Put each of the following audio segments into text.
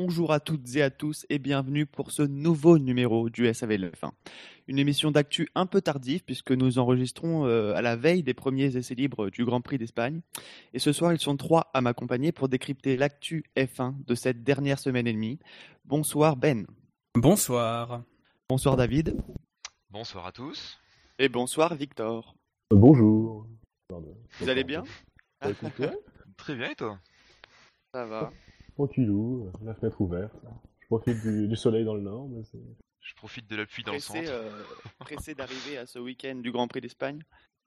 Bonjour à toutes et à tous et bienvenue pour ce nouveau numéro du SAV 1 Une émission d'actu un peu tardive puisque nous enregistrons euh, à la veille des premiers essais libres du Grand Prix d'Espagne. Et ce soir, ils sont trois à m'accompagner pour décrypter l'actu F1 de cette dernière semaine et demie. Bonsoir Ben. Bonsoir. Bonsoir David. Bonsoir à tous. Et bonsoir Victor. Bonjour. Vous allez bien? Bah, Très bien et toi? Ça va. Tranquillou, la fenêtre ouverte. Je profite du, du soleil dans le nord. Mais Je profite de la pluie dans le Pressé, centre. euh, pressé d'arriver à ce week-end du Grand Prix d'Espagne.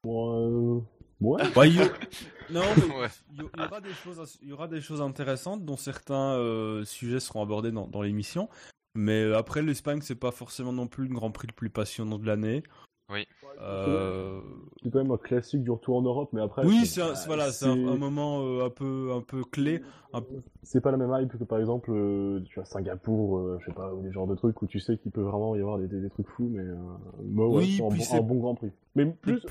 Bon, euh, ouais. Y a- Non, mais Ouais. il y il y aura des choses, à- il y aura des choses intéressantes dont certains euh, sujets seront abordés dans, dans l'émission. Mais euh, après, l'Espagne, c'est pas forcément non plus le Grand Prix le plus passionnant de l'année. Oui. Euh, C'est quand même un classique du retour en Europe, mais après. Oui, c'est- un- voilà, c'est un, un moment euh, un peu, un peu clé. un C'est pas la même hype que par exemple, euh, tu vois, Singapour, euh, je sais pas, ou des genres de trucs où tu sais qu'il peut vraiment y avoir des, des, des trucs fous, mais euh, moi, ouais, Oui, c'est un, un bon Grand Prix. Mais plus,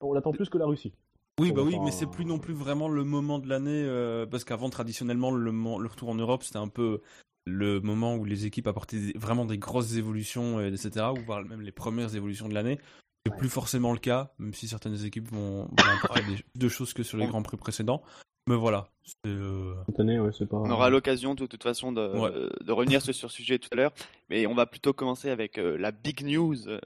on l'attend plus que la Russie. Oui, bah oui, mais c'est plus non plus vraiment le moment de l'année, euh, parce qu'avant, traditionnellement, le, le retour en Europe, c'était un peu le moment où les équipes apportaient vraiment des grosses évolutions, euh, etc., ou voire même les premières évolutions de l'année. C'est Ouais. plus forcément le cas, même si certaines équipes vont, vont apporter des, de choses que sur les grands prix précédents. Mais voilà, euh, Cette année, ouais, c'est pas. On aura l'occasion de toute façon de, Ouais. de revenir sur ce sujet tout à l'heure, mais on va plutôt commencer avec euh, la big news euh,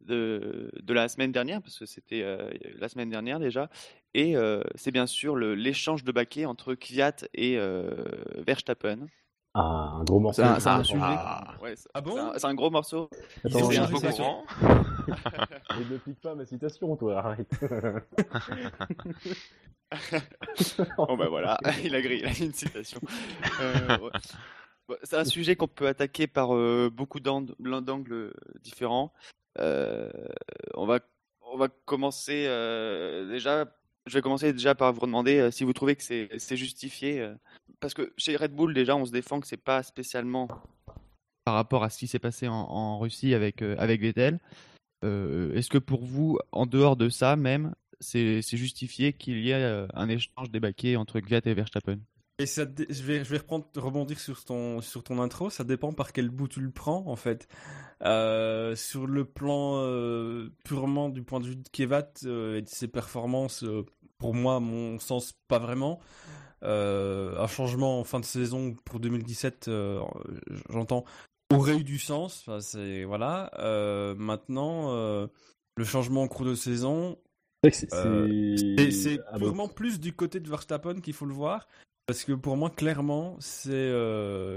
de, de la semaine dernière, parce que c'était euh, la semaine dernière déjà, et euh, c'est bien sûr l'échange de baquets entre Kvyat et euh, Verstappen. Ah, un gros morceau. C'est un, un Ah, sujet. ah. ouais, Ah bon c'est un, gros morceau. Ils Attends, ont c'est un Je suis changé pas ça au courant. Et ne pique pas ma citation, toi, arrête. Bon bah voilà, il a grillé, il a mis une citation. Euh, ouais. Bon, C'est un sujet qu'on peut attaquer par euh, beaucoup d'ang- d'angles différents. Euh, on va on va commencer euh, déjà. Je vais commencer déjà par vous demander euh, si vous trouvez que c'est justifié, euh, parce que chez Red Bull déjà on se défend que c'est pas spécialement par rapport à ce qui s'est passé en, Russie avec euh, avec Vettel. Est-ce que pour vous, en dehors de ça même, c'est justifié qu'il y ait un échange des baquets entre Kvyat et Verstappen? Et ça, je vais, je vais reprendre, rebondir sur ton, sur ton intro. Ça dépend par quel bout tu le prends, en fait. Euh, sur le plan euh, purement du point de vue de Kevat euh, et de ses performances, pour moi, à mon sens, pas vraiment. Un changement en fin de saison pour 2017, euh, j'entends, aurait eu du sens. Enfin, c'est voilà. Maintenant, le changement en cours de saison, C'est ah, purement plus du côté de Verstappen qu'il faut le voir. Parce que pour moi, clairement, c'est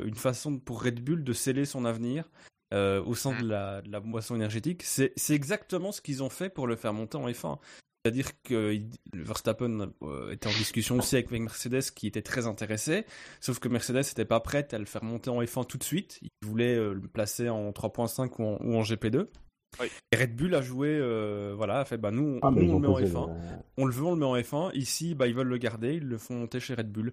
une façon pour Red Bull de sceller son avenir euh, au sein de la, de la boisson énergétique. C'est c'est exactement ce qu'ils ont fait pour le faire monter en F1. C'est-à-dire que Verstappen euh, était en discussion aussi avec Mercedes qui était très intéressé, sauf que Mercedes n'était pas prête à le faire monter en F1 tout de suite. Il voulait euh, le placer en 3.5 ou en, ou en GP2. Oui. Et Red Bull a joué, euh, voilà, a fait bah nous, Ah, on ont le met en posé F1 le- on le veut, on le met en F1. Ici, bah, ils veulent le garder, ils le font monter chez Red Bull.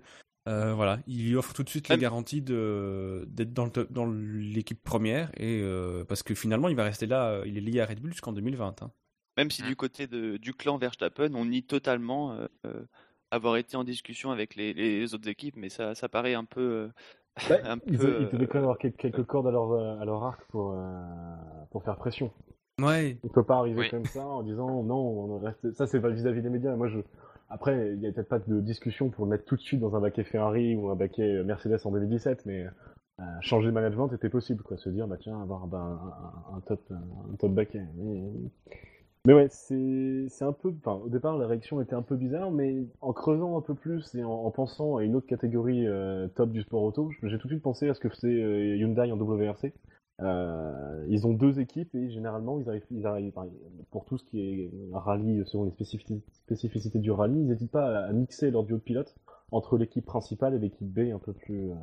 Euh, voilà, ils lui offrent tout de suite les garanties de d'être dans l'équipe première et euh, parce que finalement, il va rester là, euh, il est lié à Red Bull jusqu'en 2020. hein. Même si du côté de, du clan Verstappen, on nie totalement euh, avoir été en discussion avec les, les autres équipes, mais ça, ça paraît un peu. euh, Bah, un ils, peu, ils devaient quand même avoir quelques, quelques cordes à leur, à leur arc pour, euh, pour faire pression. Ouais. Il peut pas arriver Oui. comme ça en disant non, on reste. Ça, c'est pas vis-à-vis des médias. Moi, je. Après, il y a peut-être pas de discussion pour le mettre tout de suite dans un baquet Ferrari ou un baquet Mercedes en 2017, mais euh, changer de management était possible, quoi. Se dire, bah tiens, avoir bah, un, top, un top baquet. Mais, ouais, c'est un peu. Enfin, au départ, la réaction était un peu bizarre, mais en creusant un peu plus et en, en pensant à une autre catégorie euh, top du sport auto, j'ai tout de suite pensé à ce que faisait euh, Hyundai en WRC. Euh, ils ont deux équipes et généralement ils arrivent, ils arrivent enfin, pour tout ce qui est rallye selon les spécificités, spécificités du rallye, ils n'hésitent pas à, à mixer leur duo de pilotes entre l'équipe principale et l'équipe B un peu plus. euh,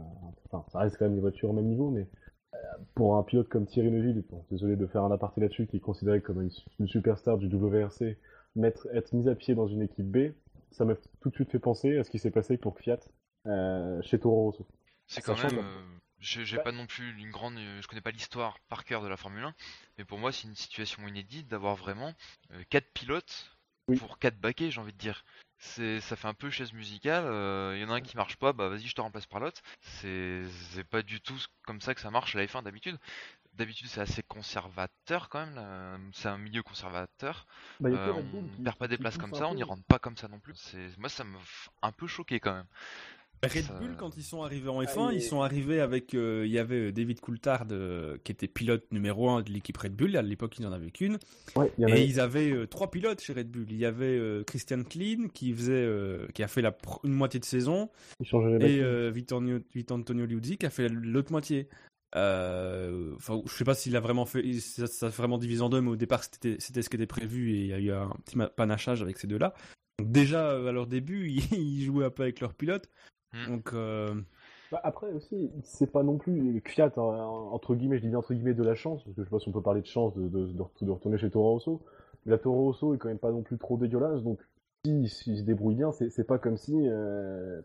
enfin, ça reste quand même des voitures au même niveau, mais euh, pour un pilote comme Thierry Neuville, bon, désolé de faire un aparté là-dessus, qui est considéré comme une, une superstar du WRC, mettre, être mis à pied dans une équipe B, ça m'a tout de suite fait penser à ce qui s'est passé pour Fiat euh, chez Toro Rosso. C'est quand Sachant même. Euh, j'ai Bah- pas non plus une grande. euh, Je connais pas l'histoire par cœur de la Formule 1, mais pour moi, c'est une situation inédite d'avoir vraiment euh, quatre pilotes Oui. pour quatre baquets, j'ai envie de dire. C'est, ça fait un peu chaise musicale. Il y en a un qui marche pas, bah vas-y, je te remplace par l'autre. C'est, pas du tout comme ça que ça marche la F1 d'habitude. D'habitude, c'est assez conservateur quand même. C'est un milieu conservateur. Bah, Euh, on qui- perd pas des places comme ça, on n'y rentre pas comme ça non plus. C'est, moi, ça me f- un peu choqué quand même. Red Ça- Bull, quand ils sont arrivés en F1, Ah, il ils est- sont arrivés avec. euh, il y avait David Coulthard euh, qui était pilote numéro 1 de l'équipe Red Bull. À l'époque, ils n'en avaient qu'une. Ouais, il y en Et avait- ils avaient euh, trois pilotes chez Red Bull. Il y avait euh, Christian Klein qui faisait, euh, qui a fait la pr- une moitié de saison, et euh, Vittorio- Vittorio Liuzzi qui a fait l'autre moitié. Euh, Enfin, je sais pas s'il a vraiment fait, ça, ça a vraiment divisé en deux, mais au départ c'était c'était ce qui était prévu et il y a eu un petit panachage avec ces deux-là. Déjà euh, à leur début, ils, ils jouaient un peu avec leur pilote. Donc euh, Bah, après aussi, c'est pas non plus Fiat, hein, entre guillemets, je dis bien entre guillemets de la chance, parce que je sais pas si on peut parler de chance de, de, de, de retourner chez Toro Rosso, mais la Toro Rosso est quand même pas non plus trop dégueulasse, donc si, s'il se débrouille bien, c'est pas comme si euh,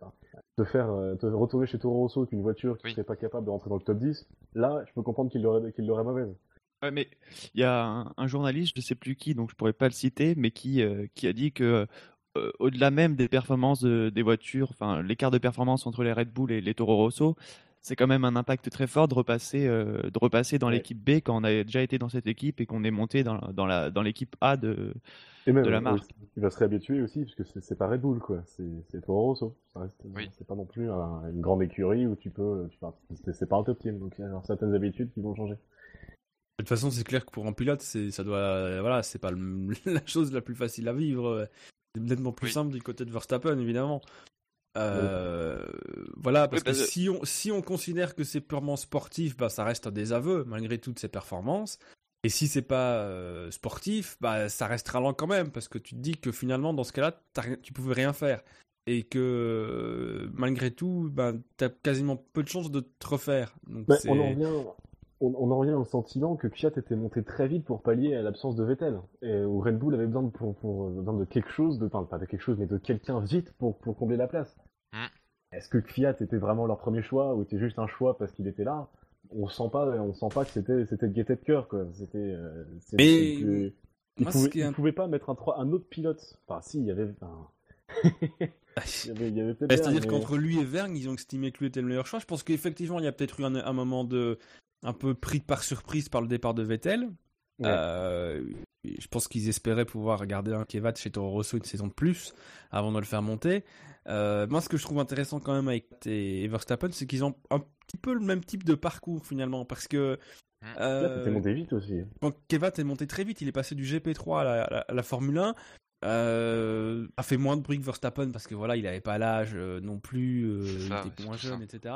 te faire euh, te retourner chez Toro Rosso avec une voiture qui Oui. serait pas capable de rentrer dans le top 10, là, je peux comprendre qu'il l'aurait qu'il l'aurait mauvaise. Ouais, mais il y a un, un journaliste, je sais plus qui, donc je pourrais pas le citer, mais qui, euh, qui a dit que euh, au-delà même des performances de- des voitures, enfin l'écart de performance entre les Red Bull et les Toro Rosso, c'est quand même un impact très fort de repasser, euh, de repasser dans Ouais. l'équipe B quand on a déjà été dans cette équipe et qu'on est monté dans, dans la dans l'équipe A de. Et même, De la euh, marque. il va se réhabituer aussi, parce que c'est c'est pas Red Bull, quoi, c'est c'est Toro Rosso. Ça reste- Oui. C'est pas non plus un- une grande écurie où tu peux, c'est c'est pas un top team, donc il y a certaines habitudes qui vont changer. De toute façon, c'est clair que pour un pilote, c'est ça doit euh, voilà, c'est pas le- la chose la plus facile à vivre. C'est nettement plus Oui. simple du côté de Verstappen, évidemment. Euh, Voilà, parce Oui, parce que si on si on considère que c'est purement sportif, bah ça reste un désaveu malgré toutes ses performances. Et si c'est pas euh, sportif, bah ça restera lent quand même parce que tu te dis que finalement dans ce cas-là, tu pouvais rien faire et que malgré tout, bah, t'as quasiment peu de chances de te refaire. Donc Bah, c'est- on en revient, on, on en revient au sentiment que Fiat était monté très vite pour pallier à l'absence de Vettel, et où Red Bull avait besoin de, pour, pour- besoin de quelque chose, de, enfin, pas de quelque chose, mais de quelqu'un vite pour, pour combler la place. Mm. Est-ce que Fiat était vraiment leur premier choix, ou était juste un choix parce qu'il était là? On sent pas, on sent pas que c'était, c'était de gaieté de cœur, quoi. C'était, euh, Mais que- ils pouvaient, qui est ils un- pouvaient pas mettre un, autre pilote. Enfin, si, il y avait, enfin, il y avait, il y avait peut-être. Bah, C'est-à-dire mais- qu'entre lui et Vergne, ils ont estimé que lui était le meilleur choix. Je pense qu'effectivement, il y a peut-être eu un, un moment de un peu pris par surprise par le départ de Vettel. Ouais. Euh, je pense qu'ils espéraient pouvoir garder un Kevat chez Toro Rosso une saison de plus avant de le faire monter. Euh, moi, ce que je trouve intéressant quand même avec et Verstappen, c'est qu'ils ont un petit peu le même type de parcours finalement, parce que. Fiat euh, monté vite aussi. quand Kevat est monté très vite, il est passé du GP3 à la, à la- à la Formule 1. Euh, a fait moins de bruit que Verstappen parce que voilà, il avait pas l'âge euh, non plus, euh, il était moins jeune, ça. etc.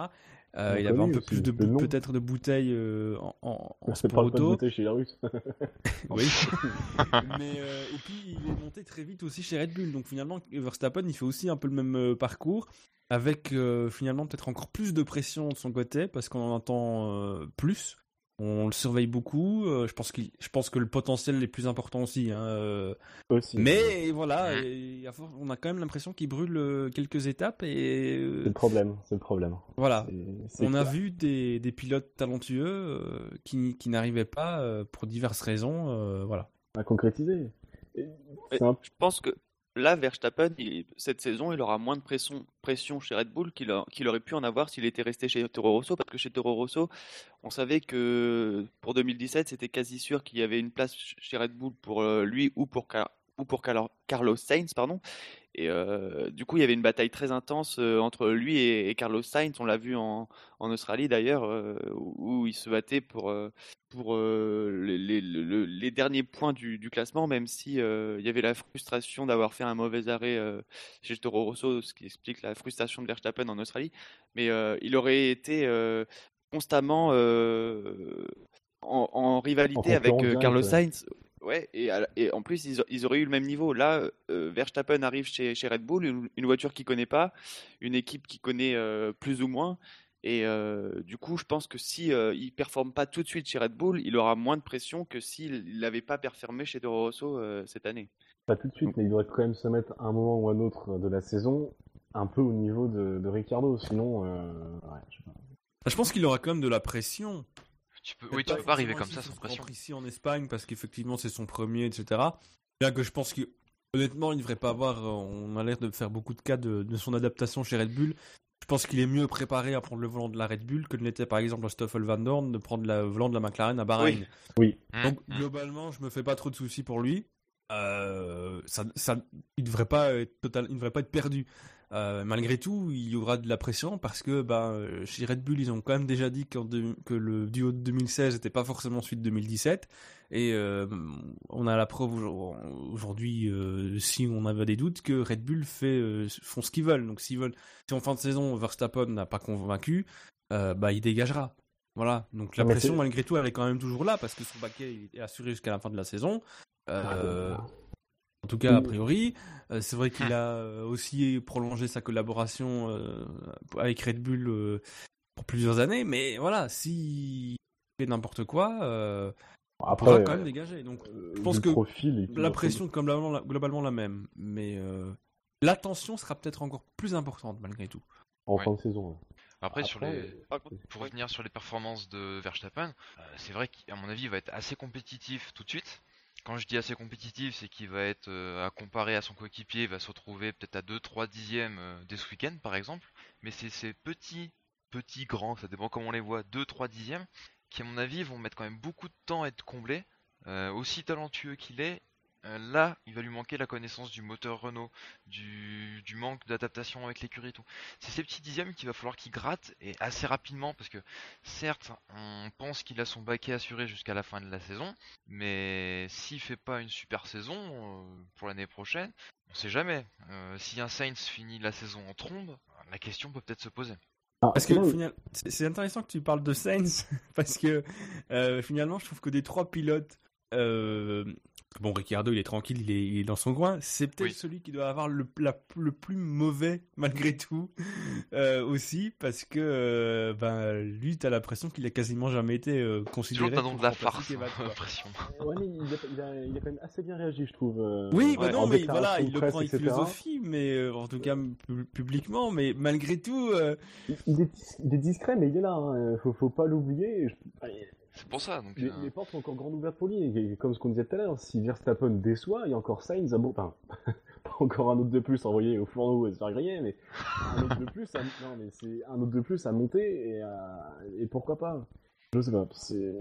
Euh, il avait un peu plus de peut-être de bouteilles euh, en, en, en On sport parle pas de auto. bouteille chez les Russes. Oui. Mais euh, et puis il est monté très vite aussi chez Red Bull. Donc finalement, Verstappen, il fait aussi un peu le même euh, parcours avec euh, finalement peut-être encore plus de pression de son côté parce qu'on en entend euh, plus. On le surveille beaucoup. euh, je pense qu'il, je pense que le potentiel est plus important aussi. hein, euh, aussi. mais voilà, et on a quand même l'impression qu'il brûle euh, quelques étapes et C'est le problème, c'est le problème. voilà. C'est- On a vu des, des pilotes talentueux qui, qui n'arrivaient pas pour diverses raisons. voilà. à concrétiser. Un- Je pense que là, Verstappen, cette saison, il aura moins de pression, chez Red Bull qu'il aurait pu en avoir s'il était resté chez Toro Rosso, parce que chez Toro Rosso, on savait que pour 2017, c'était quasi sûr qu'il y avait une place ch- chez Red Bull pour euh, lui ou pour, ou pour Carlo- Carlos Sainz, pardon. Et euh, du coup, il y avait une bataille très intense euh, entre lui et, et Carlos Sainz. On l'a vu en, en Australie d'ailleurs, euh, où, où ils se battaient pour, pour les, les- le- les derniers points du, du classement, même si il y avait la frustration d'avoir fait un mauvais arrêt chez Toro Rosso, ce qui explique la frustration de Verstappen en Australie. Mais il aurait été constamment en, en rivalité En avec Carlos. Sainz. Ouais, et, en plus, ils, auraient eu le même niveau. Là, euh, Verstappen arrive chez, chez Red Bull, une, une voiture qu'il connaît pas, une équipe qu'il connaît euh, plus ou moins. Et euh, du coup, je pense que si euh, il performe pas tout de suite chez Red Bull, il aura moins de pression que s'il n'avait pas performé chez Toro Rosso euh, cette année. Pas tout de suite, mais il doit quand même se mettre à un moment ou à un autre de la saison un peu au niveau de, de Ricardo. Sinon, euh, ouais, je sais pas. Je pense qu'il aura quand même de la pression. Tu peux, oui, tu peux pas arriver comme ça sans pression. Ici en Espagne, parce qu'effectivement c'est son premier, etc. Bien que je pense que honnêtement, il ne devrait pas avoir. euh, On a l'air de faire beaucoup de cas de, de son adaptation chez Red Bull. Je pense qu'il est mieux préparé à prendre le volant de la Red Bull que ne l'était par exemple Stoffel Van Dorn de prendre le volant de la McLaren à Bahreïn. Oui. Hum, Donc hum. globalement, je me fais pas trop de soucis pour lui. Euh, ça, ça, il devrait pas être total, il devrait pas être perdu. Euh, malgré tout, il y aura de la pression parce que ben, euh, chez Red Bull, ils ont quand même déjà dit que le duo de 2016 n'était pas forcément celui de 2017. Et euh, on a la preuve aujourd- aujourd'hui, euh, si on avait des doutes, que Red Bull fait, font ce qu'ils veulent. Donc s'ils veulent, si en fin de saison Verstappen n'a pas convaincu, bah il dégagera. Voilà. Donc la Mais pression, malgré tout, elle est quand même toujours là parce que son baquet est assuré jusqu'à la fin de la saison. Euh, en tout cas, a priori, Euh, c'est vrai qu'il a euh, aussi prolongé sa collaboration euh, avec Red Bull euh, pour plusieurs années, mais voilà, s'il fait n'importe quoi, euh, on pourra Après, quand même dégager. Donc je pense que la pression est globalement, la- globalement la même, mais euh, l'attention sera peut-être encore plus importante malgré tout. en Ouais. fin de saison. Après, sur Après, les, pour revenir sur les performances de Verstappen, euh, c'est vrai qu'à mon avis, il va être assez compétitif tout de suite. Quand je dis assez compétitif, c'est qu'il va être euh, à comparer à son coéquipier, il va se retrouver peut-être à 2-3 dixièmes euh, dès ce week-end par exemple. Mais c'est ces petits, petits, grands, ça dépend comment on les voit, 2-3 dixièmes, qui à mon avis vont mettre quand même beaucoup de temps à être comblés. Euh, aussi talentueux qu'il est, là, il va lui manquer la connaissance du moteur Renault, du, du manque d'adaptation avec l'écurie et tout. C'est ces petits dixièmes qu'il va falloir qu'il gratte et assez rapidement parce que certes on pense qu'il a son baquet assuré jusqu'à la fin de la saison, mais s'il fait pas une super saison euh, pour l'année prochaine, on sait jamais. Euh, si un Sainz finit la saison en trombe, la question peut peut-être se poser. Parce que sinon, final- c'est c'est intéressant que tu parles de Sainz, parce que euh, finalement, je trouve que des trois pilotes, euh, bon, Ricciardo, il est tranquille, il est, il est dans son coin, c'est peut-être Oui. celui qui doit avoir le, la- le plus mauvais, malgré tout, euh, aussi, parce que euh, ben, lui, t'as l'impression qu'il a quasiment jamais été euh, considéré. Toujours de la farce, Kvyat, quoi. impression. Ouais, mais il a, il, a, il a quand même assez bien réagi, je trouve. euh, Oui, bah Ouais. non, en mais voilà, il le presse, prend etc. philosophie, mais euh, en tout cas pu- publiquement, mais malgré tout, euh, Il, il est, dis- il est discret, mais il est là. Hein. Faut, faut pas l'oublier. Je- C'est pour ça. Donc, Les, euh, les portes sont encore grandes ouvertes pour lui. Et comme ce qu'on disait tout à l'heure, si Verstappen déçoit, il y a encore Sainz à bon. Enfin, pas encore un autre de plus envoyé au fourneau et se faire griller, mais un autre de plus à, non, mais c'est un autre de plus à monter et, à- et pourquoi pas? Je sais pas. C'est...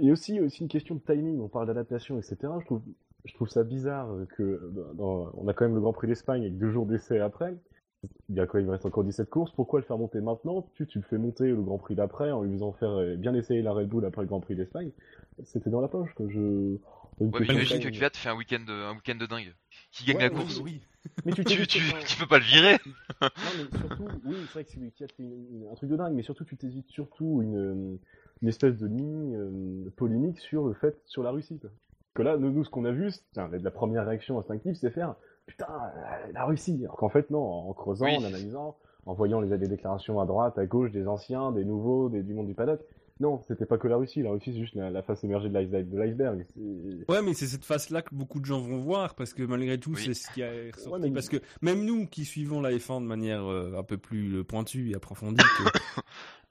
Et aussi, aussi une question de timing. On parle d'adaptation, etc. Je trouve, je trouve ça bizarre que dans- on a quand même le Grand Prix d'Espagne avec deux jours d'essai après. Il y a quoi, il me reste encore 17 courses. Pourquoi le faire monter maintenant? Tu, tu le fais monter le Grand Prix d'après en lui faisant faire euh, bien essayer la Red Bull après le Grand Prix d'Espagne. C'était dans la poche. Quoi. Je... Ouais, mais imagine que. Kvyat fait un week-end de, un week-end de dingue. Qui gagne Ouais, la oui, course. oui. Mais tu, Tu, tu, peux pas le virer. Non, mais surtout, oui, c'est vrai que c'est fait une- un truc de dingue, mais surtout, tu t'évites surtout une, euh, une espèce de mini euh, polémique sur le fait, sur la Russie. Quoi. Que là, nous, nous, ce qu'on a vu, c'est- la première réaction instinctive, c'est faire putain, euh, la Russie. Alors qu'en fait, non, en creusant, Oui. en analysant, en voyant les, les déclarations à droite, à gauche, des anciens, des nouveaux, des, du monde du paddock. Non, c'était pas que la Russie. La Russie, c'est juste la, la face émergée de l'iceberg. Ouais, mais c'est cette face-là que beaucoup de gens vont voir parce que malgré tout, Oui. c'est ce qui a ressorti. Ouais, mais- Parce que même nous qui suivons la F1 de manière euh, un peu plus euh, pointue et approfondie que,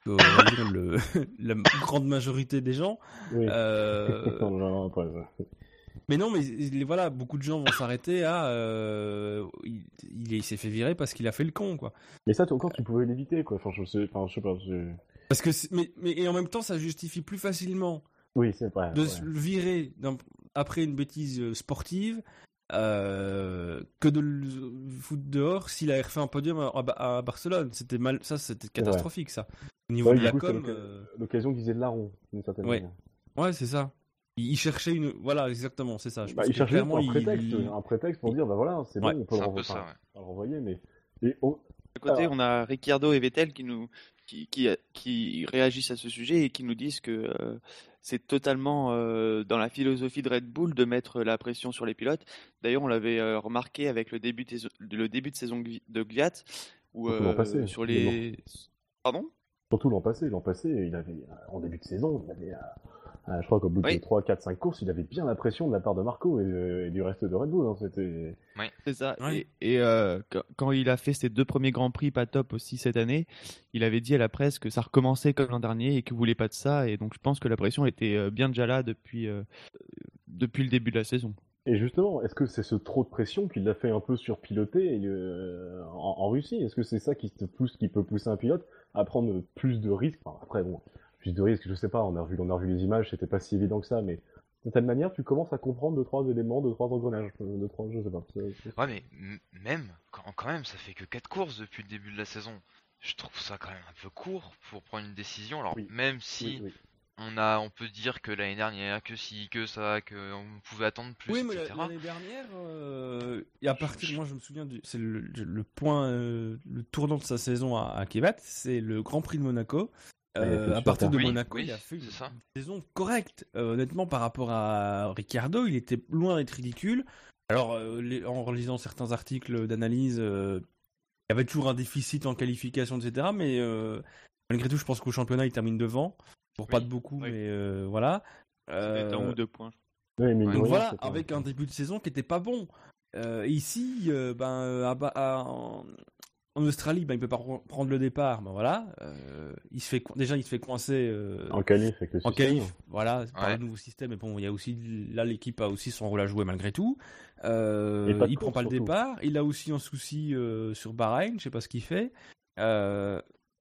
que, on va dire, le- la grande majorité des gens, Oui. euh, Non, non, non, pas ça. Mais non, mais il- voilà, beaucoup de gens vont s'arrêter à. euh, il il est- il s'est fait virer parce qu'il a fait le con, quoi. Mais ça, encore, tu pouvais l'éviter, quoi. Enfin, je sais, enfin, je sais pas. je- Parce que, mais, mais et en même temps, ça justifie plus facilement Oui, c'est vrai. de ouais. se le virer après une bêtise euh, sportive euh, que de le foutre dehors s'il avait refait un podium à, à- à Barcelone. C'était mal, ça c'était catastrophique ça. Au niveau Ouais, de la coup, com, l'occasion- euh, qu'ils aient de larron, d'une certaine manière. ouais c'est ça. Il, cherchait une, voilà exactement c'est ça. Je Bah, pense il cherchait clairement, un prétexte, il- un prétexte pour dire, bah voilà, c'est bon, Ouais, on peut C'est le un peu renvoyer, ça, ouais. pas le renvoyer, mais... Et oh, De côté, on a Ricciardo et Vettel qui nous qui, qui, qui réagissent à ce sujet et qui nous disent que euh, c'est totalement euh, dans la philosophie de Red Bull de mettre la pression sur les pilotes. D'ailleurs, on l'avait euh, remarqué avec le début de, saison- le début de saison de Gviat, où euh, passé, sur les pardon? Surtout l'an passé, l'an passé, il avait, en début de saison, il avait, euh, je crois qu'au bout Oui. de 3, 4, 5 courses, il avait bien la pression de la part de Marco et, euh, et du reste de Red Bull. hein. C'était. C'est ça. Et, et, euh, quand, il a fait ses deux premiers grands prix pas top aussi cette année, il avait dit à la presse que ça recommençait comme l'an dernier et qu'il voulait pas de ça. Et donc je pense que la pression était bien déjà là depuis euh, depuis le début de la saison. Et justement, est-ce que c'est ce trop de pression qui l'a fait un peu surpiloter euh, en, en Russie? Est-ce que c'est ça qui, te pousse, qui peut pousser un pilote à prendre plus de risques? Enfin, Après, bon, plus de risques, je sais pas, on a revu, on a revu les images, c'était pas si évident que ça, mais d'une telle manière, tu commences à comprendre deux, trois éléments, deux, trois engrenages, euh, deux, trois, je sais pas. c'est- c'est- Ouais, mais même, quand, quand même, ça fait que 4 courses depuis le début de la saison. Je trouve ça quand même un peu court pour prendre une décision. Alors, Oui. même si Oui, oui. on a, on peut dire que l'année dernière, que si, que ça, que on pouvait attendre plus, Oui, mais etc. l'année dernière, euh, et à partir, moi je me souviens, du, c'est le, le point, euh, le tournant de sa saison à, à Kevat, c'est le Grand Prix de Monaco. Euh, à partir de Oui, Monaco, oui, il a fait une, ça. une saison correcte. Euh, honnêtement, par rapport à Ricciardo, il était loin d'être ridicule. Alors, euh, les- en relisant certains articles d'analyse, euh, il y avait toujours un déficit en qualification, etc. Mais euh, malgré tout, je pense qu'au championnat, il termine devant. Pour pas Oui, de beaucoup, oui. mais euh, voilà. C'était un ou deux points. Oui, mais donc rien, voilà, avec un début de saison qui était pas bon. Euh, ici, euh, ben, à- en, Australie, ben, il peut pas pre- prendre le départ. Ben voilà, euh, il se fait déjà il se fait coincer euh, En qualif avec le en qualif. Voilà, par Ouais. le nouveau système. Mais bon, il y a aussi là l'équipe a aussi son rôle à jouer malgré tout. Euh, il prend course, pas le départ. Il a aussi un souci euh, sur Bahreïn. Je sais pas ce qu'il fait.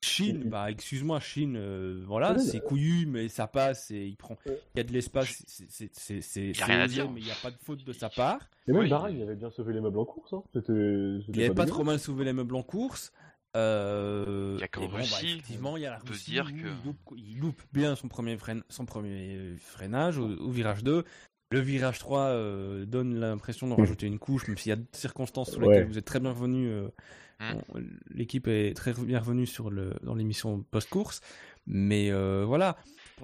Chine, Il- bah excuse-moi, Chine, euh, voilà, Ouais, c'est couillu, mais ça passe et il prend. Ouais. Il y a de l'espace, c'est- rien à dire. mais il n'y a pas de faute de sa part. Et même Oui. Bahreïn, il avait bien sauvé les meubles en course. Hein. Il n'avait pas trop mal sauvé les meubles en course. Euh, Il y a qu'en et bon, bah, Russie, effectivement, il y a la on peut Russie dire que- il, loupe, il loupe bien son premier, frein- son premier freinage au, au virage 2. Le virage 3 euh, donne l'impression d'en Mm. rajouter une couche, même s'il y a des circonstances sur Ouais. lesquelles vous êtes très bien revenu. euh. Bon, L'équipe est très bien revenue sur le, dans l'émission post-course. Mais euh, voilà,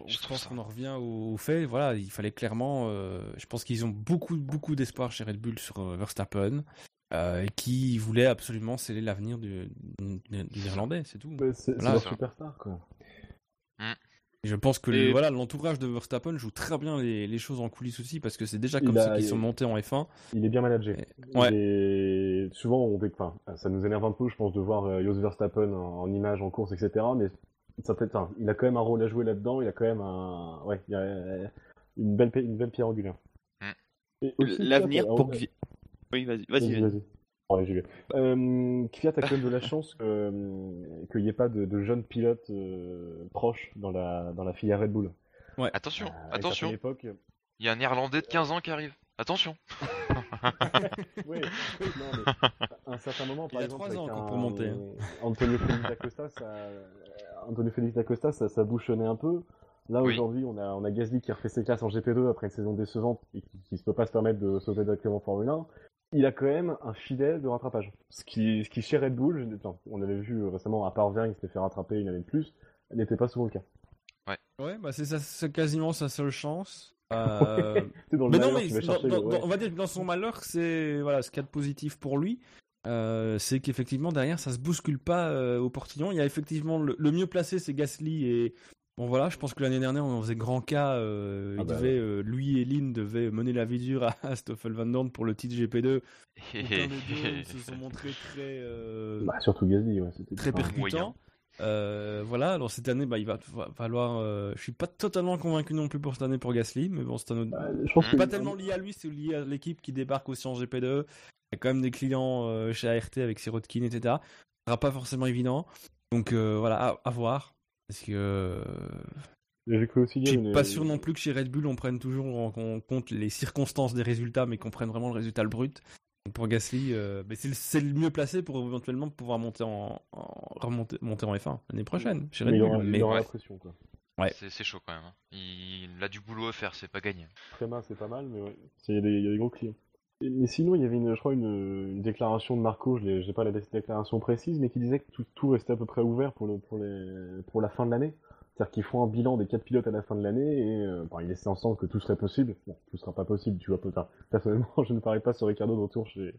Je pense qu'on en revient au, au fait. Voilà, il fallait clairement. euh, je pense qu'ils ont beaucoup, beaucoup d'espoir chez Red Bull sur euh, Verstappen. euh, et qui voulait absolument sceller l'avenir du, du, du Néerlandais, c'est tout. C'est Voilà. leur superstar, quoi. Je pense que Et- le- voilà l'entourage de Verstappen joue très bien les, les choses en coulisses aussi parce que c'est déjà comme ça qu'ils il- sont montés en F1. Il est bien managé. Ouais. Et souvent, on dé- enfin, ça nous énerve un peu, je pense, de voir euh, Jos Verstappen en, en image, en course, etc. Mais ça peut être, enfin, il a quand même un rôle à jouer là-dedans. Il a quand même un, ouais, il y a euh, une belle, une belle pierre angulaire. Mm. L'avenir pour Oui, vas-y, Vas-y, vas-y. vas-y. vas-y. Bon, allez, j'y vais. Euh, Kvyat a quand même de la chance que, euh, qu'il n'y ait pas de, de jeunes pilotes euh, proches dans la, dans la filière Red Bull. Attention, Euh, attention, époque, il y a un Néerlandais de 15 ans qui arrive. Attention. Oui, non, mais à un certain moment, par Il a exemple, trois ans avec encore un- pour monter, hein. Antonio Félix Acosta, ça, Antonio Félix Acosta, ça, ça bouchonnait un peu. Là Oui. aujourd'hui, on a, on a Gasly qui a refait ses classes en GP2 après une saison décevante et qui, qui ne peut pas se permettre de sauter directement en Formule 1. Il a quand même un fidèle de rattrapage. Ce qui, ce qui chez Red Bull, je- on avait vu récemment, à part Vergne qui s'était fait rattraper une année de plus, n'était pas souvent le cas. Ouais, bah c'est ça- c'est quasiment sa seule chance. Euh, C'est dans le mais non, malheur, mais tu vas dans- chercher dans- le- ouais. dans- on va dire que dans son malheur, c'est voilà ce qu'il y a de positif pour lui. euh, c'est qu'effectivement derrière ça se bouscule pas euh, au portillon. Il y a effectivement le, le mieux placé c'est Gasly et bon voilà, je pense que l'année dernière on en faisait grand cas. euh, Ah il bah devait, euh, lui et Lynn devaient mener la vie dure à, à Stoffel Van Dorn pour le titre GP2. Aucun des deux se sont montrés très euh, Bah, surtout Gasly, ouais. c'était- très enfin, percutant. moyen. Euh, voilà, alors cette année, bah, il va falloir. euh, je suis pas totalement convaincu non plus pour cette année pour Gasly, mais bon, c'est un autre. bah, je pense C'est que pas tellement lié à lui, c'est lié à l'équipe qui débarque aussi en GP2. Il y a quand même des clients euh, chez ART avec Sirotkin, etc. Ce sera pas forcément évident. Donc euh, voilà, à, à voir. Parce que euh, aussi je suis pas sûr non plus que chez Red Bull on prenne toujours en en compte les circonstances des résultats, mais qu'on prenne vraiment le résultat le brut. Donc pour Gasly, euh, mais c'est le, c'est le mieux placé pour éventuellement pouvoir monter en, en- remonter monter en F1 l'année prochaine chez Red Mais il Bull. aura, il mais aura ouais. la pression, quoi. Ouais. C'est c'est chaud quand même. hein. Il a du boulot à faire, c'est pas gagné. Tréma, c'est pas mal, mais ouais, il y, a des- il y a des gros clients. Mais sinon, il y avait, une, je crois, une, une déclaration de Marco, je n'ai pas la dé- déclaration précise, mais qui disait que tout, tout restait à peu près ouvert pour, le, pour, les, pour la fin de l'année. C'est-à-dire qu'ils font un bilan des quatre pilotes à la fin de l'année et euh, laissent ensemble que tout serait possible. Bon, tout sera pas possible, tu vois. Personnellement, je ne parie pas sur Ricardo de retour chez,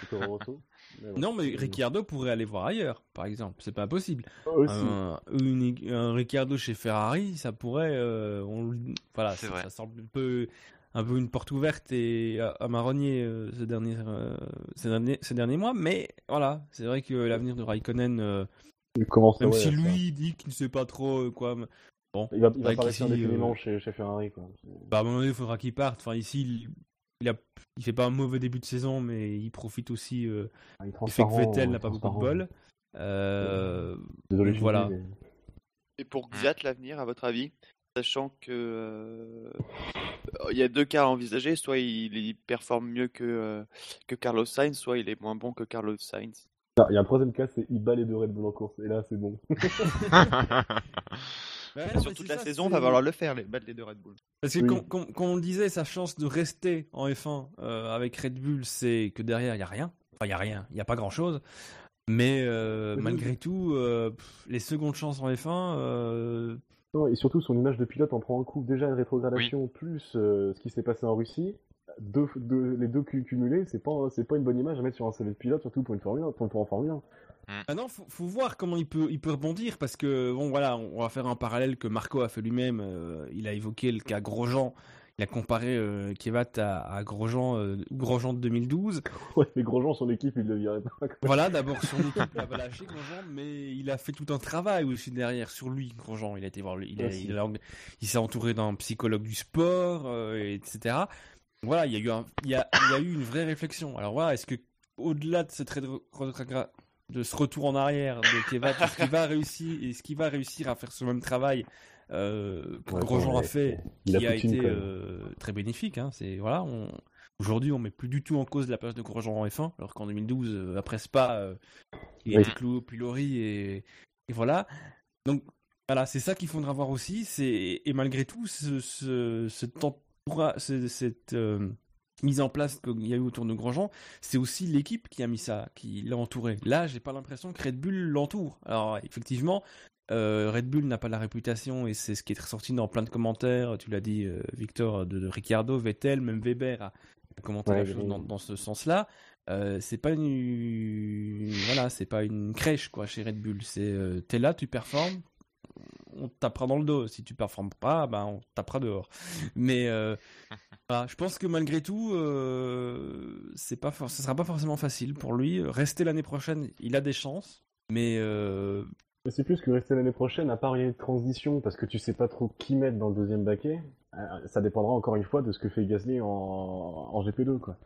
chez Toro Rosso. Mais bon. Non, mais Ricciardo pourrait aller voir ailleurs, par exemple. C'est pas impossible. Aussi. Un, une- un Ricciardo chez Ferrari, ça pourrait. euh, on, voilà, C'est ça, vrai. ça semble un peu, un peu une porte ouverte et à, à marronnier euh, ces, derniers, euh, ces, derniers, ces derniers mois. Mais voilà, c'est vrai que l'avenir de Raikkonen, euh, Il commence même ouais, si à- lui dit qu'il ne sait pas trop euh, quoi. mais- Bon, Il va, il va indéfiniment euh, chez, chez Ferrari, quoi. bah, à un moment donné, il faudra qu'il parte. Enfin, ici, il, il, a, il fait pas un mauvais début de saison, mais il profite aussi euh, Il est du fait que Vettel euh, n'a pas beaucoup de bol. Euh, Désolé, voilà. mais- Et pour Xiat, l'avenir, à votre avis, sachant que euh, il y a deux cas à envisager, soit il, il performe mieux que, euh, que Carlos Sainz, soit il est moins bon que Carlos Sainz. Il y a un troisième cas, c'est il bat les deux Red Bull en course. Et là, c'est bon. Ouais, non, Sur mais toute la ça, saison, c'est- va falloir le faire, les battre les deux Red Bull. Parce que Oui. comme, comme- comme on le disait, sa chance de rester en F1 euh, avec Red Bull, c'est que derrière, il n'y a rien. Enfin, il n'y a rien, il n'y a pas grand-chose. Mais euh, Oui. malgré tout, euh, pff, les secondes chances en F1, euh, Non, et surtout, son image de pilote en prend un coup. Déjà, une rétrogradation, plus euh, ce qui s'est passé en Russie. Deux, deux- les deux cu- cumulés, c'est pas, c'est pas une bonne image à mettre sur un CV de pilote, surtout pour une Formule 1, pour, pour en Formule 1. Ah non, faut, faut voir comment il peut, il peut rebondir parce que bon voilà, on va faire un parallèle que Marco a fait lui-même. euh, il a évoqué le cas Grosjean. Il a comparé euh, Kevat à, à Grosjean, euh, Grosjean de 2012. Ouais, mais Grosjean, son équipe, il le virait pas. Voilà, d'abord son équipe l'a lâché Grosjean, mais il a fait tout un travail aussi derrière sur lui. Grosjean, il a été voir, il, a- il, a- il s'est entouré d'un psychologue du sport, euh, etc. Voilà, il y a eu un, il y a, il y a eu une vraie réflexion. Alors voilà, est-ce que au-delà de cette ce retour en arrière de Kevat, est-ce qu'il va réussir, est-ce qu'il va réussir à faire ce même travail euh, que Ouais, Grosjean a fait, il qui a a Poutine, été euh, très bénéfique. Hein, c'est voilà, on, aujourd'hui on met plus du tout en cause la place de Grosjean en F1, alors qu'en 2012 euh, après Spa, euh, il Oui. était cloué au pilori et, et voilà. Donc voilà, c'est ça qu'il faudra voir aussi. C'est et malgré tout, ce, ce, ce tempora- ce- cette euh, mise en place qu'il y a eu autour de Grosjean, c'est aussi l'équipe qui a mis ça, qui l'a entouré. Là, j'ai pas l'impression que Red Bull l'entoure. Alors effectivement, euh, Red Bull n'a pas la réputation et c'est ce qui est ressorti dans plein de commentaires. Tu l'as dit, euh, Victor, de, de Ricciardo, Vettel, même Weber a, commenté Ouais, la chose dans, dans ce sens-là. Euh, c'est pas une voilà, c'est pas une crèche quoi chez Red Bull. C'est t'es là, tu performes, on tapera dans le dos. Si tu performes pas, ben on tapera dehors. Mais euh, voilà, je pense que malgré tout, euh, c'est pas, ce sera pas forcément facile pour lui. Rester l'année prochaine, il a des chances, mais euh, Mais c'est plus que rester l'année prochaine, à a une transition, parce que tu sais pas trop qui mettre dans le deuxième baquet. euh, Ça dépendra encore une fois de ce que fait Gasly en, en GP2, quoi.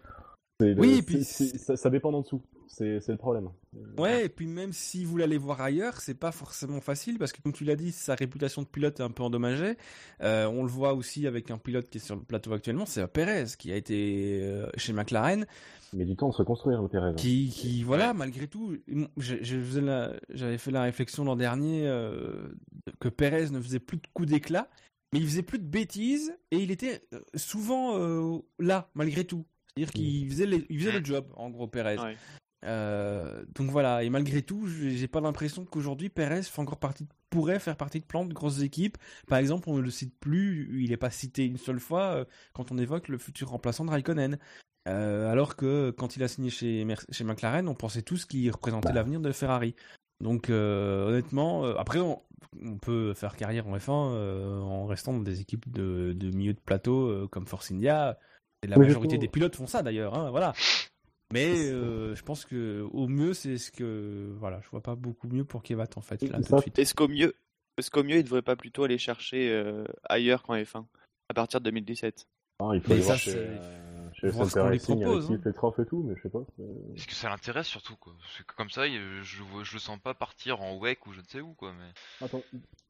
Le- Oui, puis ça, ça dépend d'en dessous. C'est le problème. Ouais, et puis même si vous l'allez voir ailleurs, c'est pas forcément facile parce que comme tu l'as dit, sa réputation de pilote est un peu endommagée. Euh, on le voit aussi avec un pilote qui est sur le plateau actuellement, c'est Perez qui a été euh, chez McLaren, Mais du temps de se construire, le Pérez. qui, qui voilà, malgré tout, j'avais fait la réflexion l'an dernier euh, que Perez ne faisait plus de coups d'éclat, mais il faisait plus de bêtises et il était souvent euh, là malgré tout. C'est-à-dire qu'il faisait, les- il faisait le job, en gros, Perez. Ouais. Euh, donc voilà, et malgré tout, j'ai pas l'impression qu'aujourd'hui Perez fait encore partie, pourrait faire partie de plan de grosses équipes. Par exemple, on ne le cite plus, il n'est pas cité une seule fois euh, quand on évoque le futur remplaçant de Raikkonen. Euh, alors que quand il a signé chez, chez McLaren, on pensait tous qu'il représentait Bah. l'avenir de Ferrari. Donc euh, honnêtement, euh, après on, on peut faire carrière en F1 euh, en restant dans des équipes de, de milieu de plateau euh, comme Force India. La majorité justement- des pilotes font ça d'ailleurs, hein, voilà. Mais euh, je pense que au mieux c'est ce que voilà, je vois pas beaucoup mieux pour Kevat en fait là Et tout ça, de suite. Est-ce qu'au mieux, est-ce qu'au mieux, il devrait pas plutôt aller chercher euh, ailleurs qu'en F1 à partir de 2017 Ah, il faut Mais aller ça, voir chez, euh, chez voir ce qu'on lui propose, avec qui Petrov et tout, mais je sais pas. Est-ce que ça l'intéresse surtout quoi Parce que comme ça, je, je le sens pas partir en WEC ou je ne sais où quoi. Mais Attends,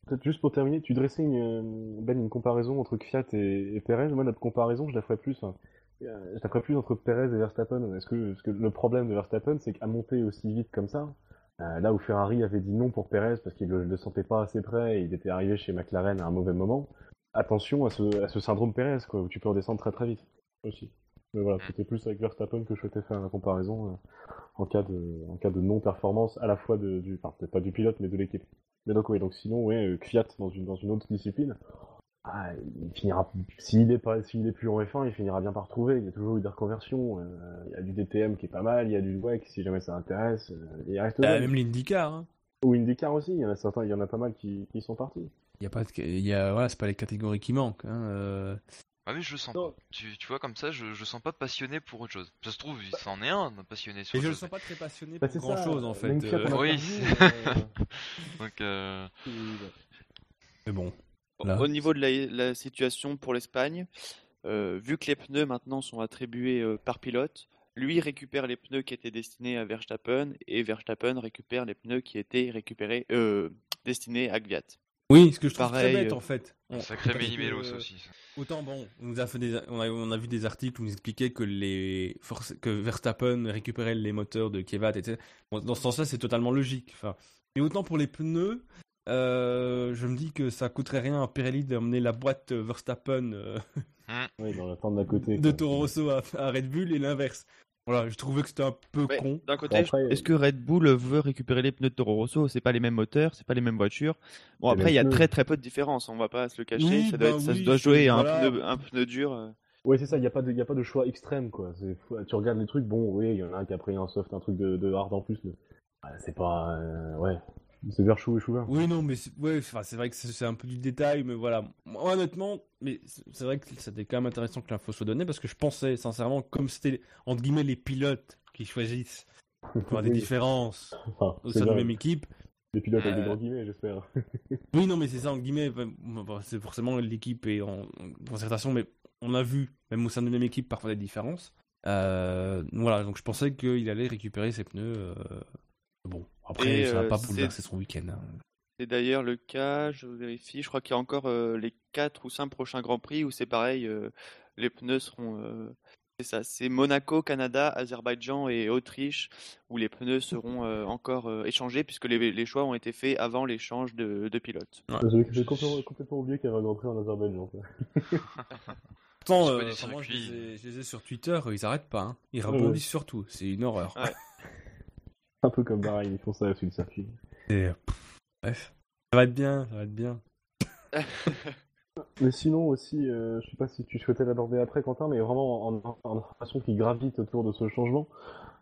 peut-être juste pour terminer, tu dressais une, euh, Ben, une comparaison entre Fiat et, et Perez. Moi, notre comparaison, je la ferais plus. hein. Euh, Je la ferais plus entre Perez et Verstappen. Est-ce que, que le problème de Verstappen, c'est qu'à monter aussi vite comme ça, euh, là où Ferrari avait dit non pour Perez parce qu'il le, le sentait pas assez près et il était arrivé chez McLaren à un mauvais moment, attention à ce, à ce syndrome Perez, quoi, où tu peux redescendre très très vite aussi. Mais voilà, c'était plus avec Verstappen que je souhaitais faire la comparaison euh, en cas de, en cas de non-performance à la fois de, du, enfin peut-être pas du pilote mais de l'équipe. Mais donc, oui, donc sinon, ouais, euh, Kvyat dans une, dans une autre discipline, ah, il finira, s'il est pas, s'il est plus en F1, il finira bien par trouver. Il y a toujours eu des reconversions. euh, il y a du DTM qui est pas mal, il y a du WEC si jamais ça intéresse. euh, il reste Ah, même l'IndyCar. Hein. Ou IndyCar aussi, il y en a certains, il y en a pas mal qui, qui sont partis. Il y a pas, de... il y a, voilà, c'est pas les catégories qui manquent. Hein. euh. Ah mais je le sens Non. pas. Tu, tu vois comme ça, je, je sens pas passionné pour autre chose. Ça se trouve, il s'en est un passionné sur Et autre je le sens pas très passionné Bah, pour grand ça, chose en fait. euh, Oui, euh, Donc euh, Mais bon. Bon, Là. Au niveau de la, la situation pour l'Espagne, euh, vu que les pneus maintenant sont attribués euh, par pilote, lui récupère les pneus qui étaient destinés à Verstappen et Verstappen récupère les pneus qui étaient récupérés, euh, destinés à Gviat. Oui, ce que je trouve Pareil, très bête euh, en fait. On- un sacré méli-mélos euh, aussi. Autant bon, on nous a fait des, on a, on a vu des articles où on nous expliquait que les que Verstappen récupérait les moteurs de Kevat, etc. Bon, dans ce sens-là, c'est totalement logique. Enfin, mais autant pour les pneus, euh, je me dis que ça coûterait rien à Pirelli d'emmener la boîte Verstappen euh, Oui, dans la tente d'à côté. de. Toro Rosso à, à Red Bull et l'inverse. Voilà, je trouvais que c'était un peu con. D'un côté, Bon, est-ce que Red Bull veut récupérer les pneus de Toro Rosso? C'est pas les mêmes moteurs, c'est pas les mêmes voitures. Bon, après, il y a très très peu de différence, on va pas se le cacher. Oui, ça doit, bah être- ça oui, se doit jouer à un, pneu, un pneu dur. euh. Ouais, c'est ça, il n'y a, pas de- y a pas de choix extrême, quoi. Tu regardes les trucs, bon, oui, il y en a un qui a pris un soft, un truc de, de hard en plus, mais c'est pas... euh, ouais, c'est vers chou et chou vert. Oui, non, mais c'est ouais, vrai que c'est un peu du détail, mais voilà. Moi, honnêtement, mais c'est vrai que c'était quand même intéressant que l'info soit donnée parce que je pensais sincèrement, comme c'était entre guillemets les pilotes qui choisissent pour des différences enfin, au sein de la même équipe. Les pilotes avec des Euh, grands guillemets, j'espère. Oui, non, mais c'est ça, en guillemets, bon, c'est forcément l'équipe et en, en concertation, mais on a vu, même au sein de la même équipe, parfois des différences. Euh, voilà, donc je pensais qu'il allait récupérer ses pneus. euh, Bon, après, Et, ça va euh, pas c'est- bouleverser son week-end. hein. C'est d'ailleurs le cas, je vérifie, je crois qu'il y a encore euh, les 4 ou 5 prochains Grands Prix où c'est pareil, euh, les pneus seront... euh, c'est ça, c'est Monaco, Canada, Azerbaïdjan et Autriche où les pneus seront euh, encore euh, échangés puisque les, les choix ont été faits avant l'échange de, de pilotes. J'ai j'ai complètement, complètement oublié qu'il y avait un Grand Prix en Azerbaïdjan. Pourtant, euh, je, circuits. les ai, je les ai sur Twitter, ils arrêtent pas. hein. Ils Ouais, rebondissent ouais. sur tout. C'est une horreur. Ouais. Un peu comme Bahreïn, ils font ça sur le circuit. Et, euh, bref. Ça va être bien, ça va être bien. Mais sinon aussi, euh, je sais pas si tu souhaitais l'aborder après, Quentin, mais vraiment en, en information qui gravite autour de ce changement.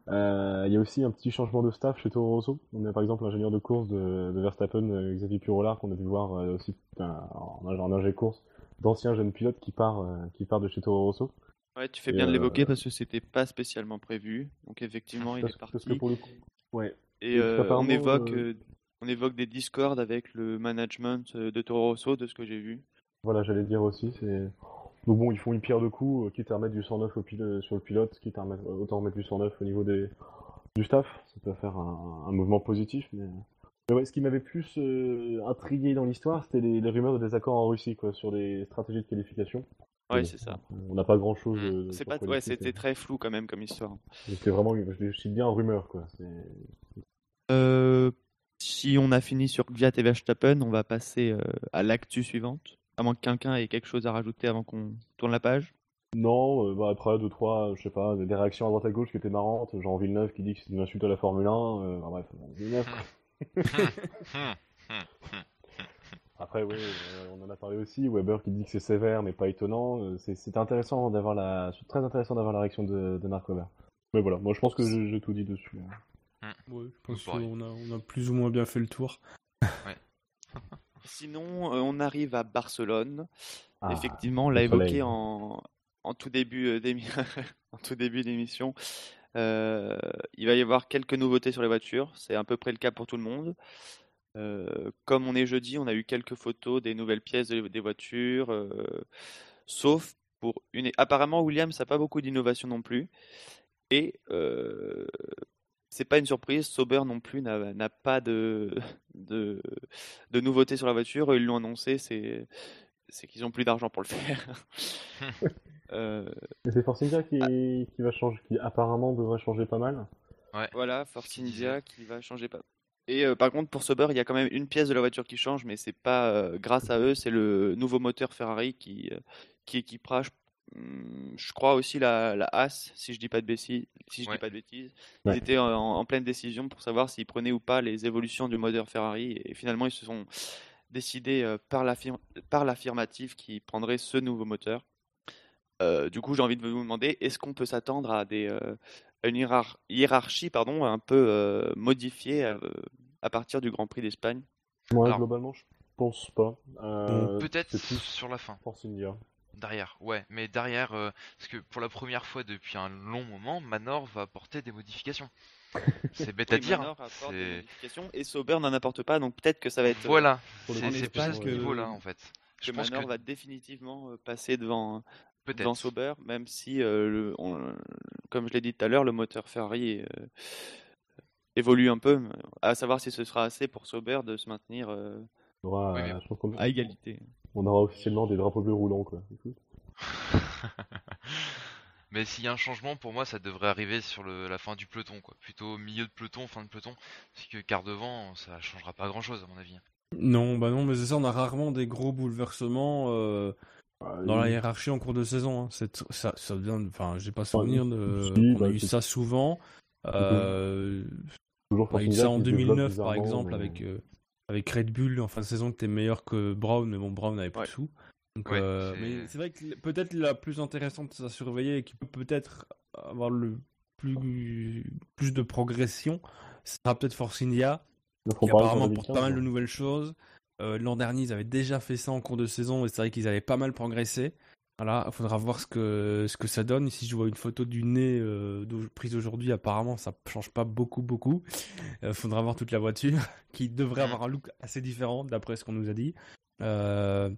euh, Il y a aussi un petit changement de staff chez Toro Rosso. On a par exemple l'ingénieur de course de, de Verstappen, euh, Xavier Purolar, qu'on a pu voir euh, aussi un- en, en ingé course, d'anciens jeunes pilotes qui part, euh, qui part de chez Toro Rosso. Ouais, tu fais Et, bien de l'évoquer parce que c'était pas spécialement prévu. Donc effectivement, il Parce, est parce parti. que pour le coup, ouais. Et euh, on évoque, euh, euh, on évoque des discords avec le management euh, de Toro Rosso, de ce que j'ai vu. Voilà, j'allais dire aussi, c'est... Donc bon, ils font une pierre de coups, quitte à remettre du 109 au pil- sur le pilote, quitte à remettre, autant remettre du 109 au niveau des... du staff, ça peut faire un, un mouvement positif, mais... mais ouais, ce qui m'avait plus intrigué dans l'histoire, c'était les, les rumeurs de désaccords en Russie, quoi, sur des stratégies de qualification. Ouais, c'est ça. On n'a pas grand chose. Mm. C'est pas, ouais, c'était très flou quand même comme histoire. C'était vraiment, je cite bien rumeur, quoi. Euh, si on a fini sur Gviat et Verstappen, on va passer euh, à l'actu suivante. À moins que quelqu'un ait quelque chose à rajouter avant qu'on tourne la page. Non, euh, bah après, deux, trois, je sais pas, des réactions à droite à gauche qui étaient marrantes, genre Villeneuve qui dit que c'est une insulte à la Formule 1, euh, enfin, bref, Villeneuve, Après, oui, on en a parlé aussi. Weber qui dit que c'est sévère, mais pas étonnant. Euh, c'est- intéressant d'avoir la, très intéressant d'avoir la réaction de, de Marc Weber. Mais voilà, moi je pense que j'ai tout dit dessus. hein. Ouais, je pense qu'on a, on a plus ou moins bien fait le tour. Sinon, euh, on arrive à Barcelone. Ah, Effectivement, on l'a évoqué en, en tout début euh, d'émi- en tout début d'émission. Euh, il va y avoir quelques nouveautés sur les voitures. C'est à peu près le cas pour tout le monde. Euh, comme on est jeudi, on a eu quelques photos des nouvelles pièces de- des voitures, euh, sauf pour une. Apparemment, Williams n'a pas beaucoup d'innovation non plus. Et euh, c'est pas une surprise, Sauber non plus n'a pas de, de, de nouveautés sur la voiture. Ils l'ont annoncé, c'est c'est qu'ils ont plus d'argent pour le faire. Euh, c'est Force India qui, Ah. qui va changer, qui apparemment devrait changer pas mal. voilà, Force. India qui va changer pas. Et euh, par contre, pour Sauber, il y a quand même une pièce de la voiture qui change, mais c'est pas euh, grâce à eux, c'est le nouveau moteur Ferrari qui, euh, qui équipera, je- hum, je crois aussi la, la As, si je dis pas de bêtises, si je Ouais. dis pas de bêtises, Ouais. ils étaient en, en pleine décision pour savoir s'ils prenaient ou pas les évolutions du moteur Ferrari et finalement ils se sont décidés euh, par l'affirm- par l'affirmative qu'ils prendraient ce nouveau moteur. Euh, du coup, j'ai envie de vous demander, est-ce qu'on peut s'attendre à des euh, une hiérar- hiérarchie pardon un peu euh, modifiée euh, à partir du Grand Prix d'Espagne? Moi, Alors- globalement, je pense pas. Euh, Peut-être sur la fin. Force India. Derrière, ouais, mais derrière, euh, parce que pour la première fois depuis un long moment, Manor va apporter des modifications. C'est bête à dire. Manor hein, apporte des modifications et Sauber n'en apporte pas, donc peut-être que ça va être Voilà, Pour le c'est plus à pas ce que- niveau-là en fait. que Je pense Manor que va définitivement passer devant peut-être. devant Sauber, même si, euh, le- on- comme je l'ai dit tout à l'heure, le moteur Ferrari euh, évolue un peu, à savoir si ce sera assez pour Sauber de se maintenir euh, aura, euh, je pense à égalité. on aura officiellement des drapeaux bleus roulants, quoi. Écoute. Mais s'il y a un changement, pour moi, ça devrait arriver sur le- la fin du peloton, quoi. Plutôt milieu de peloton, fin de peloton. Parce que quart devant, ça changera pas grand-chose à mon avis. Non, bah non, mais c'est ça, on a rarement des gros bouleversements euh, dans la hiérarchie en cours de saison. hein. C'est- ça, ça vient, enfin, j'ai pas souvenir de, si, qu'on bah, a eu c'est- ça souvent. Euh, toujours on a eu ça en qui se développe 2009 par exemple mais- avec euh, avec Red Bull en fin de saison qui était meilleur que Brown, mais bon Brown n'avait plus Ouais. de sous. Donc, Ouais, euh, c'est- mais c'est vrai que peut-être la plus intéressante à surveiller et qui peut peut-être avoir le plus plus de progression, ce sera peut-être Force India qui apparemment porte 2015, pas mal de nouvelles choses. Euh, L'an dernier, ils avaient déjà fait ça en cours de saison et c'est vrai qu'ils avaient pas mal progressé. Voilà, il faudra voir ce que, ce que ça donne. Ici, je vois une photo du nez euh, prise aujourd'hui. Apparemment, ça change pas beaucoup, beaucoup. Il faudra voir toute la voiture qui devrait avoir un look assez différent d'après ce qu'on nous a dit. Euh,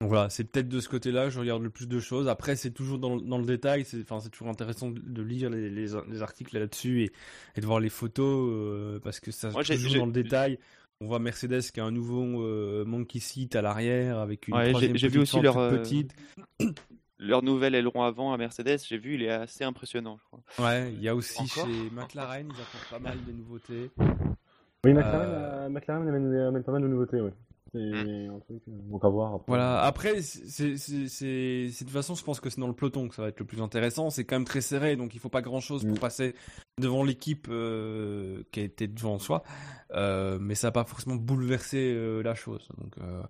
donc voilà, c'est peut-être de ce côté-là, je regarde le plus de choses. Après, c'est toujours dans, le- dans le détail, c'est c'est toujours intéressant de, lire les, les, les articles là-dessus et, et de voir les photos euh, parce que ça j'ai- toujours dans le détail. On voit Mercedes qui a un nouveau euh, monkey seat à l'arrière avec une Ouais, j'ai- troisième j'ai vu petite aussi leur, euh, petite. Leur nouvel aileron avant à Mercedes, j'ai vu, il est assez impressionnant, je crois. Ouais, il y a aussi Encore chez McLaren, ils apportent pas mal de nouveautés. Oui, McLaren, Euh, euh, McLaren amène, amène pas mal de nouveautés, ouais. C'est Hmm. un truc, euh, donc à voir. Après. Voilà, après, c'est c'est- c'est- c'est- de toute façon, je pense que c'est dans le peloton que ça va être le plus intéressant. C'est quand même très serré, donc il faut pas grand chose pour Mm. passer devant l'équipe euh, qui a été devant soi. Euh, mais ça va pas forcément bouleverser euh, la chose. Donc, euh,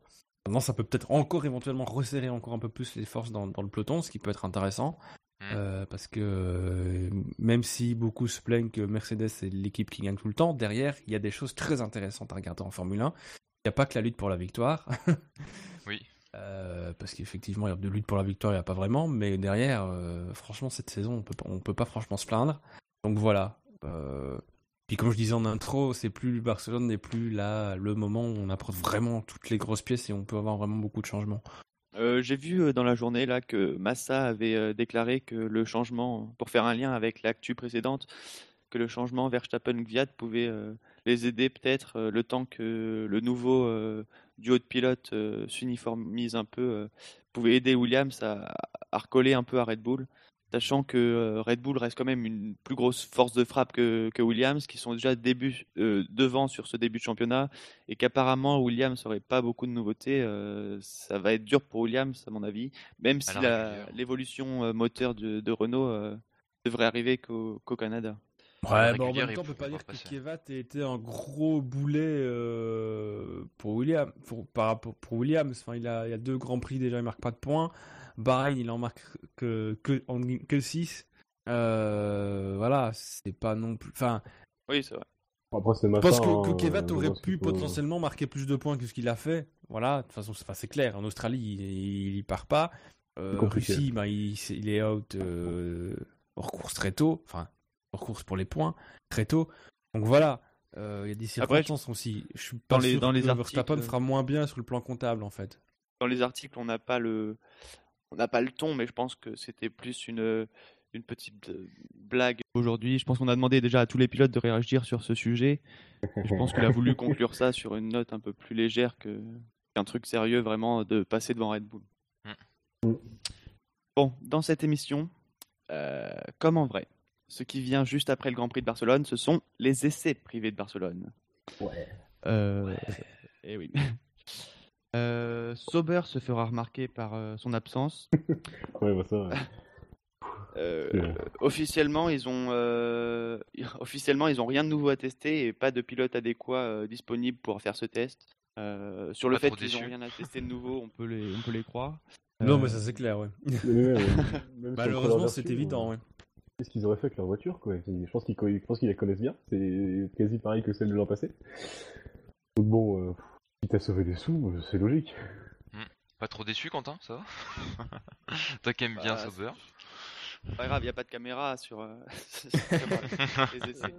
maintenant, ça peut peut-être encore éventuellement resserrer encore un peu plus les forces dans, dans le peloton, ce qui peut être intéressant. Mm. Euh, parce que même si beaucoup se plaignent que Mercedes est l'équipe qui gagne tout le temps, derrière, il y a des choses très intéressantes à regarder en Formule 1. N'y a pas que la lutte pour la victoire. Oui. Euh, parce qu'effectivement, il y a de lutte pour la victoire, il n'y a pas vraiment. Mais derrière, euh, franchement, cette saison, on peut, pas- on peut pas franchement se plaindre. Donc voilà. Euh, puis comme je disais en intro, c'est plus Barcelone n'est plus là le moment où on apporte vraiment toutes les grosses pièces et on peut avoir vraiment beaucoup de changements. J'ai vu dans la journée là que Massa avait déclaré que le changement, pour faire un lien avec l'actu précédente, que le changement Verstappen-Gviat pouvait euh, les aider peut-être euh, le temps que le nouveau euh, duo de pilotes euh, s'uniformise un peu, pouvait aider Williams à, à recoller un peu à Red Bull, sachant que Red Bull reste quand même une plus grosse force de frappe que, que Williams, qui sont déjà début, euh, devant sur ce début de championnat, et qu'apparemment Williams n'aurait pas beaucoup de nouveautés. euh, ça va être dur pour Williams, à mon avis, même si l'évolution moteur de, de Renault euh, devrait arriver qu'au qu'au Canada. Ouais, bah en même temps, on peut pas dire pas que passer. Kevat ait été un gros boulet euh, pour William, pour, par rapport pour Williams. Enfin, il a, il a deux grands prix déjà, il marque pas de points. Bahreïn, il en marque que que en- que 6. voilà, c'est pas non plus. Enfin, Oui, c'est vrai. Après, c'est Massa. pense que, hein, que Kevat je aurait pu potentiellement marquer plus de points que ce qu'il a fait. Voilà, de toute façon, c'est enfin, c'est clair. En Australie, il, il y part pas. Euh. Russie, bah, il, il est out euh, hors course très tôt. Enfin, course pour les points très tôt. Donc voilà, euh, il y a des Après, circonstances aussi. Je suis pas dans les- sûr dans les que articles- Verstappen fera moins bien sur le plan comptable en fait. Dans les articles, on n'a pas le, on n'a pas le ton, mais je pense que c'était plus une, une petite euh, blague aujourd'hui. Je pense qu'on a demandé déjà à tous les pilotes de réagir sur ce sujet. Et je pense qu'il a voulu conclure ça sur une note un peu plus légère que qu'un truc sérieux, vraiment de passer devant Red Bull. Mm. Bon, dans cette émission, euh, comme en vrai, ce qui vient juste après le Grand Prix de Barcelone, ce sont les essais privés de Barcelone. Ouais. Euh, eh oui. Euh, Sauber se fera remarquer par euh, son absence. Ouais, bah ça. ouais. Euh, officiellement, ils ont euh, officiellement ils ont rien de nouveau à tester et pas de pilote adéquat euh, disponible pour faire ce test. Euh, sur le Pas fait qu'ils n'ont rien à tester de nouveau, on peut les on peut les croire. Non, mais ça c'est clair, ouais. Malheureusement, c'est évident, ouais. Qu'est-ce qu'ils auraient fait avec leur voiture, quoi Je pense qu'ils la connaissent bien. C'est quasi pareil que celle de l'an passé. Donc bon, euh, quitte à sauver des sous, euh, c'est logique. Pas trop déçu, Quentin, ça va Toi qui aimes bien Bah, Sauber. Pas grave, il n'y a pas de caméra sur, euh, sur les essais.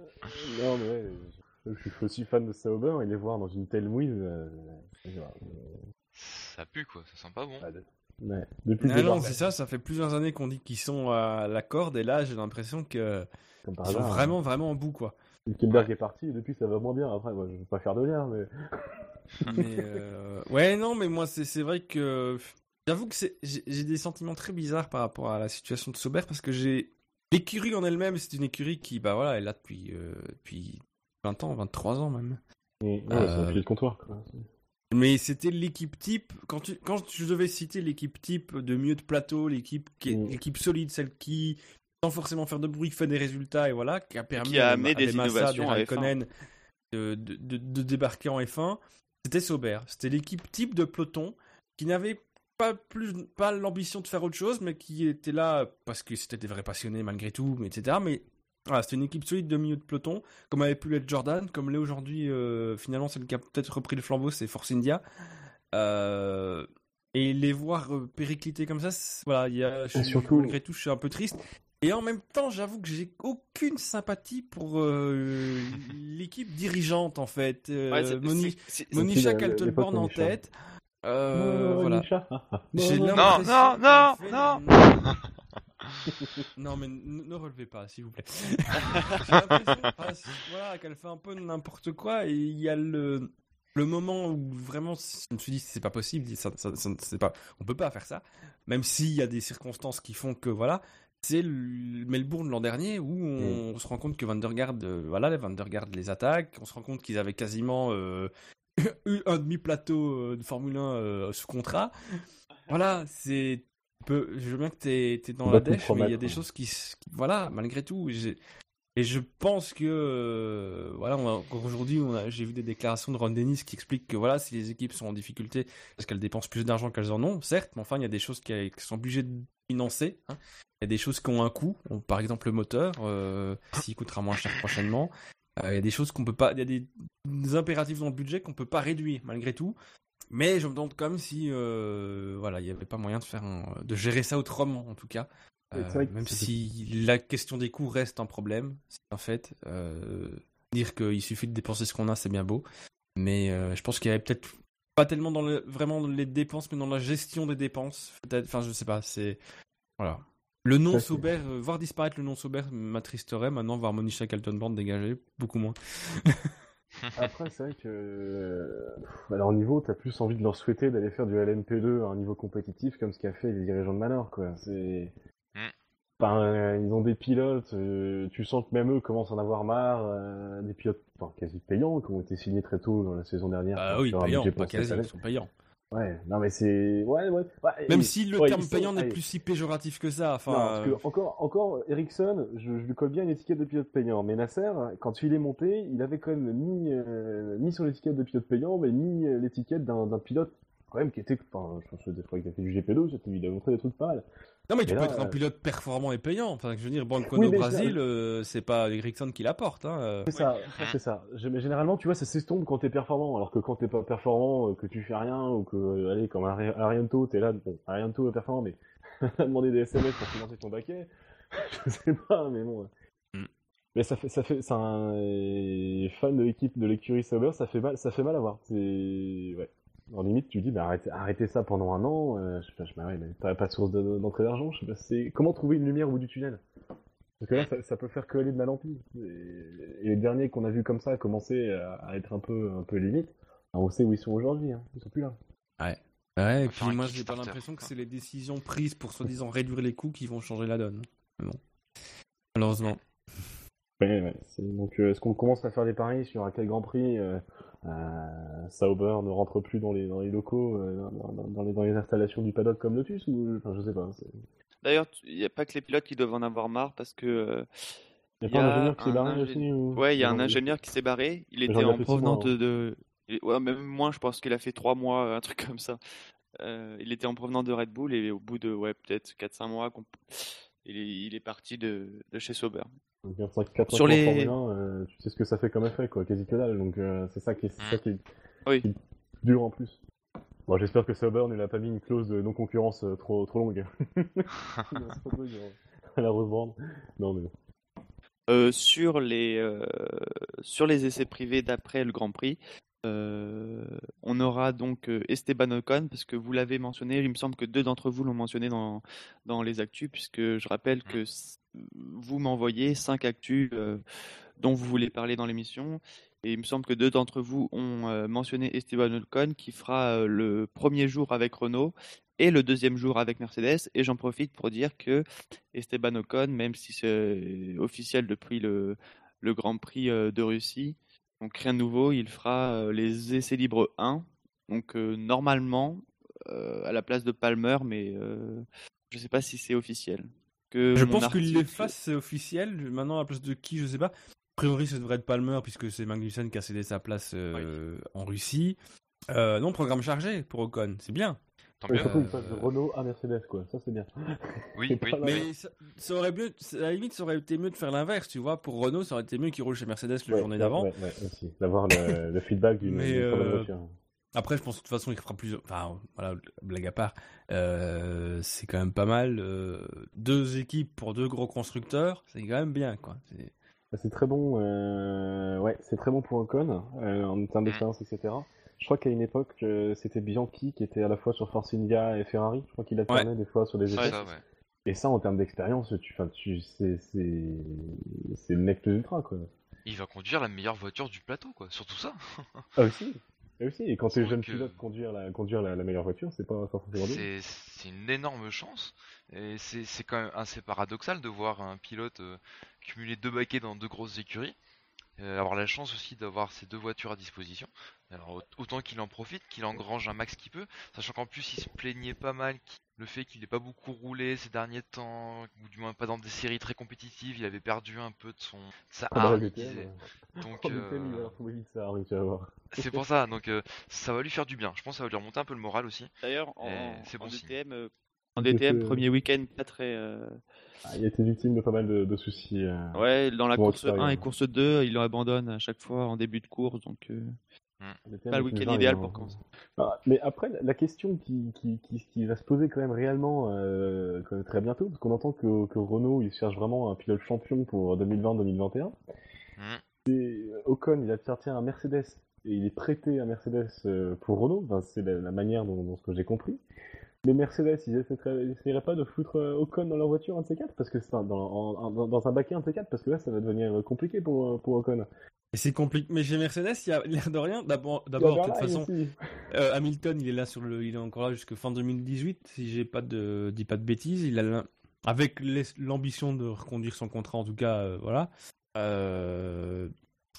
Non, mais ouais, je suis aussi fan de Sauber et les voir dans une telle mouise. euh, Ça pue quoi, ça sent pas bon. Ouais, depuis Ah non, c'est ça, ça fait plusieurs années qu'on dit qu'ils sont à la corde et là j'ai l'impression que comme par ils sont hasard, vraiment vraiment au bout quoi. Hülkenberg est parti et depuis ça va moins bien. Après, moi, je veux pas faire de lien, mais Mais euh, ouais, non, mais moi c'est c'est vrai que j'avoue que j'ai des sentiments très bizarres par rapport à la situation de Sauber parce que j'ai l'écurie en elle-même, c'est une écurie qui bah voilà, est là depuis euh, depuis 20 ans, 23 ans même. ouais, Euh, c'est un pied de comptoir. Quoi. Mais c'était l'équipe type. Quand tu, quand tu devais citer l'équipe type de mieux de plateau, l'équipe qui est Mm. l'équipe solide, celle qui, sans forcément faire de bruit, fait des résultats et voilà, qui a permis Qui a à des Massa, innovations à F1. Raikkonen de, de, de- de débarquer en F1, c'était Sauber. C'était l'équipe type de peloton qui n'avait pas plus, pas l'ambition de faire autre chose, mais qui était là parce que c'était des vrais passionnés malgré tout, mais etc. Mais voilà, c'était une équipe solide de milieu de peloton, comme avait pu l'être Jordan, comme l'est aujourd'hui, euh, finalement, celle qui a peut-être repris le flambeau, c'est Force India. Euh, et les voir euh, péricliter comme ça, c'est- voilà, il y a, je Et suis- surtout- malgré tout, je suis un peu triste. Et en même temps, j'avoue que j'ai aucune sympathie pour euh, l'équipe dirigeante, en fait. Euh, Ouais, c'est- Moni- c'est- c'est- Monisha Kaltenborn en tête. Euh, Non, voilà. Misha. J'ai Non, non, non, non. non, mais ne relevez pas, s'il vous plaît. J'ai l'impression c'est- voilà, qu'elle fait un peu n'importe quoi et il y a le, le moment où vraiment je me suis dit c'est pas possible, ça, ça, ça- c'est pas, on peut pas faire ça, même s'il y a des circonstances qui font que voilà. C'est le Melbourne l'an dernier où on, se rend compte que Van der Garde, euh, voilà, les Van der les attaque. On se rend compte qu'ils avaient quasiment euh, eu un demi-plateau euh, de Formule 1 euh, sous contrat. Voilà, c'est peu. Je veux bien que t'es es dans la dèche, mais il y a des choses qui, voilà, malgré tout. Et je pense que euh, voilà, aujourd'hui, j'ai vu des déclarations de Ron Dennis qui expliquent que voilà, si les équipes sont en difficulté parce qu'elles dépensent plus d'argent qu'elles en ont, certes, mais enfin, il y a des choses qui, qui sont obligées de financer. hein. Il y a des choses qui ont un coût, par exemple le moteur, euh, s'il coûtera moins cher prochainement. Euh, Il y a des choses qu'on peut pas, il y a des, des impératifs dans le budget qu'on peut pas réduire malgré tout. Mais je me demande quand même si, euh, voilà, il n'y avait pas moyen de faire un- de gérer ça autrement en tout cas. Euh, même si la question des coûts reste un problème, c'est un fait. Euh, dire qu'il suffit de dépenser ce qu'on a, c'est bien beau. Mais je pense qu'il y avait peut-être pas tellement dans le, vraiment dans les dépenses, mais dans la gestion des dépenses. Peut-être, enfin, je sais pas. C'est voilà. Le nom Sauber, voir disparaître le nom Sauber m'attristerait. Maintenant, voir Monisha Kaltenborn dégager, beaucoup moins. Après, c'est vrai que. Alors, au niveau, t'as plus envie de leur souhaiter d'aller faire du LMP2 à un niveau compétitif comme ce qu'a fait les dirigeants de Manor, quoi. C'est. Euh, ils ont des pilotes, euh, tu sens que même eux commencent à en avoir marre, euh, des pilotes enfin, quasi payants qui ont été signés très tôt dans la saison dernière. Pour oui, payants, pas quasi, ils sont payants. Ouais, non mais c'est. Ouais, ouais. ouais, Même et- si le terme payant n'est plus si péjoratif que ça. Enfin, Non, parce que euh, encore, encore, Ericsson, je, je lui colle bien une étiquette de pilote payant. Mais Nasser, quand il est monté, il avait quand même mis, euh, mis sur l'étiquette de pilote payant, mais mis euh, l'étiquette d'un pilote quand même qui était, enfin, je pense que des fois qu'il a fait du GP2, c'était, il a montré des trucs pas mal. Non, mais tu peux là, être un euh, pilote performant et payant. Enfin, je veux dire, Branco Oui, Brésil, euh, c'est pas Ericsson qui l'apporte. Hein. euh. C'est ça, c'est ça. Je- mais généralement, tu vois, ça s'estompe quand t'es performant, alors que quand t'es pas performant, euh, que tu fais rien, ou que, allez, comme Ari- Arianto, t'es là, bon, Arianto est performant, mais à demander des SMS pour financer ton baquet, je sais pas, mais bon. Mm. Mais ça fait, ça fait, c'est un fan de l'équipe de l'écurie Sauber, ça fait mal, ça fait mal à voir. C'est, ouais. En limite, tu dis, bah, arrêtez, arrêtez ça pendant un an, euh, je sais pas, je sais pas, ouais, mais t'as pas de source de- d'entrée d'argent, je sais pas, c'est, comment trouver une lumière au bout du tunnel? Parce que là, ça, ça peut faire que aller de mal en pis. Et, et les derniers qu'on a vus comme ça commencer à, à être un peu, un peu limite, on sait où ils sont aujourd'hui, hein. Ils sont plus là. Ouais, et Faire puis moi, j'ai pas l'impression que c'est les décisions prises pour soi-disant réduire les coûts qui vont changer la donne. Mais bon. Malheureusement. Ouais, ouais. c'est- Donc, euh, est-ce qu'on commence à faire des paris sur à quel Grand Prix euh, euh, Sauber ne rentre plus dans les, dans les locaux, dans, dans- dans les, dans les installations du paddock comme Lotus ou enfin, je sais pas. D'ailleurs, il n'y a pas que les pilotes qui doivent en avoir marre parce que euh, Y a Il un ingénieur qui s'est barré ingé- aussi ou... ouais, il y a un ingénieur qui s'est barré. Il était il en provenant mois, de, il- ouais, même moins, je pense qu'il a fait trois mois, un truc comme ça. Euh, il était en provenant de Red Bull et au bout de ouais, peut-être 4-5 mois, il est, il est parti de, de chez Sauber. Donc, 4 4 Sur les- Formule 1, euh, tu sais ce que ça fait comme effet, quoi, quasi que dalle. Donc euh, c'est ça qui est, c'est ça qui est, Oui. qui est dur en plus. Bon, j'espère que Sauber ne l'a pas mis une clause de non-concurrence euh, trop, trop longue. à la Brand. Non, mais Euh, sur les euh, sur les essais privés d'après le Grand Prix, euh, on aura donc Esteban Ocon parce que vous l'avez mentionné. Il me semble que deux d'entre vous l'ont mentionné dans dans les actus puisque je rappelle que s- vous m'envoyez cinq actus euh, dont vous voulez parler dans l'émission. Et il me semble que deux d'entre vous ont euh, mentionné Esteban Ocon qui fera euh, le premier jour avec Renault et le deuxième jour avec Mercedes. Et j'en profite pour dire que Esteban Ocon, même si c'est officiel depuis le, le Grand Prix de Russie, donc rien de nouveau, il fera les essais libres 1. Donc normalement, à la place de Palmer, mais je ne sais pas si c'est officiel. Que Je pense qu'il article- les fasse, c'est officiel. Maintenant, à la place de qui, je sais pas. A priori, ça devrait être Palmer, puisque c'est Magnussen qui a cédé sa place euh, en Russie. Euh, non, programme chargé pour Ocon, c'est bien. Tant mieux. surtout, Euh, il passe de Renault à Mercedes, quoi. Ça, c'est bien. Oui. Mais ça, ça aurait mieux, à la limite, ça aurait été mieux de faire l'inverse, tu vois. Pour Renault, ça aurait été mieux qu'il roule chez Mercedes la Ouais, journée ouais, d'avant. Ouais, ouais, aussi. D'avoir le, le feedback d'une Mais, Après, je pense que de toute façon, il fera plus. Enfin, voilà, blague à part. Euh, c'est quand même pas mal. euh, deux équipes pour deux gros constructeurs, c'est quand même bien, quoi. C'est- Bah, très bon, euh, ouais, c'est très bon pour Ocon, euh, en termes d'expérience, etc. Je crois qu'à une époque, euh, c'était Bianchi qui était à la fois sur Force India et Ferrari. Je crois qu'il alternait des fois sur ça, ouais. Et ça, en termes d'expérience, tu, enfin, tu, c'est, c'est, c'est le mec de ultra, quoi. Il va conduire la meilleure voiture du plateau, quoi. Surtout ça. Ah aussi. Et aussi. Et quand t'es jeune euh, pilote, conduire la, conduire la, la meilleure voiture, c'est pas forcément. C'est c'est une énorme chance. Et c'est quand même assez paradoxal de voir un pilote euh, cumuler deux baquets dans deux grosses écuries. Euh, avoir la chance aussi d'avoir ces deux voitures à disposition. Alors autant qu'il en profite, qu'il engrange un max qu'il peut, sachant qu'en plus il se plaignait pas mal le fait qu'il n'ait pas beaucoup roulé ces derniers temps, ou du moins pas dans des séries très compétitives, il avait perdu un peu de son de sa hargne, euh, Donc euh, c'est pour ça, donc euh, ça va lui faire du bien. Je pense que ça va lui remonter un peu le moral aussi. D'ailleurs, en, en bon. DTM, euh, en DTM, était- premier week-end, pas très. euh, Ah, il a été victime de pas mal de, de soucis. euh. Ouais, dans la course c'est pas 1 grave. et course 2, il abandonne à chaque fois en début de course, donc euh, pas le week-end idéal pour en- commencer. Ah, mais après, la- question qui, qui, qui, qui va se poser quand même réellement euh, quand même très bientôt, parce qu'on entend que, que Renault il cherche vraiment un pilote champion pour 2020-2021. Mhm. Et euh, Ocon il appartient à Mercedes et il est prêté à Mercedes euh, pour Renault, enfin, c'est la, la manière dont, dont ce que j'ai compris. Mais Mercedes, ils essaieraient, ils essaieraient pas de foutre Ocon dans leur voiture un de ces quatre? Parce que c'est dans, un baquet un de ces quatre parce que là ça va devenir compliqué pour, pour Ocon. Et c'est compliqué. Mais chez Mercedes, il y a l'air de rien. D'abord, d'abord, de toute façon, euh, Hamilton, il est là sur le, il est encore là jusqu'à fin 2018, si j'ai pas de, dis pas de bêtises. Il a avec l'ambition de reconduire son contrat, en tout cas, euh, voilà. Euh,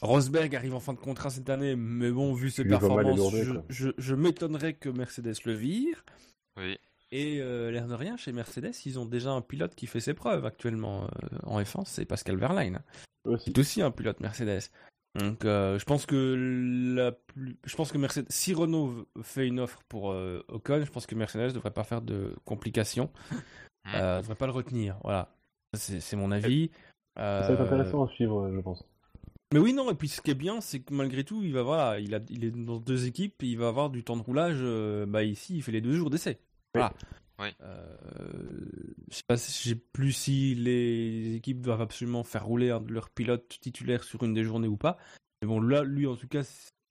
Rosberg arrive en fin de contrat cette année, mais bon, vu ses performances, je, quoi. je, je m'étonnerais que Mercedes le vire. Oui. Et euh, l'air de rien, chez Mercedes, ils ont déjà un pilote qui fait ses preuves actuellement euh, en F1, c'est Pascal Verlaine. Aussi. C'est aussi un pilote Mercedes. Donc, euh, je pense que la plus... je pense que Mercedes, si Renault fait une offre pour euh, Ocon, je pense que Mercedes devrait pas faire de complications, euh, devrait pas le retenir. Voilà, c'est mon avis. Ça va être Euh, intéressant à suivre, je pense. Mais oui, non. Et puis, ce qui est bien, c'est que malgré tout, il va voilà, il a, il est dans deux équipes, et il va avoir du temps de roulage. euh, bah ici, il fait les deux jours d'essai. Voilà. Oui. Euh, je sais plus si les équipes doivent absolument faire rouler leurs pilotes titulaires sur une des journées ou pas. Mais bon, là, lui, en tout cas,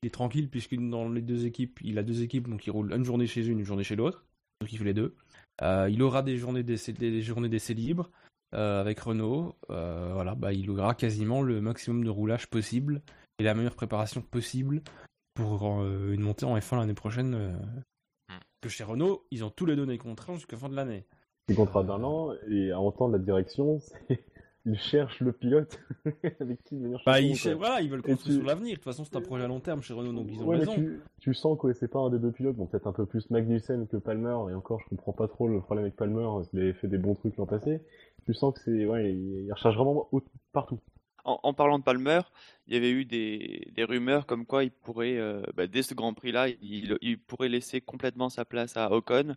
il est tranquille puisque dans les deux équipes, il a deux équipes, donc il roule une journée chez une, une journée chez l'autre. Donc il fait les deux. Euh, il aura des journées d'essai, libres euh, avec Renault. Voilà, bah, il aura quasiment le maximum de roulage possible et la meilleure préparation possible pour une montée en F1 l'année prochaine. Que chez Renault, ils ont tous les des contrats jusqu'à fin de l'année. Des contrats d'un an, et à entendre la direction, ils cherchent le pilote avec qui venir Bah, ils, quoi. cher- voilà, ils veulent construire tu- sur l'avenir. De toute façon, c'est un projet à long terme chez Renault, donc ils ont Ouais, raison. tu, tu sens que c'est pas un des deux pilotes, bon peut-être un peu plus Magnussen que Palmer, et encore je comprends pas trop le problème avec Palmer, il avait fait des bons trucs l'an passé. Tu sens que c'est, ouais, il, il recherche vraiment partout. En, en parlant de Palmer, il y avait eu des, des rumeurs comme quoi il pourrait, euh, bah, dès ce Grand Prix-là, il, il pourrait laisser complètement sa place à Ocon.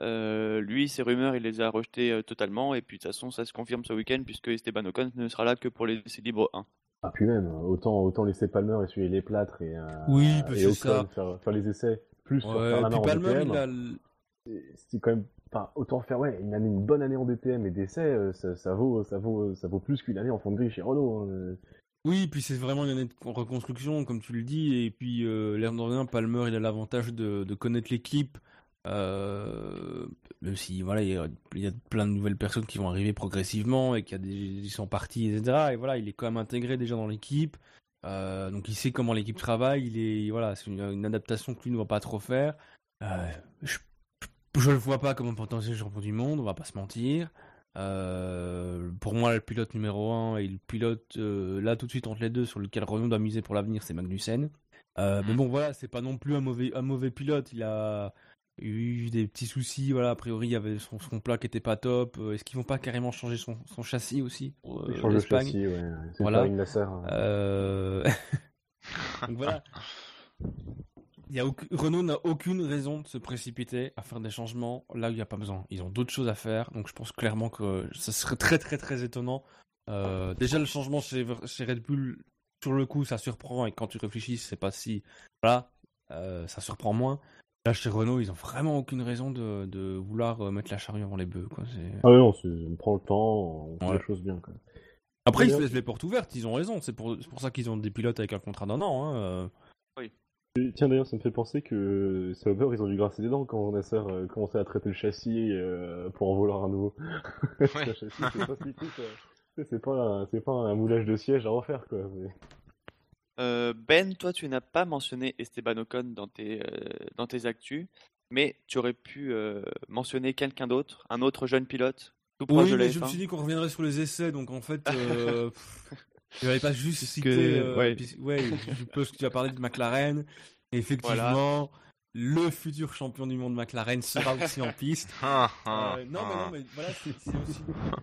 Euh, lui, ces rumeurs, il les a rejetées euh, totalement. Et puis de toute façon, ça se confirme ce week-end puisque Esteban Ocon ne sera là que pour les essais libres 1. Ah puis même, autant, autant laisser Palmer essuyer les plâtres et, euh, Oui, bah, et Ocon ça. Faire, faire les essais, plus sur Ouais, en Palmer, il a. C'est quand même, autant faire, ouais, une année, une bonne année en DTM et d'essais, euh, ça, vaut, ça vaut, ça vaut plus qu'une année en fond de chez Renault. hein. Euh, Oui, puis c'est vraiment une année de reconstruction, comme tu le dis, et puis euh, l'air Palmer, il a l'avantage de, connaître l'équipe, euh, même si voilà, il y, a, plein de nouvelles personnes qui vont arriver progressivement et ils sont partis, etc. Et voilà, il est quand même intégré déjà dans l'équipe, euh, donc il sait comment l'équipe travaille. Il est voilà, c'est une, adaptation que lui ne va pas trop faire. Euh, je le vois pas comme un potentiel champion du monde, on va pas se mentir. Euh, pour moi, le pilote numéro 1 et le pilote euh, là tout de suite entre les deux sur lequel Renault doit miser pour l'avenir, c'est Magnussen. Euh, mais bon, voilà, c'est pas non plus un mauvais, un mauvais pilote. Il a eu des petits soucis. Voilà, a priori, il y avait son, son plat qui était pas top. Euh, Est-ce qu'ils vont pas carrément changer son, son châssis aussi pour, euh, il change de l'Espagne châssis, ouais. Voilà. une hein. Euh, Donc voilà. Il y a aucun- Renault n'a aucune raison de se précipiter à faire des changements là où il n'y a pas besoin. Ils ont d'autres choses à faire, donc je pense clairement que ça serait très très très étonnant. Euh, déjà le changement chez, chez Red Bull, sur le coup, ça surprend et quand tu réfléchis, c'est pas si voilà, euh, ça surprend moins. Là chez Renault, ils ont vraiment aucune raison de, de vouloir euh, mettre la charrue avant les bœufs. Quoi. C'est- Ah ouais, on, prend le temps, on fait Ouais. les choses bien, quoi. Après, ils se laissent les portes ouvertes, ils ont raison. C'est pour, c'est pour ça qu'ils ont des pilotes avec un contrat d'un an. Hein. Euh. Tiens, d'ailleurs, ça me fait penser que Sauber, ils ont dû grasser des dents quand Nasser euh, commençait à traiter le châssis euh, pour en vouloir un nouveau. châssis, c'est pas si C'est pas, un- c'est pas un moulage de siège à refaire, quoi. mais- Euh, ben, toi, tu n'as pas mentionné Esteban Ocon dans tes, euh, dans tes actus, mais tu aurais pu euh, mentionner quelqu'un d'autre, un autre jeune pilote, tout Oui, de la mais je me F1. suis dit qu'on reviendrait sur les essais, donc en fait, euh, pff, je n'avais pas juste cité. euh, ouais. puis- ouais, je suppose que tu as parlé de McLaren. Et effectivement, le futur champion du monde McLaren sera aussi en piste. Ah, Euh, ah, non, mais non, mais voilà,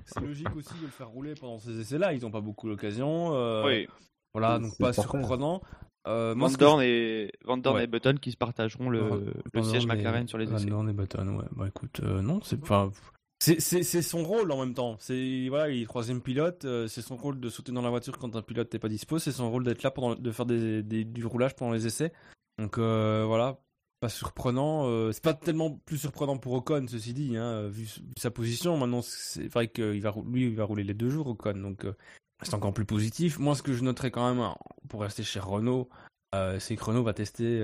c'est logique aussi de le faire rouler pendant ces essais-là. Ils n'ont pas beaucoup l'occasion. euh, Oui, Voilà, donc pas parfait. surprenant. Euh, Van que je- et, Van Dorn Ouais. et Button qui se partageront le, Van- le Van siège et- McLaren sur les Van essais. Dorn et Button, ouais. Bah écoute, euh, non, c'est enfin, c'est son rôle en même temps. C'est voilà, il est troisième pilote, euh, c'est son rôle de sauter dans la voiture quand un pilote n'est pas dispo, c'est son rôle d'être là pendant de faire du roulage pendant les essais. Donc euh, voilà, pas surprenant. euh, c'est pas tellement plus surprenant pour Ocon, ceci dit, hein, vu, sa position. Maintenant, c'est vrai qu'il va lui, va rouler les deux jours Ocon, donc euh, c'est encore plus positif. Moi, ce que je noterais quand même pour rester chez Renault, c'est que Renault va tester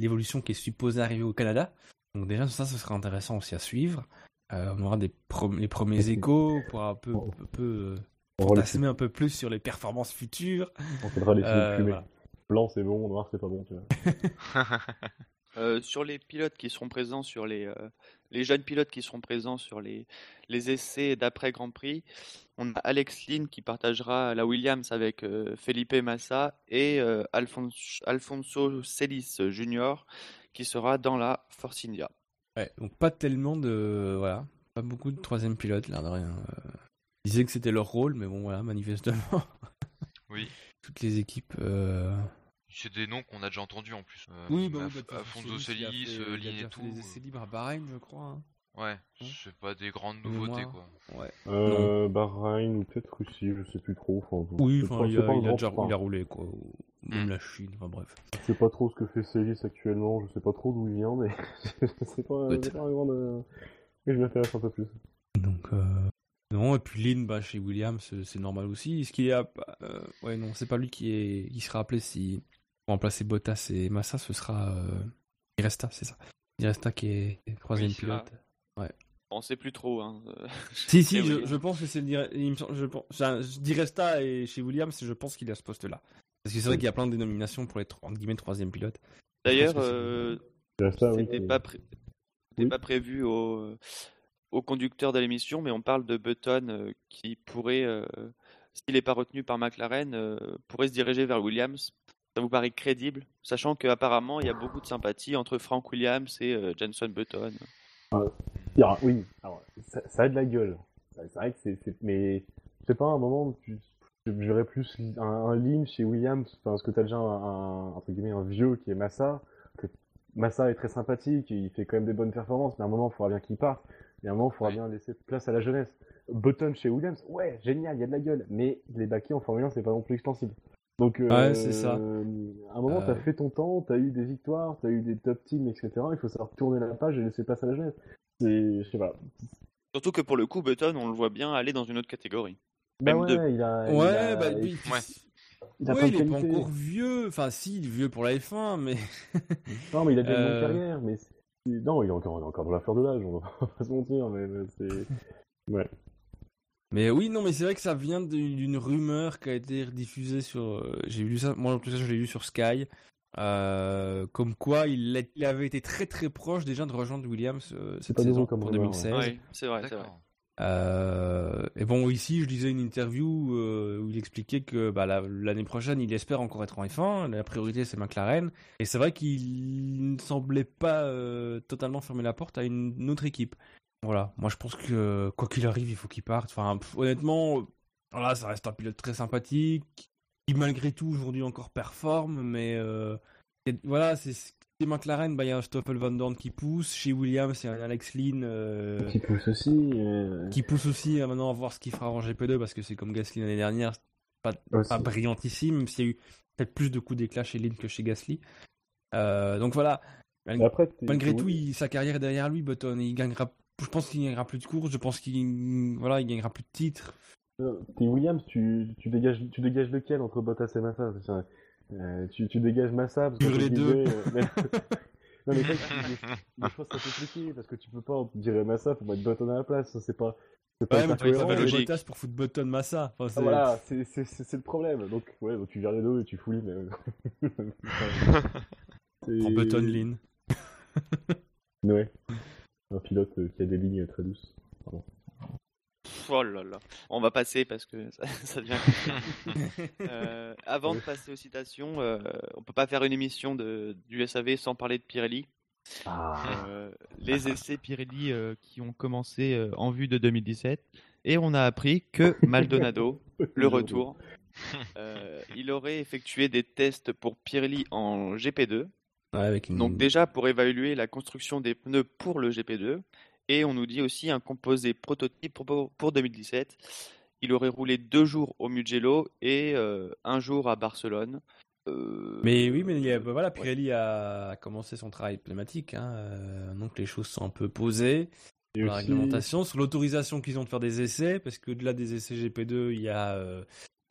l'évolution qui est supposée arriver au Canada. Donc déjà, ça, ce sera intéressant aussi à suivre. Euh, on aura des les premiers échos pour un peu, un peu euh, fantasmer un peu plus sur les performances futures. on faudra les Euh, voilà. Blanc, c'est bon, noir, c'est pas bon, tu vois. Euh, sur les pilotes qui seront présents sur les, euh, les jeunes pilotes qui seront présents sur les, les essais d'après Grand Prix, on a Alex Lynn qui partagera la Williams avec euh, Felipe Massa et euh, Alfonso, Alfonso Celis Jr. qui sera dans la Force India. Ouais, donc pas tellement de voilà, pas beaucoup de troisième pilote là de rien. Euh, ils disaient que c'était leur rôle, mais bon voilà, manifestement Oui. toutes les équipes. euh, C'est des noms qu'on a déjà entendus en plus. Euh, Oui, bah, Af- bah, Afonso Celis, euh, tout. Les essais libres à Bahreïn, je crois. hein. Ouais, Hein c'est pas des grandes De nouveautés quoi. Ouais. Euh, Bahreïn ou peut-être Russie, je sais plus trop. Enfin, Oui, enfin, pas- il a, pas il a déjà il a roulé quoi. ou Même Mm. la Chine, enfin bref. Je sais pas trop ce que fait Celis actuellement, je sais pas trop d'où il vient, mais c'est pas, Peut-être. c'est pas un grand. euh, Mais je m'intéresse un peu plus. Donc euh, non et puis Lynn bah chez Williams c'est- c'est normal aussi. Est-ce qu'il est à- euh, ouais non c'est pas lui qui est qui sera appelé si pour remplacer Bottas et Massa ce sera euh... Di Resta c'est ça. Di Resta qui est troisième Oui, c'est pilote. On sait plus trop. Hein. euh, Si si je, je pense que c'est je pense enfin, Di Resta et chez Williams je pense qu'il est à ce poste là. Parce que c'est vrai qu'il y a plein de dénominations pour les entre guillemets troisième pilote. D'ailleurs, Je euh, oui. c'était pas, pré- c'était Oui. pas prévu au, au conducteur de l'émission, mais on parle de Button euh, qui pourrait, euh, s'il n'est pas retenu par McLaren, euh, pourrait se diriger vers Williams. Ça vous paraît crédible, sachant qu'apparemment il y a beaucoup de sympathie entre Frank Williams et euh, Jenson Button. Alors, oui, alors, ça, ça a de la gueule. C'est vrai que c'est, mais je sais pas, à un moment, tu, je verrais plus un, un chez Williams, parce que t'as déjà un, un- entre guillemets, un vieux qui est Massa, que Massa est très sympathique, il fait quand même des bonnes performances, mais à un moment, il faudra bien qu'il parte, et à un moment, il faudra Ouais. bien laisser place à la jeunesse. Button chez Williams, ouais, génial, il y a de la gueule, mais les baquets en Formule 1, c'est pas non plus extensible. Donc, euh, Ouais, c'est ça. à un moment, Euh. t'as fait ton temps, t'as eu des victoires, t'as eu des top teams, etc. Il faut savoir tourner la page et laisser place à la jeunesse. C'est, je sais pas, Surtout que pour le coup, Button, on le voit bien aller dans une autre catégorie. Bah Même ouais, deux. il a, il Ouais, a- bah, il, Ouais. il a ouais, il est pas encore vieux. Enfin, si, il est vieux pour la F1, mais. Non, mais il a déjà une Euh. longue carrière, mais c'est- non, il est encore, il est encore dans la fleur de l'âge, on va pas se mentir, mais, mais c'est. Ouais. Mais oui, non, mais c'est vrai que ça vient d'une rumeur qui a été diffusée sur. euh, J'ai vu ça, moi en tout cas, je l'ai vu sur Sky. Euh, comme quoi il, a- il avait été très très proche déjà de rejoindre Williams euh, cette saison comme pour rumeur, 2016. Oui, c'est vrai, c'est vrai. Euh, et bon, ici, je lisais une interview euh, où il expliquait que bah, la- l'année prochaine, il espère encore être en F1. La priorité, c'est McLaren. Et c'est vrai qu'il ne semblait pas euh, totalement fermer la porte à une, une autre équipe. Voilà. Moi, je pense que quoi qu'il arrive, il faut qu'il parte. Enfin, pff, honnêtement, voilà, ça reste un pilote très sympathique qui, malgré tout, aujourd'hui encore performe. Mais euh, voilà, c'est chez McLaren, bah, il y a un Stoffel Van Dorn qui pousse. Chez Williams, il y a un Alex Lynn. euh, Qui pousse aussi. euh, qui pousse aussi à maintenant à voir ce qu'il fera en GP2 parce que c'est comme Gasly l'année dernière, pas brillantissime, s'il y a eu peut-être plus de coups d'éclat chez Lynn que chez Gasly. Donc voilà, après, malgré tout, il- sa carrière est derrière lui, Button. Il gagnera, je pense qu'il gagnera plus de courses, je pense qu'il voilà, il gagnera plus de titres. Euh, T'es Williams, tu, tu, dégages, tu dégages lequel entre Bottas et Massa? Euh, tu, tu dégages Massa parce que les deux. euh, mais- Non, mais ça, des, des fois, c'est compliqué parce que tu peux pas dire Massa pour mettre Button à la place. ça, C'est pas, c'est pas Ouais, mais pas mettre logique. Bottas pour foutre Button Massa. Enfin, Ah, c'est- voilà, c'est c'est- c'est- c'est le problème. Donc, ouais, donc tu vires les deux et tu fouilles. Mais... C'est- Prends Button Lynn. Ouais. Un pilote qui a des lignes très douces. Oh là là. On va passer parce que ça, ça devient. Euh, avant de passer aux citations, euh, on peut pas faire une émission de, du SAV sans parler de Pirelli. Ah, Euh, les essais Pirelli euh, qui ont commencé en vue de 2017. Et on a appris que Maldonado, le retour, il aurait effectué des tests pour Pirelli en GP2. Ouais, avec une... Donc déjà pour évaluer la construction des pneus pour le GP2. Et on nous dit aussi un composé prototype pour, pour 2017. Il aurait roulé deux jours au Mugello et euh, un jour à Barcelone. Euh, Mais oui, mais il y a- bah voilà, ouais. Pirelli a commencé son travail pneumatique, hein, euh, donc les choses sont un peu posées. Et sur la aussi- réglementation, sur l'autorisation qu'ils ont de faire des essais, parce qu'au-delà des essais GP2, il y a euh,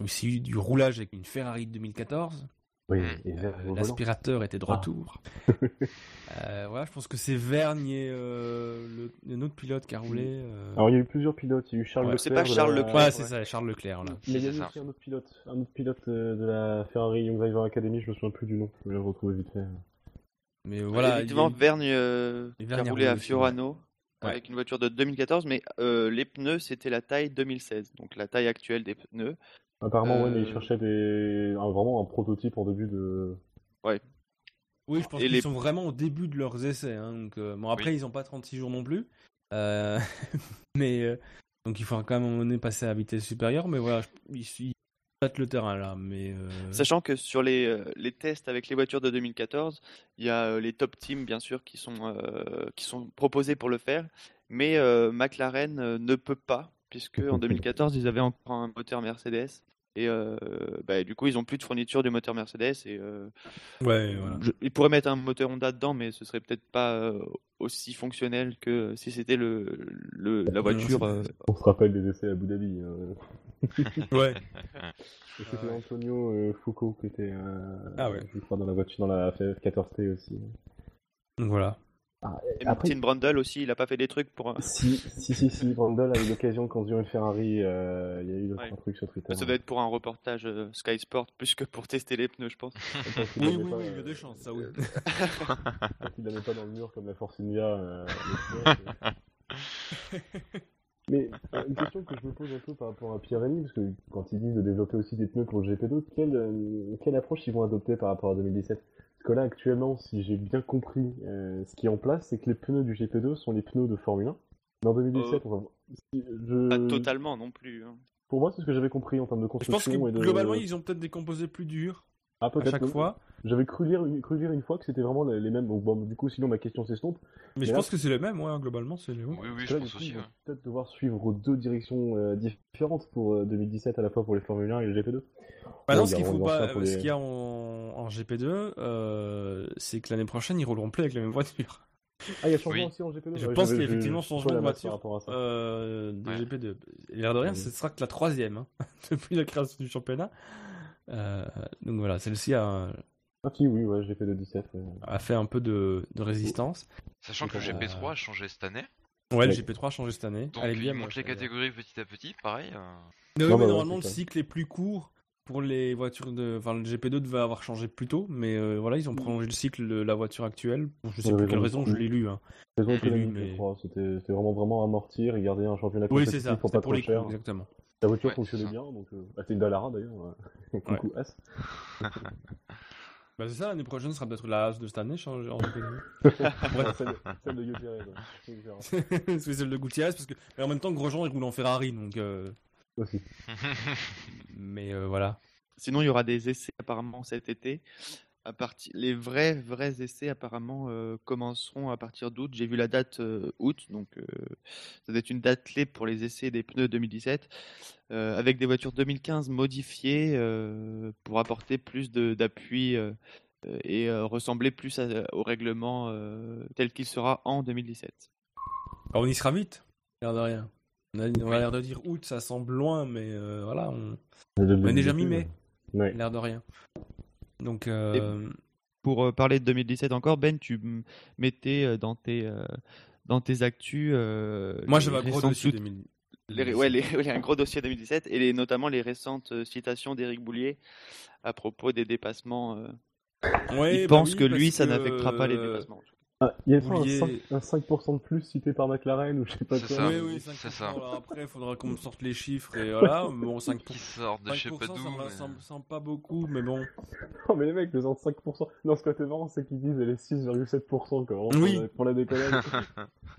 aussi du roulage avec une Ferrari de 2014. Oui, Euh. L'aspirateur était de Ah. retour. Euh, voilà, je pense que c'est Vergne et euh, le, un autre pilote qui a roulé. euh, Alors, il y a eu plusieurs pilotes. Il y a eu Charles Ouais. Leclerc. C'est pas Charles la- Leclerc. Ouais, Ouais. c'est ça, Charles Leclerc. Là. Mais il y a eu aussi un autre pilote, un autre pilote de la Ferrari Young Driver Academy, je me souviens plus du nom, je vais le retrouver vite fait. Mais Voilà, effectivement, Vergne euh, qui a roulé à Fiorano Ouais. avec une voiture de 2014, mais euh, les pneus c'était la taille 2016, donc la taille actuelle des pneus. Apparemment, ouais, mais il Euh, des... un- vraiment un prototype en début de. Oui, je pense qu'ils les- sont vraiment au début de leurs essais. hein, donc, euh, bon, après, ils n'ont pas 36 jours non plus. Euh, mais euh, donc, il faudra quand même à un moment donné passer à vitesse supérieure. Mais voilà, je- ils, ils battent le terrain là. Mais euh, Sachant que sur les, les tests avec les voitures de 2014, il y a les top teams bien sûr qui sont, euh, qui sont proposés pour le faire, mais euh, McLaren ne peut pas, puisque en 2014 ils avaient encore un moteur Mercedes. Et euh, bah, du coup, ils ont plus de fourniture du moteur Mercedes et euh, ouais, voilà. je- ils pourraient mettre un moteur Honda dedans, mais ce serait peut-être pas euh, aussi fonctionnel que si c'était le, le- la voiture. euh, On se rappelle des essais à Abu Dhabi. hein. ouais. C'était. Antonio Foucault qui était, euh, Ah ouais. je crois, dans la voiture, dans la F14T aussi. Donc voilà. et Après- Martin Brundle aussi, il a pas fait des trucs pour. Si, si, si, si, Brundle a eu l'occasion de conduire une Ferrari, euh, il y a eu Ouais. un truc sur Twitter. Ça doit être pour un reportage euh, Sky Sport plus que pour tester les pneus, je pense. Oui, oui, pas, oui, il y a euh, des chances, ça oui. tant qu'il l'avait pas dans le mur comme la Force India. euh, euh. Mais euh, une question que je me pose un peu par rapport à Pirelli, parce que quand ils disent de développer aussi des pneus pour le GP2, quelle, euh, quelle approche ils vont adopter par rapport à 2017 Parce que là, actuellement, si j'ai bien compris, euh, ce qui est en place, c'est que les pneus du GP2 sont les pneus de Formule 1. Mais en 2017, on va... si- je- Pas totalement non plus. hein. Pour moi, c'est ce que j'avais compris en termes de Je pense construction que et de... globalement, ils ont peut-être des composés plus durs Ah, à chaque oui. fois. J'avais cru lire, une- cru lire une fois que c'était vraiment les, mêmes. Bon, bon, du coup, sinon ma question s'estompe. Mais Mais je là- pense que c'est les mêmes, ouais, globalement, c'est les mêmes. Oui, oui, je là, pense aussi. ouais. peut-être devoir suivre deux directions euh, différentes pour euh, 2017 à la fois pour les Formule 1 et le GP2. Bah non, ce qu'il faut pas, les- ce qu'il y a en, en GP2, euh, c'est que l'année prochaine, ils rouleront plus avec la même voiture. Ah, il y a changement Oui. aussi en GP2 Je Ouais, pense qu'il y a effectivement changement de voiture. par rapport à ça. Euh, de Ouais. GP2. Et l'air de rien, ce sera que la troisième, hein, depuis la création du championnat. Euh, donc voilà, celle-ci a, Ah, si, oui, ouais, GP2 17. ouais. a fait un peu de, de résistance. Sachant que le Euh, GP3 a changé cette année. Ouais, le Ouais. GP3 a changé cette année. Donc ils bien, montent les catégories petit à petit, pareil. euh, Mais oui, Non, mais bah, normalement, le cycle est plus court pour les voitures de. Enfin, le GP2 devait avoir changé plus tôt, mais euh, voilà, ils ont prolongé le cycle de la voiture actuelle. Bon, je sais Pour plus quelle raison, je l'ai lu. Hein. Mais-. C'était c'était vraiment, vraiment amortir et garder un championnat Oui, c'est ça, pour pas pour trop les cher. exactement. La voiture Ouais, fonctionnait bien, donc euh, ah, une Dallara d'ailleurs. Coucou As. Bah, c'est ça, l'année prochaine sera peut-être la Haas de cette année, changée en GP2. celle, de ouais. Gutierrez. c'est celle de Gutiérrez, parce que. Mais en même temps, Grosjean, il roule en Ferrari, donc. euh, Aussi. Mais euh, voilà. Sinon, il y aura des essais apparemment cet été. À partir... Les vrais, vrais essais apparemment euh, commenceront à partir d'août. J'ai vu la date euh, août, donc euh, ça doit être une date clé pour les essais des pneus 2017, euh, avec des voitures 2015 modifiées euh, pour apporter plus de- d'appui et euh, ressembler plus à- au règlement euh, tel qu'il sera en 2017. Alors, on y sera vite, l'air de rien. On a, on a l'air de dire août, ça semble loin, mais euh, voilà, on, on est déjà mi-mai, Ouais. l'air de rien. Donc, euh, Pour euh, parler de 2017 encore, Ben, tu m- mettais dans tes, euh, dans tes actus. euh, moi, j'avais un gros dossier sout- 2000. les ouais, les- ouais, un gros dossier 2017 et les, notamment les récentes citations d'Éric Boulier à propos des dépassements. euh, Ouais, il bah pense oui, que lui, ça que, n'affectera pas les dépassements. Ah, il y a un, Boulier- 5, un 5% de plus cité par McLaren ou je sais pas quoi. ça. Oui, oui, C'est 5%. ça. Alors après, il faudra qu'on me sorte les chiffres et voilà. Bon, 5%. qui sortent de je sais 5%, pas ça d'où. me mais- semble, semble pas beaucoup, mais bon. Non, mais les mecs, les 5%. Non, ce côté marrant, c'est qu'ils disent les 6,7% quoi. Oui. Pour la, pour la décollage.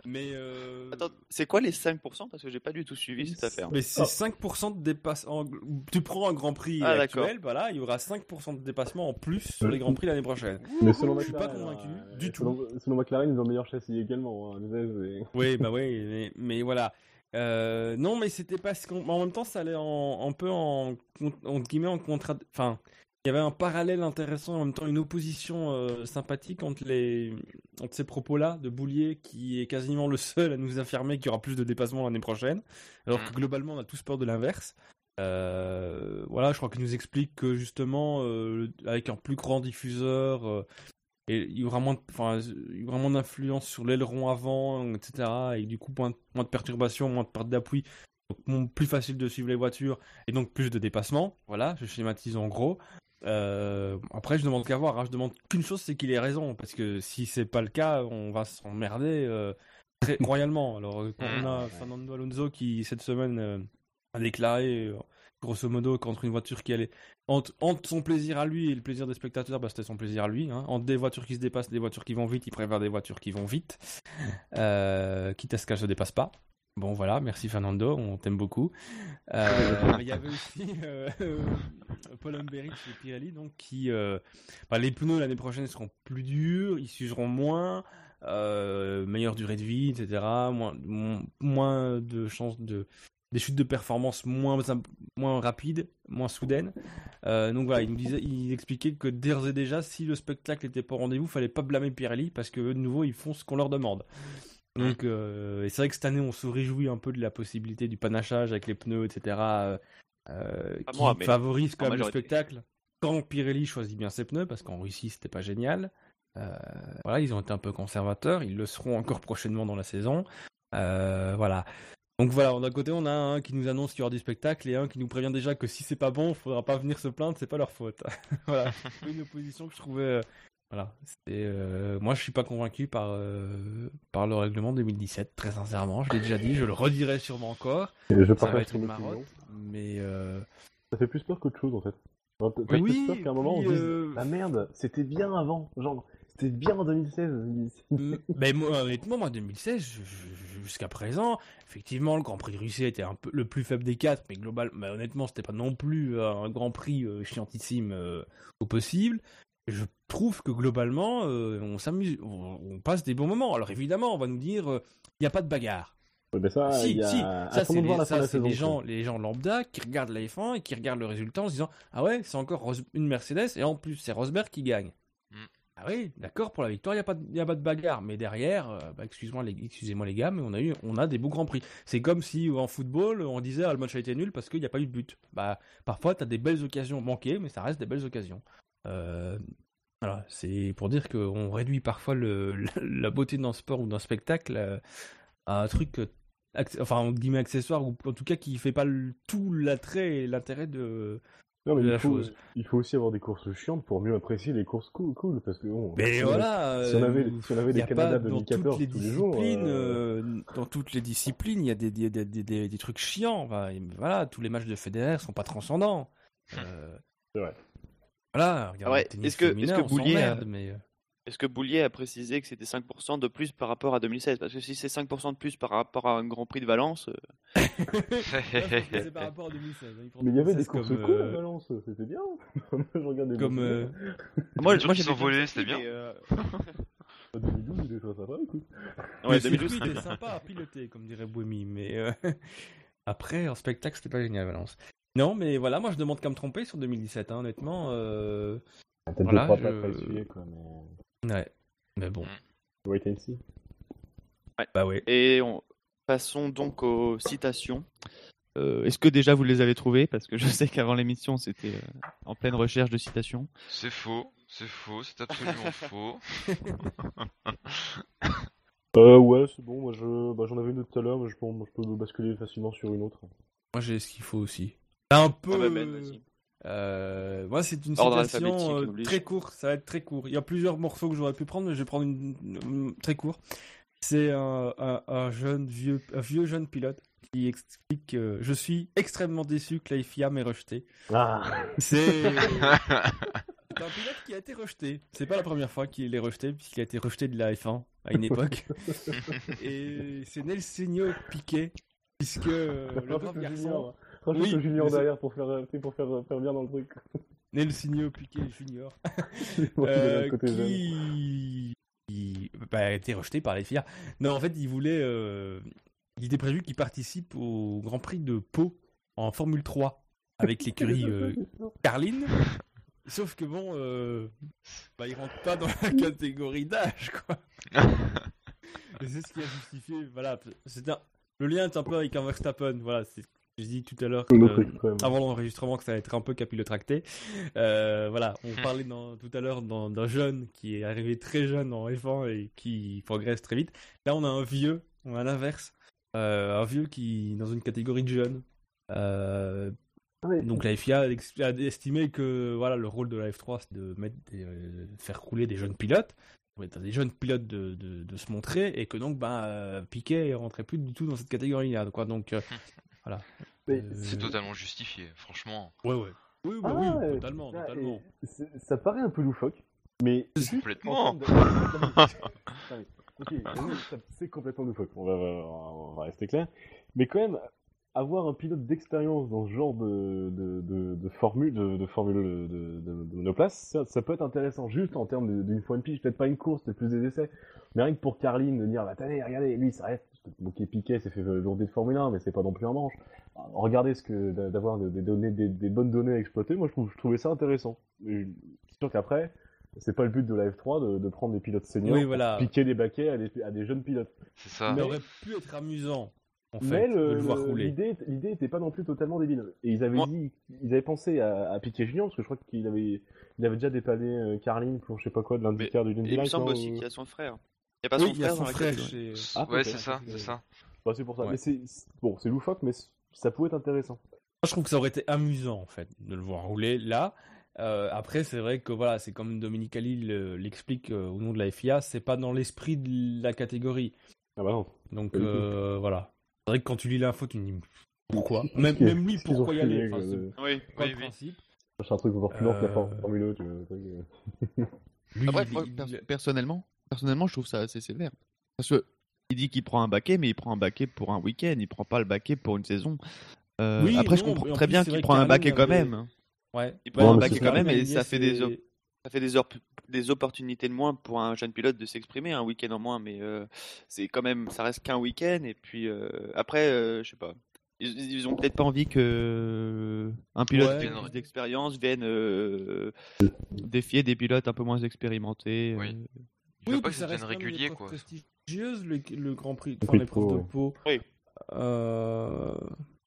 Mais euh... Attends, c'est quoi les 5% Parce que j'ai pas du tout suivi cette affaire. Mais c'est Oh. 5% de dépassement. Tu prends un Grand Prix Ah, actuel, voilà, il y aura 5% de dépassement en plus sur les Grands Prix l'année prochaine. mais selon Je suis pas convaincu, euh, du tout. selon, selon McLaren, ils ont le meilleur châssis également. Hein, et- Oui, bah oui, mais, mais voilà. Euh, non, mais c'était parce qu'en même temps, ça allait en, un peu en, entre guillemets, en contra. Enfin, il y avait un parallèle intéressant, en même temps une opposition euh, sympathique entre, les, entre ces propos-là de Boulier, qui est quasiment le seul à nous affirmer qu'il y aura plus de dépassements l'année prochaine, alors que Mhm. globalement, on a tous peur de l'inverse. Euh, voilà, je crois qu'il nous explique que justement, euh, avec un plus grand diffuseur, euh, et il y aura moins, il y aura moins d'influence sur l'aileron avant, etc. Et du coup, moins, de- moins de perturbations, moins de perte d'appui. Donc, plus facile de suivre les voitures et donc plus de dépassements. Voilà, je schématise en gros. Euh, après, je demande qu'à voir. hein. Je demande qu'une chose, c'est qu'il ait raison. Parce que si c'est pas le cas, on va s'emmerder euh, très royalement. Alors, quand on a Fernando Alonso qui, cette semaine, euh, a déclaré, euh, grosso modo, qu'entre une voiture qui allait. Entre, entre son plaisir à lui et le plaisir des spectateurs, bah, c'était son plaisir à lui. Hein. Entre des voitures qui se dépassent et des voitures qui vont vite, il préfère des voitures qui vont vite. Euh, quitte à ce qu'elles se dépassent pas. Bon voilà, merci Fernando, on t'aime beaucoup. Euh, mais il y avait aussi euh, Paul Humberich chez Pirelli, donc qui, bah, les pneus l'année prochaine seront plus durs, ils s'useront moins, meilleure durée de vie, etc. Moins, mo- moins de chances de des chutes de performance moins moins rapides, moins soudaines. Euh, donc voilà, il nous disait, il expliquait que d'ores et déjà, si le spectacle n'était pas au rendez-vous, fallait pas blâmer Pirelli parce que de nouveau, ils font ce qu'on leur demande. Donc, euh, et c'est vrai que cette année, on se réjouit un peu de la possibilité du panachage avec les pneus, etc., euh, qui moi, favorise quand même le spectacle. Quand Pirelli choisit bien ses pneus, parce qu'en Russie, c'était pas génial. Voilà, ils ont été un peu conservateurs, ils le seront encore prochainement dans la saison. Voilà. Donc voilà, d'un côté, on a un qui nous annonce qu'il y aura du spectacle et un qui nous prévient déjà que si c'est pas bon, il faudra pas venir se plaindre, c'est pas leur faute. voilà, une opposition que je trouvais euh, Voilà. Euh, moi, je suis pas convaincu par, euh, par le règlement 2017, très sincèrement. Je l'ai déjà dit, je le redirai sûrement encore. Et je Ça va être une marotte, mais Ça fait plus peur qu'autre chose en fait. Enfin, Oui, plus peur qu'à un moment oui, on dise Ah merde, c'était bien avant. Genre, c'était bien en 2016. Mm, Mais moi, honnêtement, moi, 2016, je- je- jusqu'à présent, effectivement, le Grand Prix de Russie était un peu le plus faible des quatre, mais global, mais honnêtement, c'était pas non plus euh, un Grand Prix euh, chiantissime euh, au possible. Je trouve que globalement, euh, on s'amuse, on, on passe des bons moments. Alors évidemment, on va nous dire, il n'y a pas de bagarre. Ouais, ben ça, si, il y a... si, ça c'est les, ça, c'est les gens, les gens lambda qui regardent la F1 et qui regardent le résultat en se disant, ah ouais, c'est encore Ros- une Mercedes et en plus c'est Rosberg qui gagne. Ah oui, d'accord, pour la victoire, il n'y a, pas de- a pas de bagarre. Mais derrière, euh, bah, excuse-moi les, excusez-moi les gars, mais on a, eu, on a des beaux grands prix. C'est comme si en football, on disait ah, le match a été nul parce qu'il n'y a pas eu de but. Bah, parfois, tu as des belles occasions manquées, mais ça reste des belles occasions. Euh, voilà, c'est pour dire qu'on réduit parfois le, la beauté d'un sport ou d'un spectacle euh, à un truc, euh, enfin, entre guillemets, accessoire, ou en tout cas qui fait pas tout l'attrait et l'intérêt de. Non, mais de il la faut, chose. il faut aussi avoir des courses chiantes pour mieux apprécier les courses cool, cool parce que bon, Mais si on- voilà. si on avait, euh, si on avait des Canada pas dans 2014 toutes les tous les jours, disciplines, euh, euh, dans toutes les disciplines, il y a des, des, des, des, des- trucs chiants. Et voilà, tous les matchs de Federer sont pas transcendants. Euh, C'est vrai. Voilà, regarde Ah ouais, est-ce que- est-ce que on Boulier a- s'emmerde, mais Est-ce que Boulier a précisé que c'était 5% de plus par rapport à 2016 Parce que si c'est 5% de plus par rapport à un Grand Prix de Valence, euh, c'est par rapport à 2016. hein, il prend Mais il y avait des 2016 courses comme, cool à euh, Valence, c'était bien. Moi, je regarde des Comme, euh, moi, Les gens moi bien le c'était bien. mais, euh, 2012, il était sympa, écoute. Ouais, le 2012. circuit était sympa à piloter, comme dirait Boemi, mais euh, après, en spectacle, c'était pas génial, Valence. Non, mais voilà, moi je demande qu'à me tromper sur 2017, hein, honnêtement. euh, Peut-être Voilà, je- pas pas essuyer, quoi, mais... Ouais, mais bon, Wait and see. bah ouais. Et on... passons donc aux citations. Euh, Est-ce que déjà vous les avez trouvées? Parce que je sais qu'avant l'émission, c'était euh, en pleine recherche de citations. C'est faux, c'est faux, c'est absolument faux. Euh, ouais, c'est bon, moi je, bah, j'en avais une tout à l'heure, mais je peux, je peux basculer facilement sur une autre. Moi j'ai ce qu'il faut aussi. Un peu. Ah bah, Ben, vas-y. Euh, moi c'est une Ordre citation euh, très courte, ça va être très court. Il y a plusieurs morceaux que j'aurais pu prendre, mais je vais prendre une, une- très court. C'est un, un- un jeune vieux, un vieux jeune pilote qui explique euh, Je suis extrêmement déçu que la FIA m'ait rejeté. Ah C'est un pilote qui a été rejeté. C'est pas la première fois qu'il est rejeté, puisqu'il a été rejeté de la F1 à une époque. Et c'est Nelsinho Piquet, puisque euh, le garçon, rajoute Oui, le junior derrière pour faire, sais, pour faire, faire bien dans le truc. Nelsinho Piquet Junior, euh, qui... qui bah, a été rejeté par la FIA. Non, en fait, il voulait. euh, Il était prévu qu'il participe au Grand Prix de Pau en Formule 3 avec l'écurie euh, Carline. Sauf que bon, euh, bah, il rentre pas dans la catégorie d'âge, quoi. Et c'est ce qui a justifié, voilà. C'est un... Le lien est un peu avec un Verstappen, voilà. C'est j'ai dit tout à l'heure. Euh, avant l'enregistrement que ça va être un peu capillotracté. Euh, voilà, on parlait dans- tout à l'heure d'un jeune qui est arrivé très jeune en F1 et qui progresse très vite. Là, on a un vieux, on a l'inverse, euh, un vieux qui dans une catégorie de jeunes. Euh, donc la FIA a estimé que voilà le rôle de la F3 c'est de mettre des, euh, faire couler des jeunes pilotes, des jeunes pilotes de, de, de se montrer et que donc bah Piquet rentrait plus du tout dans cette catégorie là quoi donc euh, voilà. Euh, C'est totalement justifié, franchement. Ouais, ouais. Oui, oui, Ah, oui, ouais, totalement, ça, totalement. Ça paraît un peu loufoque, mais. Complètement. de- c'est complètement loufoque, on va, on va rester clair. Mais quand même, avoir un pilote d'expérience dans ce genre de, de, de, de formule, de, de formule de, de, de- de monoplace, ça, ça peut être intéressant, juste en termes d'une fois une pige, peut-être pas une course, peut-être plus des essais. Mais rien que pour Carline de dire, bah, attendez, regardez, lui, ça reste, ok, Piquet s'est fait lourder de Formule 1, mais c'est pas non plus un manche. Regardez ce que, d'a- d'avoir des données, des, des bonnes données à exploiter, moi, je, trouve, je trouvais ça intéressant. C'est sûr qu'après, c'est pas le but de la F3 de, de prendre des pilotes seniors, Oui, voilà. piquer des baquets à des, à des jeunes pilotes. C'est ça. Ça aurait pu être amusant, en fait, Mais de le- le voir le- rouler. l'idée, l'idée était pas non plus totalement débile. Et ils avaient Moi- dit, ils avaient pensé à, à Piquet Junior, parce que je crois qu'il avait, il avait déjà dépanné euh, Carline pour je sais pas quoi de l'IndyCar du Et Indy il me semble non, aussi qu'il y a son frère. Il n'y a pas Oui, son il y a frère son frère chez... Ah, ouais, c'est ça, c'est ça. Bah, c'est pour ça. Ouais. Mais c'est, c'est- bon, c'est loufoque, mais ça pouvait être intéressant. Moi, je trouve que ça aurait été amusant, en fait, de le voir rouler là. Euh, après, c'est vrai que voilà, c'est comme Dominique Ali le- l'explique euh, au nom de la FIA, c'est pas dans l'esprit de la catégorie. Ah bah non. Donc euh, voilà. C'est vrai que quand tu lis l'info, tu te dis pourquoi même, lui, pourquoi y aller Enfin, c'est de- Oui. pas Oui, le oui. principe. chercher un truc encore plus lent que la Euh, For- Formule 1, tu vois. un truc, euh. Lui, Après, il- moi, personnellement, personnellement, je trouve ça assez sévère. Parce que il dit qu'il prend un baquet, mais il prend un baquet pour un week-end, il prend pas le baquet pour une saison. Euh, Oui, après, je comprends très plus, bien c'est qu'il prend un baquet quand même. Ouais. Il prend un un baquet c'est quand même et ça fait des, c'est- ça fait des, des opportunités de moins pour un jeune pilote de s'exprimer, un week-end en moins, mais euh, c'est quand même, ça reste qu'un week-end. Et puis euh, après, euh, je sais pas. Ils, ils ont peut-être pas envie que un pilote Ouais. avec plus d'expérience vienne euh, défier des pilotes un peu moins expérimentés. Oui. euh. Il Oui, pas puis que ça devienne régulier, quoi. prestigieuse, le, le Grand Prix, enfin l'épreuve de. Pau. Oui. Euh,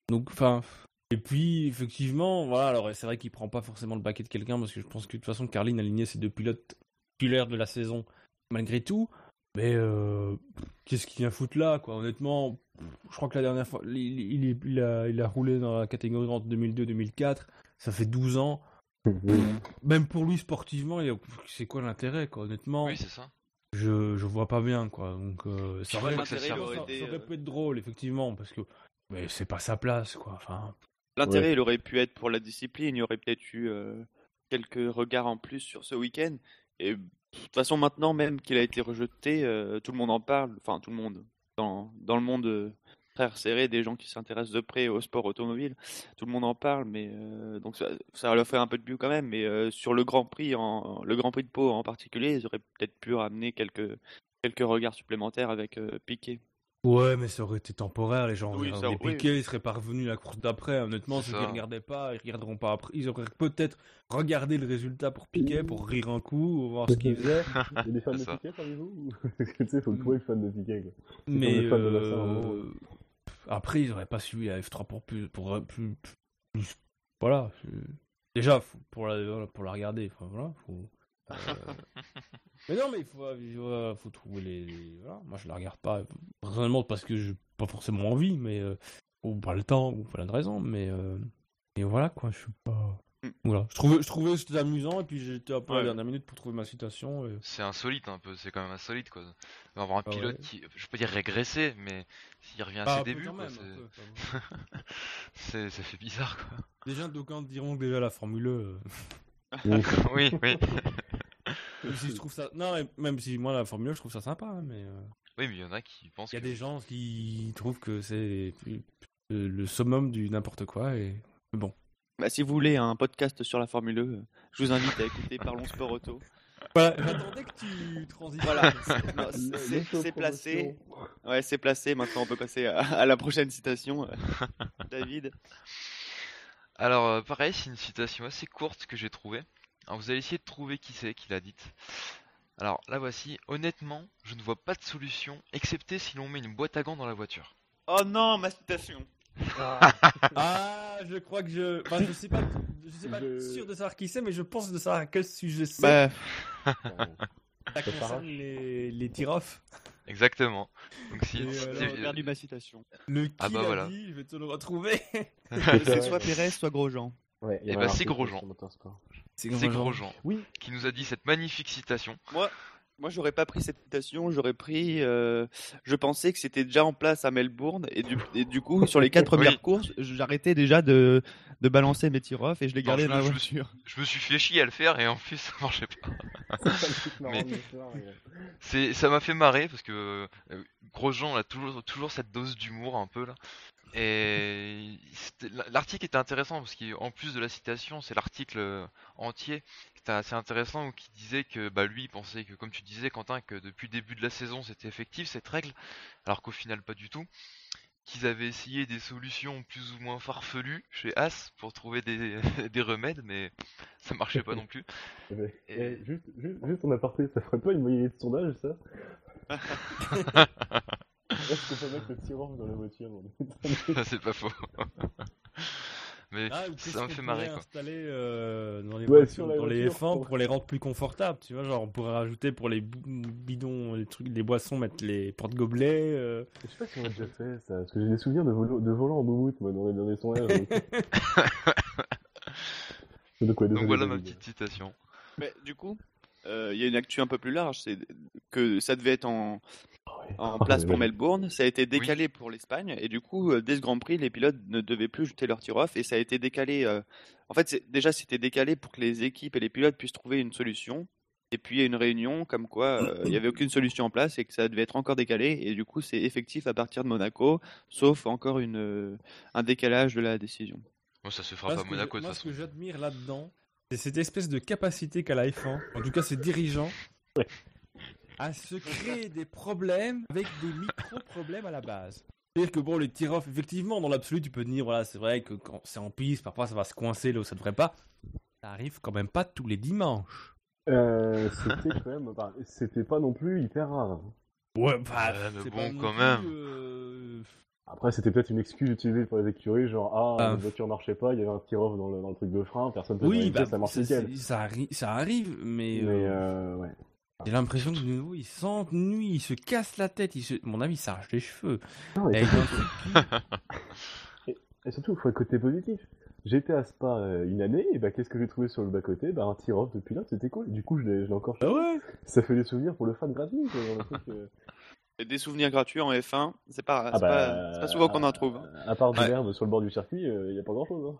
Donc, enfin. Et puis, effectivement, voilà, alors c'est vrai qu'il prend pas forcément le baquet de quelqu'un parce que je pense que de toute façon, Carline a aligné ses deux pilotes titulaires de la saison malgré tout. Mais euh, qu'est-ce qu'il vient foutre là, quoi? Honnêtement, je crois que la dernière fois, il, il, il- il a, il a roulé dans la catégorie entre 2002 et 2004. Ça fait 12 ans. Même pour lui, sportivement, c'est quoi l'intérêt, quoi? Honnêtement, Oui, c'est ça. je, je vois pas bien, quoi. Donc, euh, ça, aurait euh, pu être drôle, effectivement, parce que mais c'est pas sa place, quoi. Enfin, L'intérêt, il aurait pu être pour la discipline. Il y aurait peut-être eu euh, quelques regards en plus sur ce week-end. Et de toute façon, maintenant, même qu'il a été rejeté, euh, tout le monde en parle. Enfin, tout le monde. Dans, le monde euh, très resserré, des gens qui s'intéressent de près au sport automobile, tout le monde en parle. Mais euh, donc ça, ça leur fait un peu de mieux quand même. Mais euh, sur le Grand Prix, le Grand Prix de Pau en particulier, ils auraient peut-être pu ramener quelques quelques regards supplémentaires avec euh, Piquet. Ouais, mais ça aurait été temporaire. Les gens Oui, auraient ça- regardé oui. Piqué, ils seraient pas revenus la course d'après. Honnêtement, ceux ça. qui regardaient pas, ils regarderont pas après. Ils auraient peut-être regardé le résultat pour Piqué, pour rire un coup, voir ce qu'il faisait. Il y a des fans de. Piquet parmi vous ou- Parce que tu sais, faut trouver le fan de Piquet. Quoi. Mais de euh, vraiment. après, ils auraient pas suivi la F3 pour plus, pour euh, plus, plus- voilà. Déjà, faut- pour la, pour la regarder, enfin, voilà, faut. Euh, Mais non, mais il faut, il faut, faut trouver les, les- voilà. Moi, je la regarde pas personnellement parce que j'ai pas forcément envie, mais euh, ou pas le temps ou pas de raison, mais euh, et voilà quoi. Je suis pas. Mm. Voilà. Je trouvais, je trouvais c'était amusant et puis j'étais un peu à la Ouais. dernière minute pour trouver ma citation. et- C'est insolite un peu, c'est quand même insolite quoi. Avoir un Ah pilote ouais. qui, je peux dire régressé, mais s'il revient à ses débuts, quoi, même, c'est- ça fait bizarre quoi. Déjà, d'aucuns diront que déjà la Formule 1. euh, oui, oui. Même si je trouve ça. Non, même si moi la Formule 1, je trouve ça sympa, hein, mais euh, Oui, mais il y en a qui pensent il y a que des gens qui trouvent que c'est plus- le, summum du n'importe quoi et mais bon. Bah, si vous voulez un podcast sur la Formule 1, euh, je vous invite à écouter Parlons Sport Auto. Voilà, j'attendais que tu transites. Voilà, c'est- placé. Ouais, c'est placé. Maintenant, on peut passer à, à la prochaine citation. euh, David. Alors, euh, pareil, c'est une citation assez courte que j'ai trouvée. Alors, vous allez essayer de trouver qui c'est qui l'a dite. Alors, la voici. Honnêtement, je ne vois pas de solution, excepté si l'on met une boîte à gants dans la voiture. Oh non, ma citation. Ah, je crois que je. Enfin, je sais pas, je sais pas Je- sûr de savoir qui c'est, mais je pense de savoir à quel sujet c'est. Bah, ça concerne les, les tir-off. Exactement. Donc, si, Et alors, j'ai perdu ma citation. Le qui Ah bah voilà. dit, je vais te le retrouver. C'est soit Pérez, soit Grosjean. Ouais, y Eh bah, c'est Grosjean. C'est Grosjean Oui, qui nous a dit cette magnifique citation. Moi, moi, j'aurais pas pris cette citation. J'aurais pris. euh, je pensais que c'était déjà en place à Melbourne et du, et du coup, sur les quatre Oui. premières courses, j'arrêtais déjà de, de balancer mes tirs off et je les Non, gardais je dans la me- je me suis- voiture. Je me suis fait chier à le faire et en plus ça marchait pas. Mais- ça m'a fait marrer parce que euh, Grosjean a toujours, toujours cette dose d'humour un peu là. Et l'article était intéressant parce qu'en plus de la citation, c'est l'article euh, entier qui était assez intéressant où qui disait que bah, lui il pensait que, comme tu disais Quentin, que depuis le début de la saison c'était effectif cette règle, alors qu'au final pas du tout. Qu'ils avaient essayé des solutions plus ou moins farfelues chez As pour trouver des, des remèdes, mais ça marchait pas non plus. Et- juste, juste, juste en aparté, ça ferait pas une moyenne de sondage, ça? Est-ce qu'on peut mettre le dans la voiture c'est pas faux. mais Ah, ça qu'on fait marrer pourrait quoi. installer euh, dans les, Ouais, voitures- dans les voiture, F1 pour- pour les rendre plus confortables, tu vois, genre on pourrait rajouter pour les bidons, les trucs, les boissons, mettre les porte-gobelets. euh. Je sais pas si on a déjà fait ça, parce que j'ai des souvenirs de, volo- de volant en moumoute, moi, dans les, les sondages. donc- Donc, ouais, Donc voilà ma petite citation. Mais du coup, euh, il y a une actu un peu plus large, c'est que ça devait être en. En Oh, place pour. Melbourne, ça a été décalé pour l'Espagne, et du coup, euh, dès ce Grand Prix, les pilotes ne devaient plus jeter leur tir-off, et ça a été décalé. euh, En fait, c'est- déjà, c'était décalé pour que les équipes et les pilotes puissent trouver une solution. Et puis, il y a une réunion comme quoi euh, il n'y avait aucune solution en place et que ça devait être encore décalé. Et du coup, c'est effectif à partir de Monaco, sauf encore une, euh, un décalage de la décision. Bon, ça se fera pas à Monaco je- de moi, toute ce que façon. j'admire là-dedans, c'est cette espèce de capacité qu'a la F1, en tout cas ses dirigeants, Ouais. À se créer des problèmes avec des micro-problèmes à la base. C'est-à-dire que bon, les tir-off, effectivement, dans l'absolu, tu peux te dire, voilà, c'est vrai que quand c'est en piste, parfois ça va se coincer là où ça devrait pas. Ça arrive quand même pas tous les dimanches. Euh, c'était quand même, c'était pas non plus hyper rare. Ouais, bah, Ouais, mais c'est bon, quand plus, même. euh, Après, c'était peut-être une excuse utilisée par les écuries, genre, ah, Ah. la voiture marchait pas, il y avait un tir-off dans le, dans le truc de frein, personne ne Oui, bah, ça marche nickel. ça, arri- ça arrive, mais, Mais, euh, euh, ouais. J'ai l'impression que de nouveau, il s'ennuie, il se casse la tête, il se... mon avis, il s'arrache les cheveux. Non, un truc qui- Et surtout, il faut être côté positif. J'étais à Spa euh, une année, et bah qu'est-ce que j'ai trouvé sur le bas-côté? Bah un tir-off de pilote, c'était cool. Du coup, je l'ai encore fait. Ah ouais? Ça fait des souvenirs pour le fan gratuit. quoi, genre le truc, euh. Et des souvenirs gratuits en F1, c'est pas, Ah bah, pas, c'est pas souvent qu'on en trouve. hein. À part de Ouais. l'herbe sur le bord du circuit, il n'y a pas grand-chose. hein.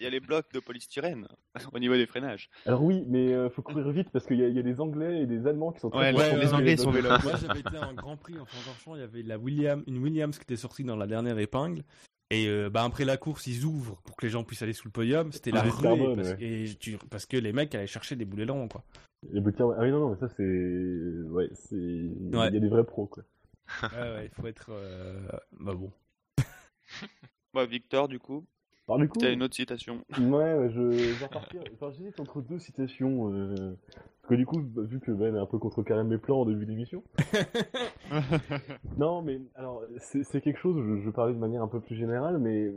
Il y a les blocs de polystyrène au niveau des freinages. Alors oui, mais euh, faut courir vite parce qu'il y, y a des Anglais et des Allemands qui sont très Ouais, forts les- Anglais sont de vélos. frein. Moi, j'avais été à un Grand Prix en Francorchamps, il y avait la William, une Williams qui était sortie dans la dernière épingle. Et euh, bah, après la course, ils ouvrent pour que les gens puissent aller sous le podium. C'était la Ah, ruée Carbone, parce, ouais. et tu- parce que les mecs allaient chercher des boulets longs, quoi. Les ouais. Ah oui, non, non, mais ça c'est. Ouais, c'est. Il y a Ouais. des vrais pros, quoi. Ouais, ouais, il faut être. euh, Bah bon. Bah, Victor, du coup, Alors du coup. tu as une autre citation. Ouais, je vais repartir. Enfin, j'hésite entre deux citations. euh, Parce que du coup, bah, vu que Ben est un peu contrecarré mes plans en début d'émission. non, mais alors, c'est c'est quelque chose, je, je parlais de manière un peu plus générale, mais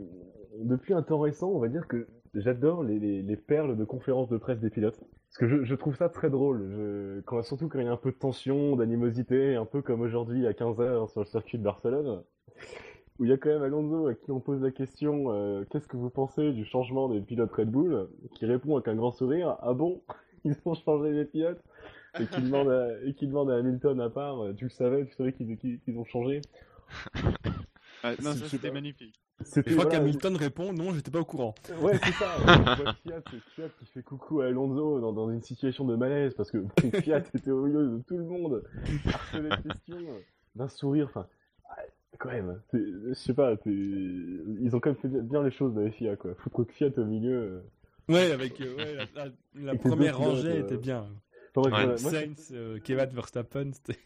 depuis un temps récent, on va dire que j'adore les, les, les perles de conférences de presse des pilotes. Parce que je, je trouve ça très drôle. Je, quand, surtout quand il y a un peu de tension, d'animosité, un peu comme aujourd'hui à 15h sur le circuit de Barcelone où il y a quand même Alonso à qui on pose la question euh, qu'est-ce que vous pensez du changement des pilotes Red Bull qui répond avec un grand sourire ah bon ils ont changé les pilotes? Et qui demande à, et qui demande à Hamilton à part euh, tu le savais tu savais qu'ils ont changé? Ouais, non, ça c'était pas. magnifique. Je crois voilà, qu'Hamilton répond non, j'étais pas au courant. ouais c'est ça on voit Fiat, Fiat qui fait coucou à Alonso dans, dans une situation de malaise parce que Fiat était au milieu de tout le monde harcelait de questions d'un sourire enfin quand même je sais pas ils ont quand même fait bien les choses la FIA quoi foutre Fiat au milieu euh, Ouais, avec euh, ouais, la, première pilotes, rangée euh, était bien. Enfin, bref, Ouais. voilà, moi, Sainz, euh, Kevin Verstappen, c'était.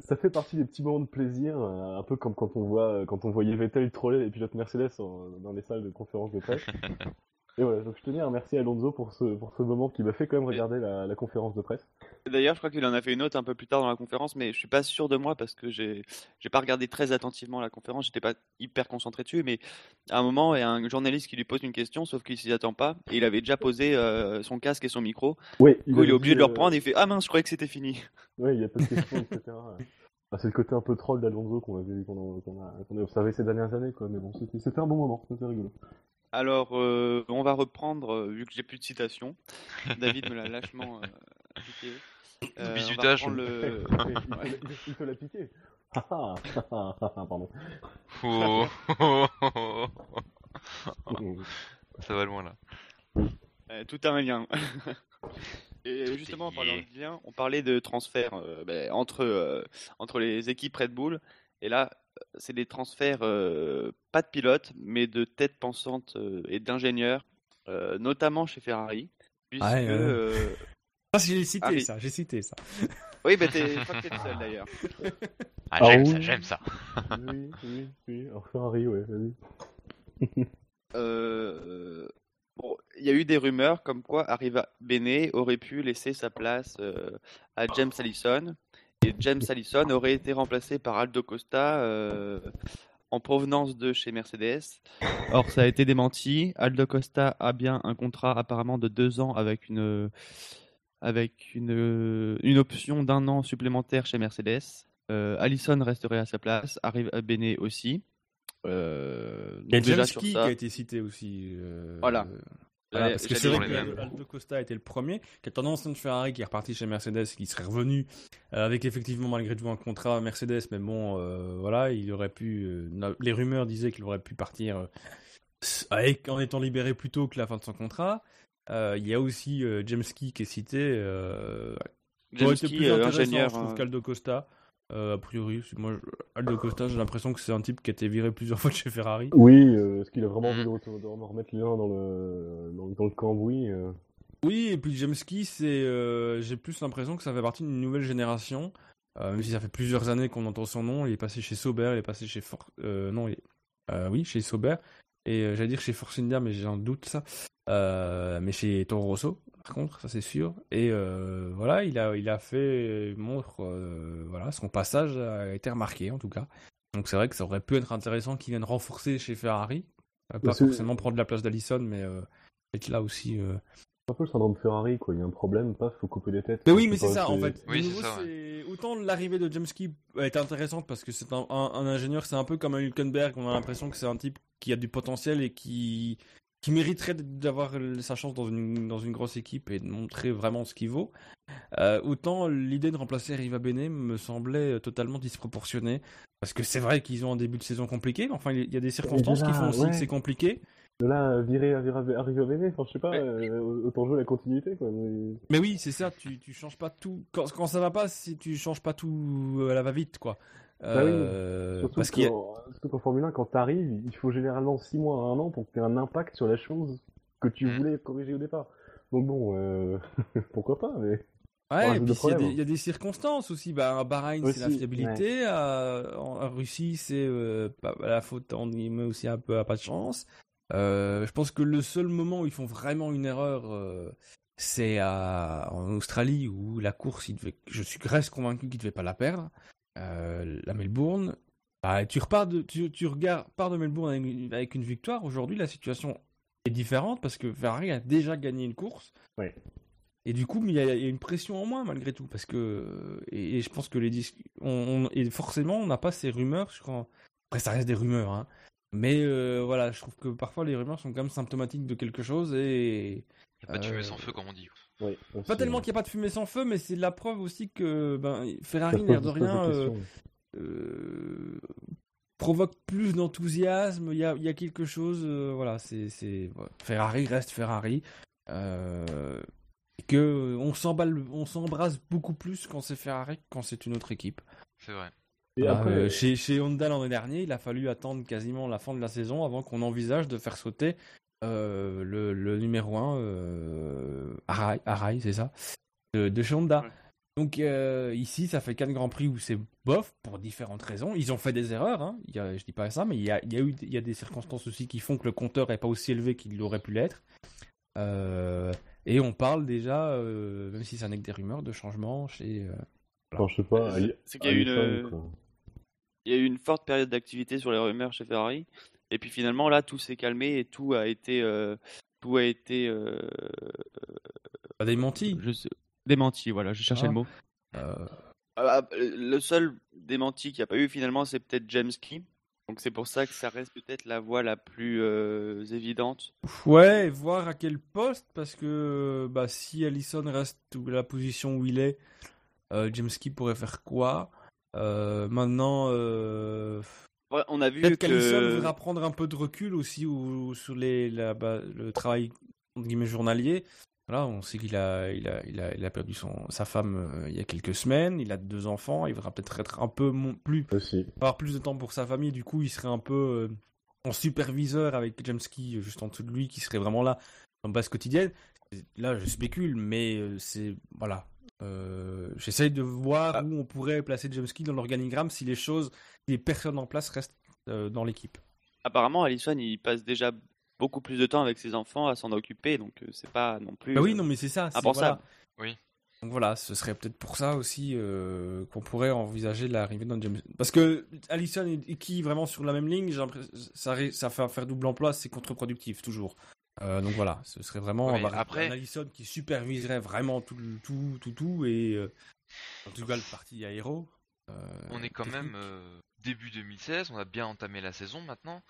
ça fait partie des petits moments de plaisir, euh, un peu comme quand on voit quand on voyait Vettel troller les pilotes Mercedes en- dans les salles de conférence de presse. Et voilà, donc je tenais à remercier Alonso pour ce pour ce moment qui m'a fait quand même regarder la, la conférence de presse. D'ailleurs, je crois qu'il en a fait une autre un peu plus tard dans la conférence, mais je suis pas sûr de moi parce que j'ai j'ai pas regardé très attentivement la conférence, j'étais pas hyper concentré dessus, mais à un moment, il y a un journaliste qui lui pose une question, sauf qu'il s'y attend pas, et il avait déjà posé euh, son casque et son micro. Ouais, Du coup, il est obligé dit, de le euh, reprendre, et il fait Ah mince, je croyais que c'était fini. Ouais, il y a pas de questions, etc. Ah, c'est le côté un peu troll d'Alonso qu'on a, qu'on a, qu'on a observé ces dernières années, quoi. Mais bon, c'était c'était un bon moment, c'était rigolo. Alors, euh, on va reprendre, euh, vu que j'ai plus de citations. David me l'a lâchement euh, piqué. Euh, on va Bisutage. le... il, te l'a- piqué. Ah, ah, ah, ah, ah, Pardon. Oh, oh, oh, oh. Ça va loin là. Euh, tout un lien. Et justement, en parlant de lien, on parlait de transfert euh, ben, entre, euh, entre les équipes Red Bull. Et là, c'est des transferts, euh, pas de pilotes, mais de têtes pensantes euh, et d'ingénieurs, euh, notamment chez Ferrari. Puisque, Ah ouais, euh, Ah, j'ai cité Ah oui. ça, j'ai cité ça. Oui, bah, t'es... crois que t'es le seul d'ailleurs. Ah, Ah j'aime oui. ça, j'aime ça. Oui, oui, oui. Alors Ferrari, ouais, vas-y. Euh, bon, il y a eu des rumeurs comme quoi Arriva Bene aurait pu laisser sa place euh, à James Allison et James Allison aurait été remplacé par Aldo Costa euh, en provenance de chez Mercedes. Or, ça a été démenti. Aldo Costa a bien un contrat apparemment de deux ans avec une avec une, une option d'un an supplémentaire chez Mercedes. Euh, Allison resterait à sa place, Arriva Bene aussi. Euh, Il y a James Key qui a été cité aussi. euh, Voilà. Voilà, parce que c'est vrai que. Aldo Costa était le premier, qui est un ancien de Ferrari qui est reparti chez Mercedes, qui serait revenu euh, avec effectivement malgré tout un contrat Mercedes, mais bon, euh, voilà, il aurait pu. euh, les rumeurs disaient qu'il aurait pu partir euh, avec, en étant libéré plus tôt que la fin de son contrat. Euh, Il y a aussi euh, James Key qui est cité. Euh, qui aurait été Jameski, plus euh, intéressant, ingénieur. je trouve, qu'Aldo Costa. Euh, a priori, moi, Aldo Costa, j'ai l'impression que c'est un type qui a été viré plusieurs fois de chez Ferrari. Oui, euh, est-ce qu'il a vraiment Mhm. envie de, de remettre les uns dans le, dans, dans le cambouis euh, Oui, et puis James Key, c'est, euh, j'ai plus l'impression que ça fait partie d'une nouvelle génération. Euh, même si ça fait plusieurs années qu'on entend son nom, il est passé chez Sauber, il est passé chez For... euh, non, il est- euh, oui, chez Sauber. Et euh, j'allais dire chez Force India, mais un doute ça. Euh, mais chez Toro Rosso, par contre, ça c'est sûr. Et euh, voilà, il a, il a fait montre, voilà, son passage a été remarqué en tout cas. Donc c'est vrai que ça aurait pu être intéressant qu'il vienne renforcer chez Ferrari, pas forcément prendre la place d'Allison, mais être là aussi. C'est un peu le syndrome Ferrari, quoi. Il y a un problème, paf, faut couper les têtes. Mais oui, mais c'est ça en fait. Oui, nouveau, ça, c'est- Autant l'arrivée de James Key est intéressante parce que c'est un, un- un ingénieur, c'est un peu comme un Hülkenberg. On a l'impression que c'est un type qui a du potentiel et qui qui mériterait d'avoir sa chance dans une dans une grosse équipe et de montrer vraiment ce qu'il vaut. Euh, autant l'idée de remplacer Riva Bene me semblait totalement disproportionnée parce que c'est vrai qu'ils ont un début de saison compliqué. mais Enfin, il y a des circonstances qui font aussi ouais. que c'est compliqué. De là, virer, au Véné, enfin, je sais pas, euh, autant jouer la continuité, quoi. mais- Mais oui, c'est ça, tu, tu changes pas tout. Quand, quand ça va pas, si tu changes pas tout à la va-vite, quoi. Bah oui, Euh, Surtout parce y qu'en surtout qu'en Formule 1, quand t'arrives, il faut généralement 6 mois à 1 an pour que tu aies un impact sur la chose que tu Mhm. voulais corriger au départ. Donc bon, euh, pourquoi pas, mais... Ouais, et puis il y, a des- il y a des circonstances aussi. Bah, à Bahreïn, c'est la fiabilité. à- en, Russie, c'est euh, la faute, en guillemets, aussi un peu à pas de chance. Euh, je pense que le seul moment où ils font vraiment une erreur, euh, c'est en Australie où la course, il devait, je suis reste convaincu qu'il devait pas la perdre. Euh, la Melbourne, bah, tu repars de, tu, tu regardes, pars de Melbourne avec une, avec une victoire. Aujourd'hui, la situation est différente parce que Ferrari a déjà gagné une course. Ouais. Et du coup, il y, a il y a une pression en moins malgré tout, parce que et, et je pense que les dis- on, on- et forcément, on n'a pas ces rumeurs. Sur, après, ça reste des rumeurs, hein. Mais euh, voilà, je trouve que parfois les rumeurs sont quand même symptomatiques de quelque chose et Y a pas de fumée Euh, sans feu, comme on dit. Ouais, aussi, pas tellement qu'il n'y a pas de fumée sans feu, mais c'est la preuve aussi que ben, Ferrari, l'air de rien, euh, euh, provoque plus d'enthousiasme. Il y a, il y a quelque chose, euh, voilà, c'est, c'est ouais. Ferrari reste Ferrari. Euh, et que on s'emballe, on s'embrasse beaucoup plus quand c'est Ferrari que quand c'est une autre équipe. C'est vrai. Et après, euh, chez, chez Honda l'année dernière, il a fallu attendre quasiment la fin de la saison avant qu'on envisage de faire sauter euh, le, le numéro 1, euh, Arai, Arai, c'est ça, de, de chez Honda. Ouais. Donc euh, ici, ça fait quatre grands prix où c'est bof pour différentes raisons. Ils ont fait des erreurs, hein. il y a, je dis pas ça, mais il y a, il y a eu il y a des circonstances aussi qui font que le compteur est pas aussi élevé qu'il aurait pu l'être. Euh, et on parle déjà, euh, même si ça n'est que des rumeurs, de changements chez. euh, enfin, je sais pas, C'est qu'il y a eu une, Allison, quoi. Il y a eu une forte période d'activité sur les rumeurs chez Ferrari. Et puis finalement, là, tout s'est calmé et tout a été, euh, tout a été, euh, pas démenti. je sais, démenti. Voilà, je cherchais Ah. le mot. Euh, Ah, le seul démenti qu'il n'y a pas eu finalement, c'est peut-être James Key. Donc c'est pour ça que ça reste peut-être la voie la plus évidente. Ouais, voir à quel poste, parce que bah, si Allison reste à la position où il est, James Key pourrait faire quoi? Maintenant, euh, Ouais, on a vu peut-être que voudra prendre un peu de recul aussi ou, sur les, la- bah, le travail entre guillemets, journalier. Voilà, on sait qu'il a, il a, il a, il a perdu son, sa femme euh, il y a quelques semaines, il a deux enfants, il voudra peut-être être un peu plus Aussi. avoir plus de temps pour sa famille, du coup, il serait un peu euh, en superviseur avec James Key euh, juste en dessous de lui, qui serait vraiment là en base quotidienne. Là, je spécule, mais euh, c'est voilà. Euh, J'essaye de voir où on pourrait placer James Key dans l'organigramme si les choses, si les personnes en place restent euh, dans l'équipe. apparemment Allison il passe déjà beaucoup plus de temps avec ses enfants à s'en occuper, donc euh, c'est pas non plus. Bah oui, euh, non, mais c'est ça. c'est- impensable. voilà. Oui. Donc voilà, ce serait peut-être pour ça aussi euh, qu'on pourrait envisager l'arrivée d'un James. Parce que Allison et qui vraiment sur la même ligne, j'ai l'impression ça, ça fait faire double emploi, c'est contre-productif toujours. Euh, donc voilà, ce serait vraiment Oui, avoir après- un Allison qui superviserait vraiment tout, tout, tout, tout et euh, en tout cas le parti aéro. euh, On est quand technique. même euh, début 2016, on a bien entamé la saison maintenant.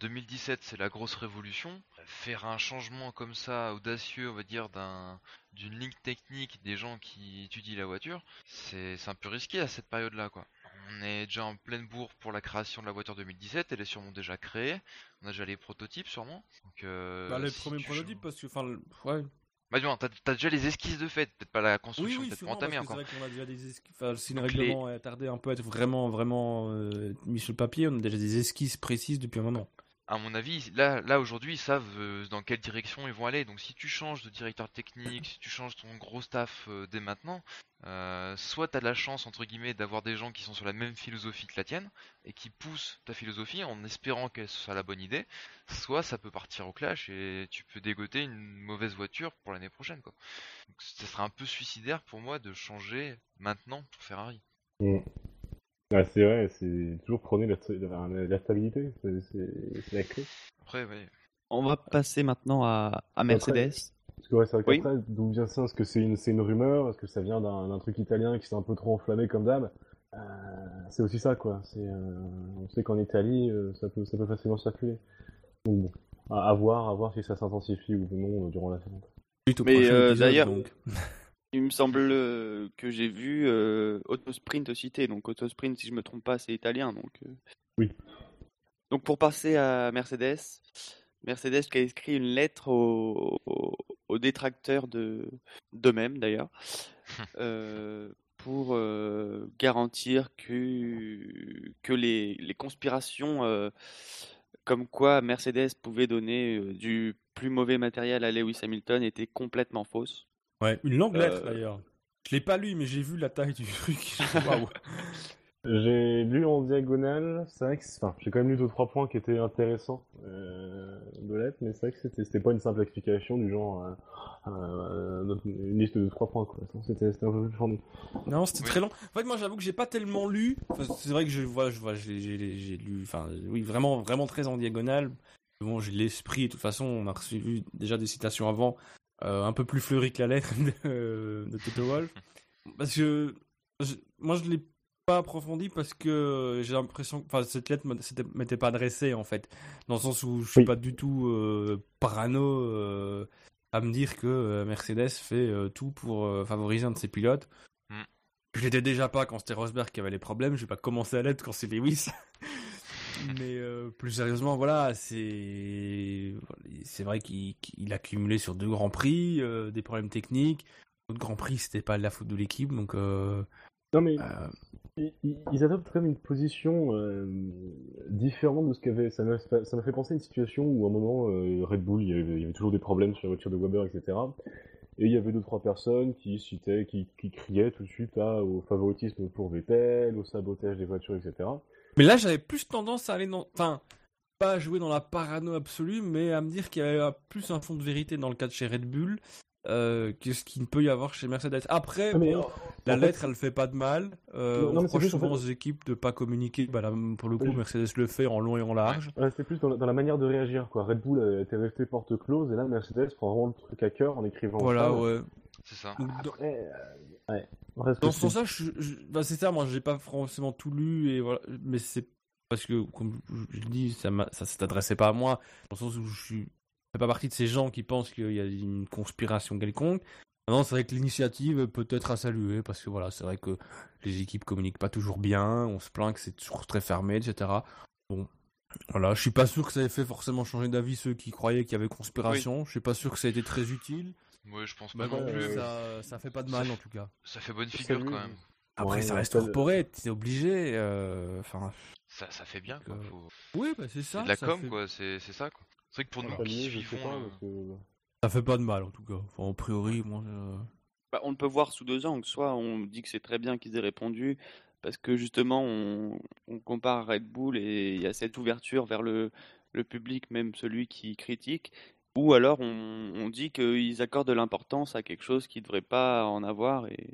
2017, c'est la grosse révolution. Faire un changement comme ça, audacieux, on va dire, d'un d'une ligne technique des gens qui étudient la voiture, c'est un peu risqué à cette période-là, quoi. On est déjà en pleine bourre pour la création de la voiture 2017, elle est sûrement déjà créée. On a déjà les prototypes, sûrement. Donc, euh, bah, les si premiers prototypes, parce que, enfin, le- ouais. Bah, du moins, t'as t'as déjà les esquisses de fait, peut-être pas la construction, oui, peut-être pas entamée encore. c'est vrai qu'on a déjà des esquisses. Enfin, si le les- règlement est tardé un peu à être vraiment, vraiment euh, mis sur le papier, on a déjà des esquisses précises depuis un moment. À mon avis, là, là aujourd'hui, ils savent euh, dans quelle direction ils vont aller. Donc, si tu changes de directeur technique, si tu changes ton gros staff euh, dès maintenant, euh, soit tu as de la chance, entre guillemets, d'avoir des gens qui sont sur la même philosophie que la tienne et qui poussent ta philosophie en espérant qu'elle soit la bonne idée, soit ça peut partir au clash et tu peux dégoter une mauvaise voiture pour l'année prochaine. Quoi. Donc, ça serait un peu suicidaire pour moi de changer maintenant pour Ferrari. Mm. Ouais, c'est vrai, c'est toujours prôner la, la- la stabilité, c'est- la clé. Après, ouais. On va passer maintenant à, à Mercedes. Parce que ouais, c'est vrai Oui. d'où vient ça Est-ce que c'est une, rumeur Est-ce que ça vient d'un truc italien qui s'est un peu trop enflammé comme d'hab Euh, C'est aussi ça, quoi. Euh, on sait qu'en Italie, euh, ça, peut, ça peut facilement circuler. Donc bon, à, à voir, à voir si ça s'intensifie ou non durant la saison. Mais, euh, d'ailleurs-. Il me semble euh, que j'ai vu euh, Autosprint cité. Donc Autosprint, si je me trompe pas, c'est italien. Donc, euh. Oui. Donc pour passer à Mercedes, Mercedes qui a écrit une lettre aux, aux- aux détracteurs de d'eux-mêmes d'ailleurs, euh, pour euh, garantir que que les, les conspirations euh, comme quoi Mercedes pouvait donner euh, du plus mauvais matériel à Lewis Hamilton étaient complètement fausses. Ouais, une longue lettre Euh, d'ailleurs. Je l'ai pas lu, mais j'ai vu la taille du truc. Waouh. J'ai lu en diagonale, c'est vrai que c'est- enfin, j'ai quand même lu deux trois points qui étaient intéressants euh, de lettres, mais c'est vrai que c'était c'était pas une simple explication du genre euh, euh, une liste de trois points quoi. C'était c'était un peu plus fourni. Non, c'était Oui. très long. En fait, moi, j'avoue que j'ai pas tellement lu. Enfin, c'est vrai que je vois, je vois, j'ai, j'ai, j'ai lu. Enfin, oui, vraiment, vraiment très en diagonale. Bon, j'ai l'esprit. De toute façon, on a reçu déjà des citations avant, euh, un peu plus fleuries que la lettre de, de Toto Wolff. Parce que je- moi, je l'ai pas approfondi parce que j'ai l'impression, que- enfin, cette lettre m'était pas adressée en fait, dans le sens où je suis Oui. pas du tout euh, parano euh, à me dire que Mercedes fait euh, tout pour euh, favoriser un de ses pilotes. Mm. Je l'étais déjà pas quand c'était Rosberg qui avait les problèmes, je vais pas commencer à l'être quand c'est Lewis. Mais euh, plus sérieusement, voilà, c'est c'est vrai qu'il qu'il a cumulé sur deux grands prix euh, des problèmes techniques. L'autre grand prix, c'était pas de la faute de l'équipe, donc euh, Non mais ils, adoptent quand même une position différente de ce qu'avait. Ça m'a fait- penser à une situation où à un moment Red Bull, il y, avait, il y avait toujours des problèmes sur la voiture de Weber, etc. Et il y avait deux trois personnes qui citaient, qui, qui criaient tout de suite à- au favoritisme pour Vettel, au sabotage des voitures, etc. Mais là, j'avais plus tendance à aller dans. Enfin, pas à jouer dans la parano absolue, mais à me dire qu'il y avait plus un fond de vérité dans le cas de chez Red Bull euh, que ce qu'il ne peut y avoir chez Mercedes. Après, mais, bon, en- la fait, lettre, elle fait pas de mal. Euh, Non, on mais reproche en souvent fait- aux équipes de pas communiquer. Bah, là, pour le coup, Oui. Mercedes le fait en long et en large. Ouais, c'est plus dans la, dans la manière de réagir, quoi. Red Bull euh, était resté porte close, et là, Mercedes prend vraiment le truc à cœur en écrivant. Voilà, ça. ouais. C'est ça. Donc, Après, euh, ouais. Reste Dans ce sens-là, je, je- c'est ça, moi j'ai pas forcément tout lu, et voilà, mais c'est parce que, comme je le dis, ça, ça s'adressait pas à moi, dans le sens où je suis fais pas partie de ces gens qui pensent qu'il y a une conspiration quelconque. Non, c'est vrai que l'initiative peut être à saluer, parce que voilà, c'est vrai que les équipes communiquent pas toujours bien, on se plaint que c'est toujours très fermé, etc. Bon, voilà, je suis pas sûr que ça ait fait forcément changer d'avis ceux qui croyaient qu'il y avait conspiration, je suis pas sûr que ça ait été très utile, Moi, je pense mais pas non plus. euh, ça, ça fait pas de mal en tout cas. Ça fait bonne figure quand même. Après, Ouais, ça reste ça- corporate, c'est obligé. euh, Enfin, Ça, ça fait bien quoi. Euh, Faut... oui, bah, c'est C'est ça. de la ça com fait... quoi, c'est c'est ça quoi. C'est vrai que pour nous qui suivons. euh, Ça fait pas de mal en tout cas. Enfin, a priori, moi. euh, Bah, on le peut voir sous deux angles. Soit on dit que c'est très bien qu'ils aient répondu parce que justement on, on compare Red Bull et il y a cette ouverture vers le, le public, même celui qui critique. Ou alors on, on dit qu'ils accordent de l'importance à quelque chose qui ne devrait pas en avoir. Et...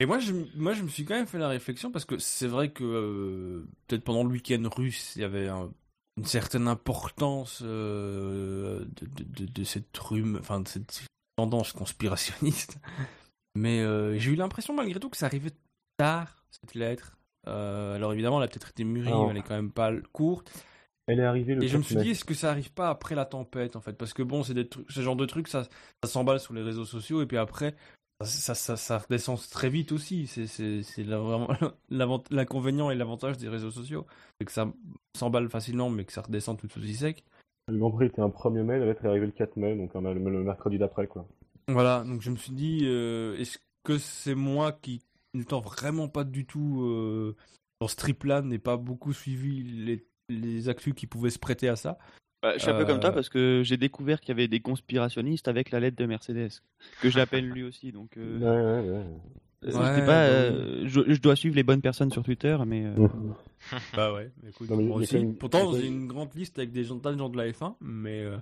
Et moi je, moi, je me suis quand même fait la réflexion parce que c'est vrai que euh, peut-être pendant le week-end russe, il y avait un- une certaine importance euh, de, de, de, de cette rhume, enfin de cette tendance conspirationniste. Mais euh, j'ai eu l'impression malgré tout que ça arrivait tard cette lettre. Euh, alors évidemment, elle a peut-être été mûrie, mais elle est quand même pas courte. Elle est arrivée le Et je me 4 suis mai. dit, est-ce que ça arrive pas après la tempête, en fait? Parce que bon, c'est des trucs, ce genre de trucs, ça, ça s'emballe sur les réseaux sociaux, et puis après, ça, ça, ça redescend très vite aussi. C'est, vraiment l'inconvénient et l'avantage des réseaux sociaux. C'est que ça s'emballe facilement, mais que ça redescend tout aussi sec. Le Grand Prix était un 1er mai, la lettre est arrivée le 4 mai, donc le, le mercredi d'après, quoi. Voilà, donc je me suis dit, euh, est-ce que c'est moi qui, n'étant vraiment pas du tout euh, dans ce trip-là, n'ai pas beaucoup suivi les, les actus qui pouvaient se prêter à ça Bah, je suis un peu comme toi Euh, parce que j'ai découvert qu'il y avait des conspirationnistes avec la lettre de Mercedes, que je l'appelle lui aussi. Donc, euh, Ouais, ouais, ouais. je dis Ouais, pas, euh, je, je dois suivre les bonnes personnes sur Twitter, mais euh, Bah ouais, écoute, Non, mais moi aussi. même- Pourtant, j'ai une grande liste avec des gens, tas de gens de la F1, mais euh,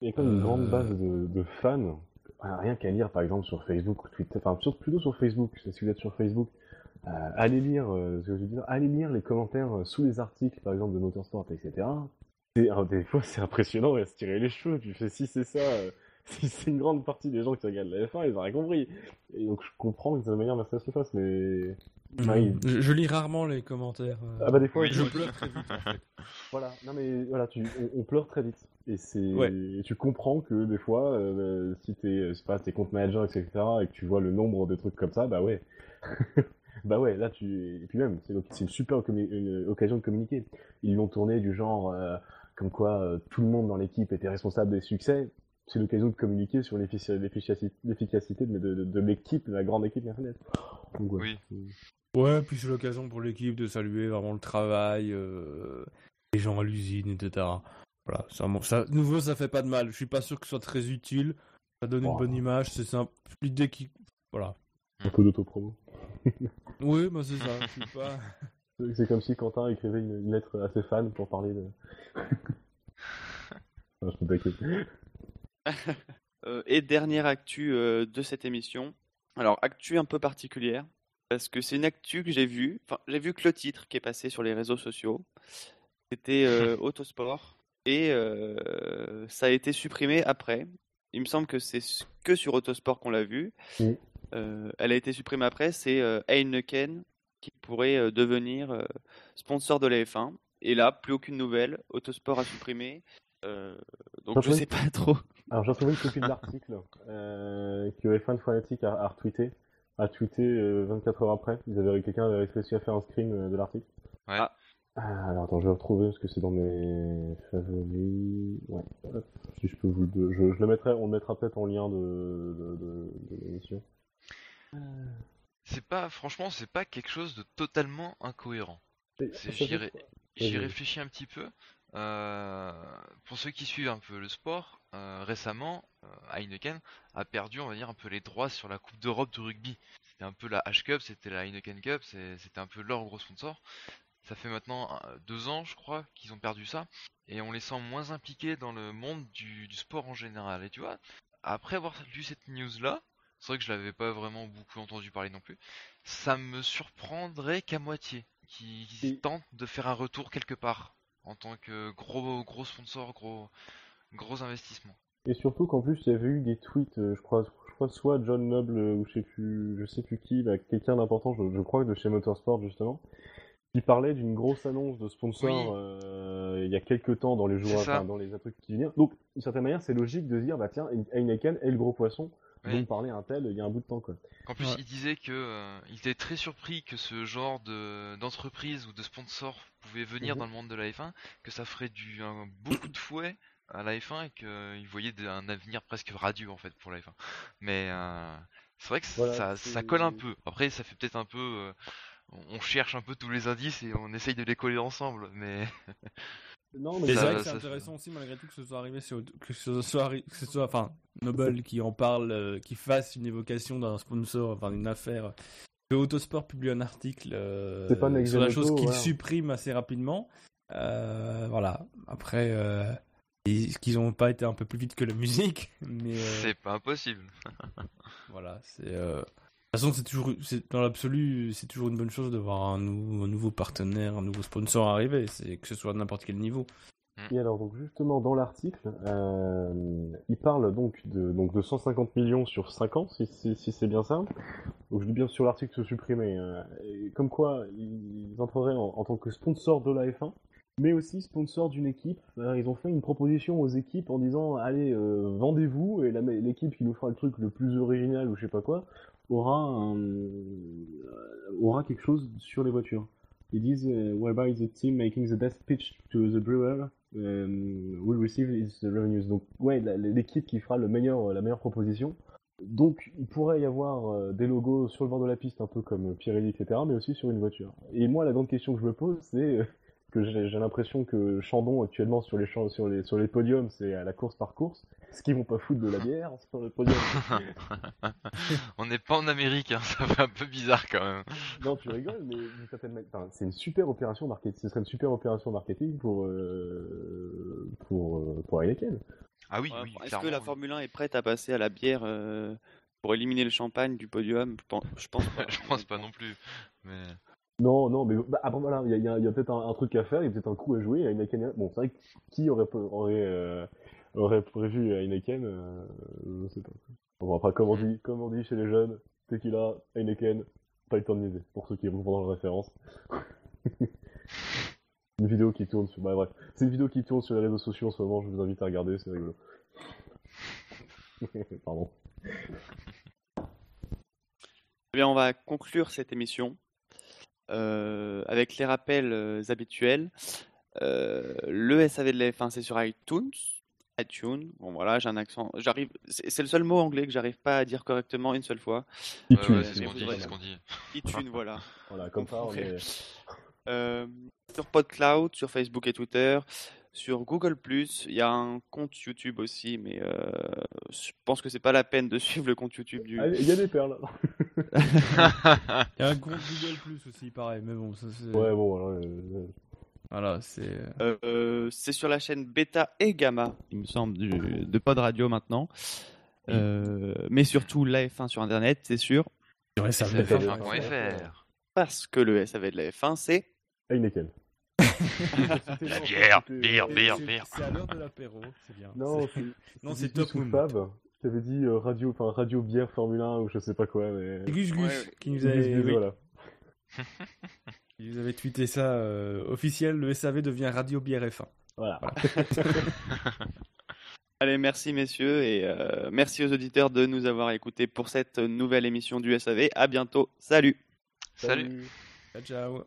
Il y a quand même une Euh, grande base de, de fans. Rien qu'à lire, par exemple, sur Facebook ou Twitter. Enfin, sur- plutôt sur Facebook. Si vous êtes sur Facebook, euh, allez lire, euh, ce que je dire, allez lire les commentaires euh, sous les articles, par exemple, de Motorsport, etc. Alors, des fois, c'est impressionnant à se tirer les cheveux. Tu fais, si c'est ça, euh, si c'est une grande partie des gens qui regardent la F1, ils ont rien compris. Et donc, je comprends que de la manière Mercedes se fasse, mais. Ouais, il- je, je lis rarement les commentaires. euh, Ah bah, des fois, Oui. je pleure très vite. en fait. Voilà, non mais voilà, tu, on, on pleure très vite. Et c'est, Ouais. et tu comprends que des fois, euh, si t'es, je sais pas, t'es compte manager, etc., et que tu vois le nombre de trucs comme ça, bah ouais. bah ouais, là tu, et puis même, c'est, une super une occasion de communiquer. Ils l'ont tourné du genre, euh, comme quoi euh, tout le monde dans l'équipe était responsable des succès. C'est l'occasion de communiquer sur l'efficacité, l'efficacité de, de, de- de l'équipe, de la grande équipe. Donc, ouais, Oui. Ouais, puis c'est l'occasion pour l'équipe de saluer vraiment le travail, euh, les gens à l'usine, etc. Voilà, ça, bon, ça, de nouveau, ça fait pas de mal. Je suis pas sûr que ce soit très utile. Ça donne une bonne image. C'est simple. L'idée qui, voilà. un peu d'autopromo. Oui, bah c'est ça. Pas. C'est comme si Quentin écrivait une, une lettre à ses fans pour parler de. non, je peux. Euh, et dernière actu euh, de cette émission. Alors, actu un peu particulière, parce que c'est une actu que j'ai vue. Enfin, j'ai vu que le titre qui est passé sur les réseaux sociaux, c'était euh, Autosport, et euh, ça a été supprimé après. Il me semble que c'est que sur Autosport qu'on l'a vu. Oui. Euh, elle a été supprimée après, c'est euh, Heineken qui pourrait euh, devenir euh, sponsor de la F1. Et là, plus aucune nouvelle. Autosport a supprimé. Euh, donc je sais pas trop. Alors j'ai retrouvé une copie de l'article euh, que F1 Fanatic a, a retweeté, a tweeté euh, 24 heures après. Ils avaient quelqu'un avait réussi à faire un screen euh, de l'article. Ouais. Ah. Ah, alors attends, je vais le retrouver parce que c'est dans mes favoris. Ouais. Si je peux vous le, je, je le mettrai, on le mettra peut-être en lien de, de, de, de l'émission. C'est pas, franchement, c'est pas quelque chose de totalement incohérent. J'y ré- réfléchis un petit peu. Euh, pour ceux qui suivent un peu le sport, euh, récemment, euh, Heineken a perdu, on va dire, un peu les droits sur la Coupe d'Europe de rugby. C'était un peu la H-Cup, c'était la Heineken Cup, c'était un peu leur gros sponsor. Ça fait maintenant deux ans, je crois, qu'ils ont perdu ça, et on les sent moins impliqués dans le monde du, du sport en général. Et tu vois, après avoir lu cette news-là, c'est vrai que je l'avais pas vraiment beaucoup entendu parler non plus, ça me surprendrait qu'à moitié, qu'ils qu'ils Et- tentent de faire un retour quelque part en tant que gros gros sponsor, gros gros investissement. Et surtout qu'en plus il y avait eu des tweets, euh, je crois, je crois soit John Noble euh, ou je sais plus, je sais plus qui, bah, quelqu'un d'important, je, je crois de chez Motorsport justement, qui parlait d'une grosse annonce de sponsor Oui. euh, il y a quelques temps dans les jours, enfin, dans les trucs qui viennent. Donc d'une certaine manière c'est logique de dire bah tiens Heineken est le gros poisson Oui. dont parlait un tel il y a un bout de temps quoi. En plus, Ouais. il disait que euh, il était très surpris que ce genre de d'entreprise ou de sponsor pouvait venir Mhm. dans le monde de la F1, que ça ferait du un- beaucoup de fouet à la F1 et qu'il voyait de- un avenir presque radieux en fait pour la F1. Mais euh, c'est vrai que Voilà, ça, colle un peu. Après, ça fait peut-être un peu. euh, on on cherche un peu tous les indices et on essaye de les coller ensemble, mais Non Mais c'est vrai que c'est intéressant aussi malgré tout que ce soit arrivé sur, que ce soit, que ce soit enfin Noble qui en parle, euh, qui fasse une évocation d'un sponsor, enfin d'une affaire. Que Autosport publie un article euh, pas sur la chose qu'il ouais. supprime assez rapidement. Euh, voilà. Après, euh, est-ce qu'ils ont pas été un peu plus vite que la musique Mais euh, c'est pas impossible. voilà, c'est. De toute façon, c'est toujours, dans l'absolu, c'est toujours une bonne chose de voir un, nou- un nouveau partenaire, un nouveau sponsor arriver, c'est que ce soit à n'importe quel niveau. Et alors donc justement dans l'article, euh, il parle donc de donc de 150 millions sur 5 ans, si, si, si c'est bien ça. Donc je dis bien sur l'article se supprimer. euh, et comme quoi ils entreraient en, en tant que sponsor de la F1 mais aussi sponsor d'une équipe. Euh, ils ont fait une proposition aux équipes en disant allez, euh, vendez-vous et l'équipe qui nous fera le truc le plus original ou je sais pas quoi aura un- euh, aura quelque chose sur les voitures. Ils disent euh, whereby the team making the best pitch to the brewer um, will receive its revenues. Donc ouais, l'équipe qui fera le meilleur, la meilleure proposition. Donc il pourrait y avoir euh, des logos sur le bord de la piste, un peu comme Pirelli, etc., mais aussi sur une voiture. Et moi, la grande question que je me pose, c'est euh, que j'ai l'impression que Chandon actuellement sur les, champs- sur les, sur les podiums, c'est à la course par course. Est-ce qu'ils vont pas foutre de la bière sur le podium On n'est pas en Amérique, hein, ça fait un peu bizarre quand même. Non, tu rigoles, mais d'une certaine manière, enfin, c'est une super opération marketing. Ce serait une super opération marketing pour euh, pour euh, pour Heineken. Ah oui, Ouais, oui, Est-ce que la. Formule 1 est prête à passer à la bière euh, pour éliminer le champagne du podium? Je pense, je pense pas. Je pense pas non plus. Mais... Non, non, mais bah, après voilà, il y a, il y a- il y a peut-être un, un truc à faire, il y a peut-être un coup à jouer. Heineken, bon, c'est vrai que qui aurait peu- aurait euh, aurait prévu Heineken, euh, je sais pas. Bon, après, comme on dit, comme on dit chez les jeunes, tequila, Heineken, pas le temps de. Pour ceux qui comprendront la référence. une vidéo qui tourne sur, bah bref, c'est une vidéo qui tourne sur les réseaux sociaux en ce moment. Je vous invite à regarder, c'est rigolo. Pardon. Eh bien, on va conclure cette émission avec les rappels euh, habituels. Euh, le SAV de la F1, c'est sur iTunes. iTunes. Bon, voilà, j'ai un accent. J'arrive. C'est c'est le seul mot anglais que j'arrive pas à dire correctement une seule fois. Ouais, iTunes, ouais, c'est ce qu'on dit, aurez- c'est ce qu'on dit. iTunes, voilà. Voilà, comme ça, on Ok. est. Euh, sur PodCloud, sur Facebook et Twitter, sur Google+, il y a un compte YouTube aussi, mais euh, je pense que c'est pas la peine de suivre le compte YouTube du. Ah, Il y a des perles. Il y a un groupe Google Plus aussi, pareil, mais bon, ça c'est. Ouais, bon, alors, euh, Voilà, c'est. Euh, c'est sur la chaîne Beta et Gamma, il me semble, du, de Pod Radio maintenant. Euh, mais surtout la F1 sur Internet, c'est sûr, fait SAF1.fr. parce que le SAV de la F1, c'est Heineken. La bière, bière, bière, C'est- bière. C'est à l'heure de l'apéro, c'est bien. Non, Non, c'est Top. Fab. Je t'avais dit euh, radio, enfin radio bière Formule 1 ou je sais pas quoi, mais. C'est Gus Gus Ouais, qui nous avait, oui, voilà. nous avait tweeté ça euh, officiel. Le SAV devient Radio Bière F1. Voilà. Allez, merci messieurs et euh, merci aux auditeurs de nous avoir écoutés pour cette nouvelle émission du SAV. À bientôt, salut Salut. Ciao, ciao.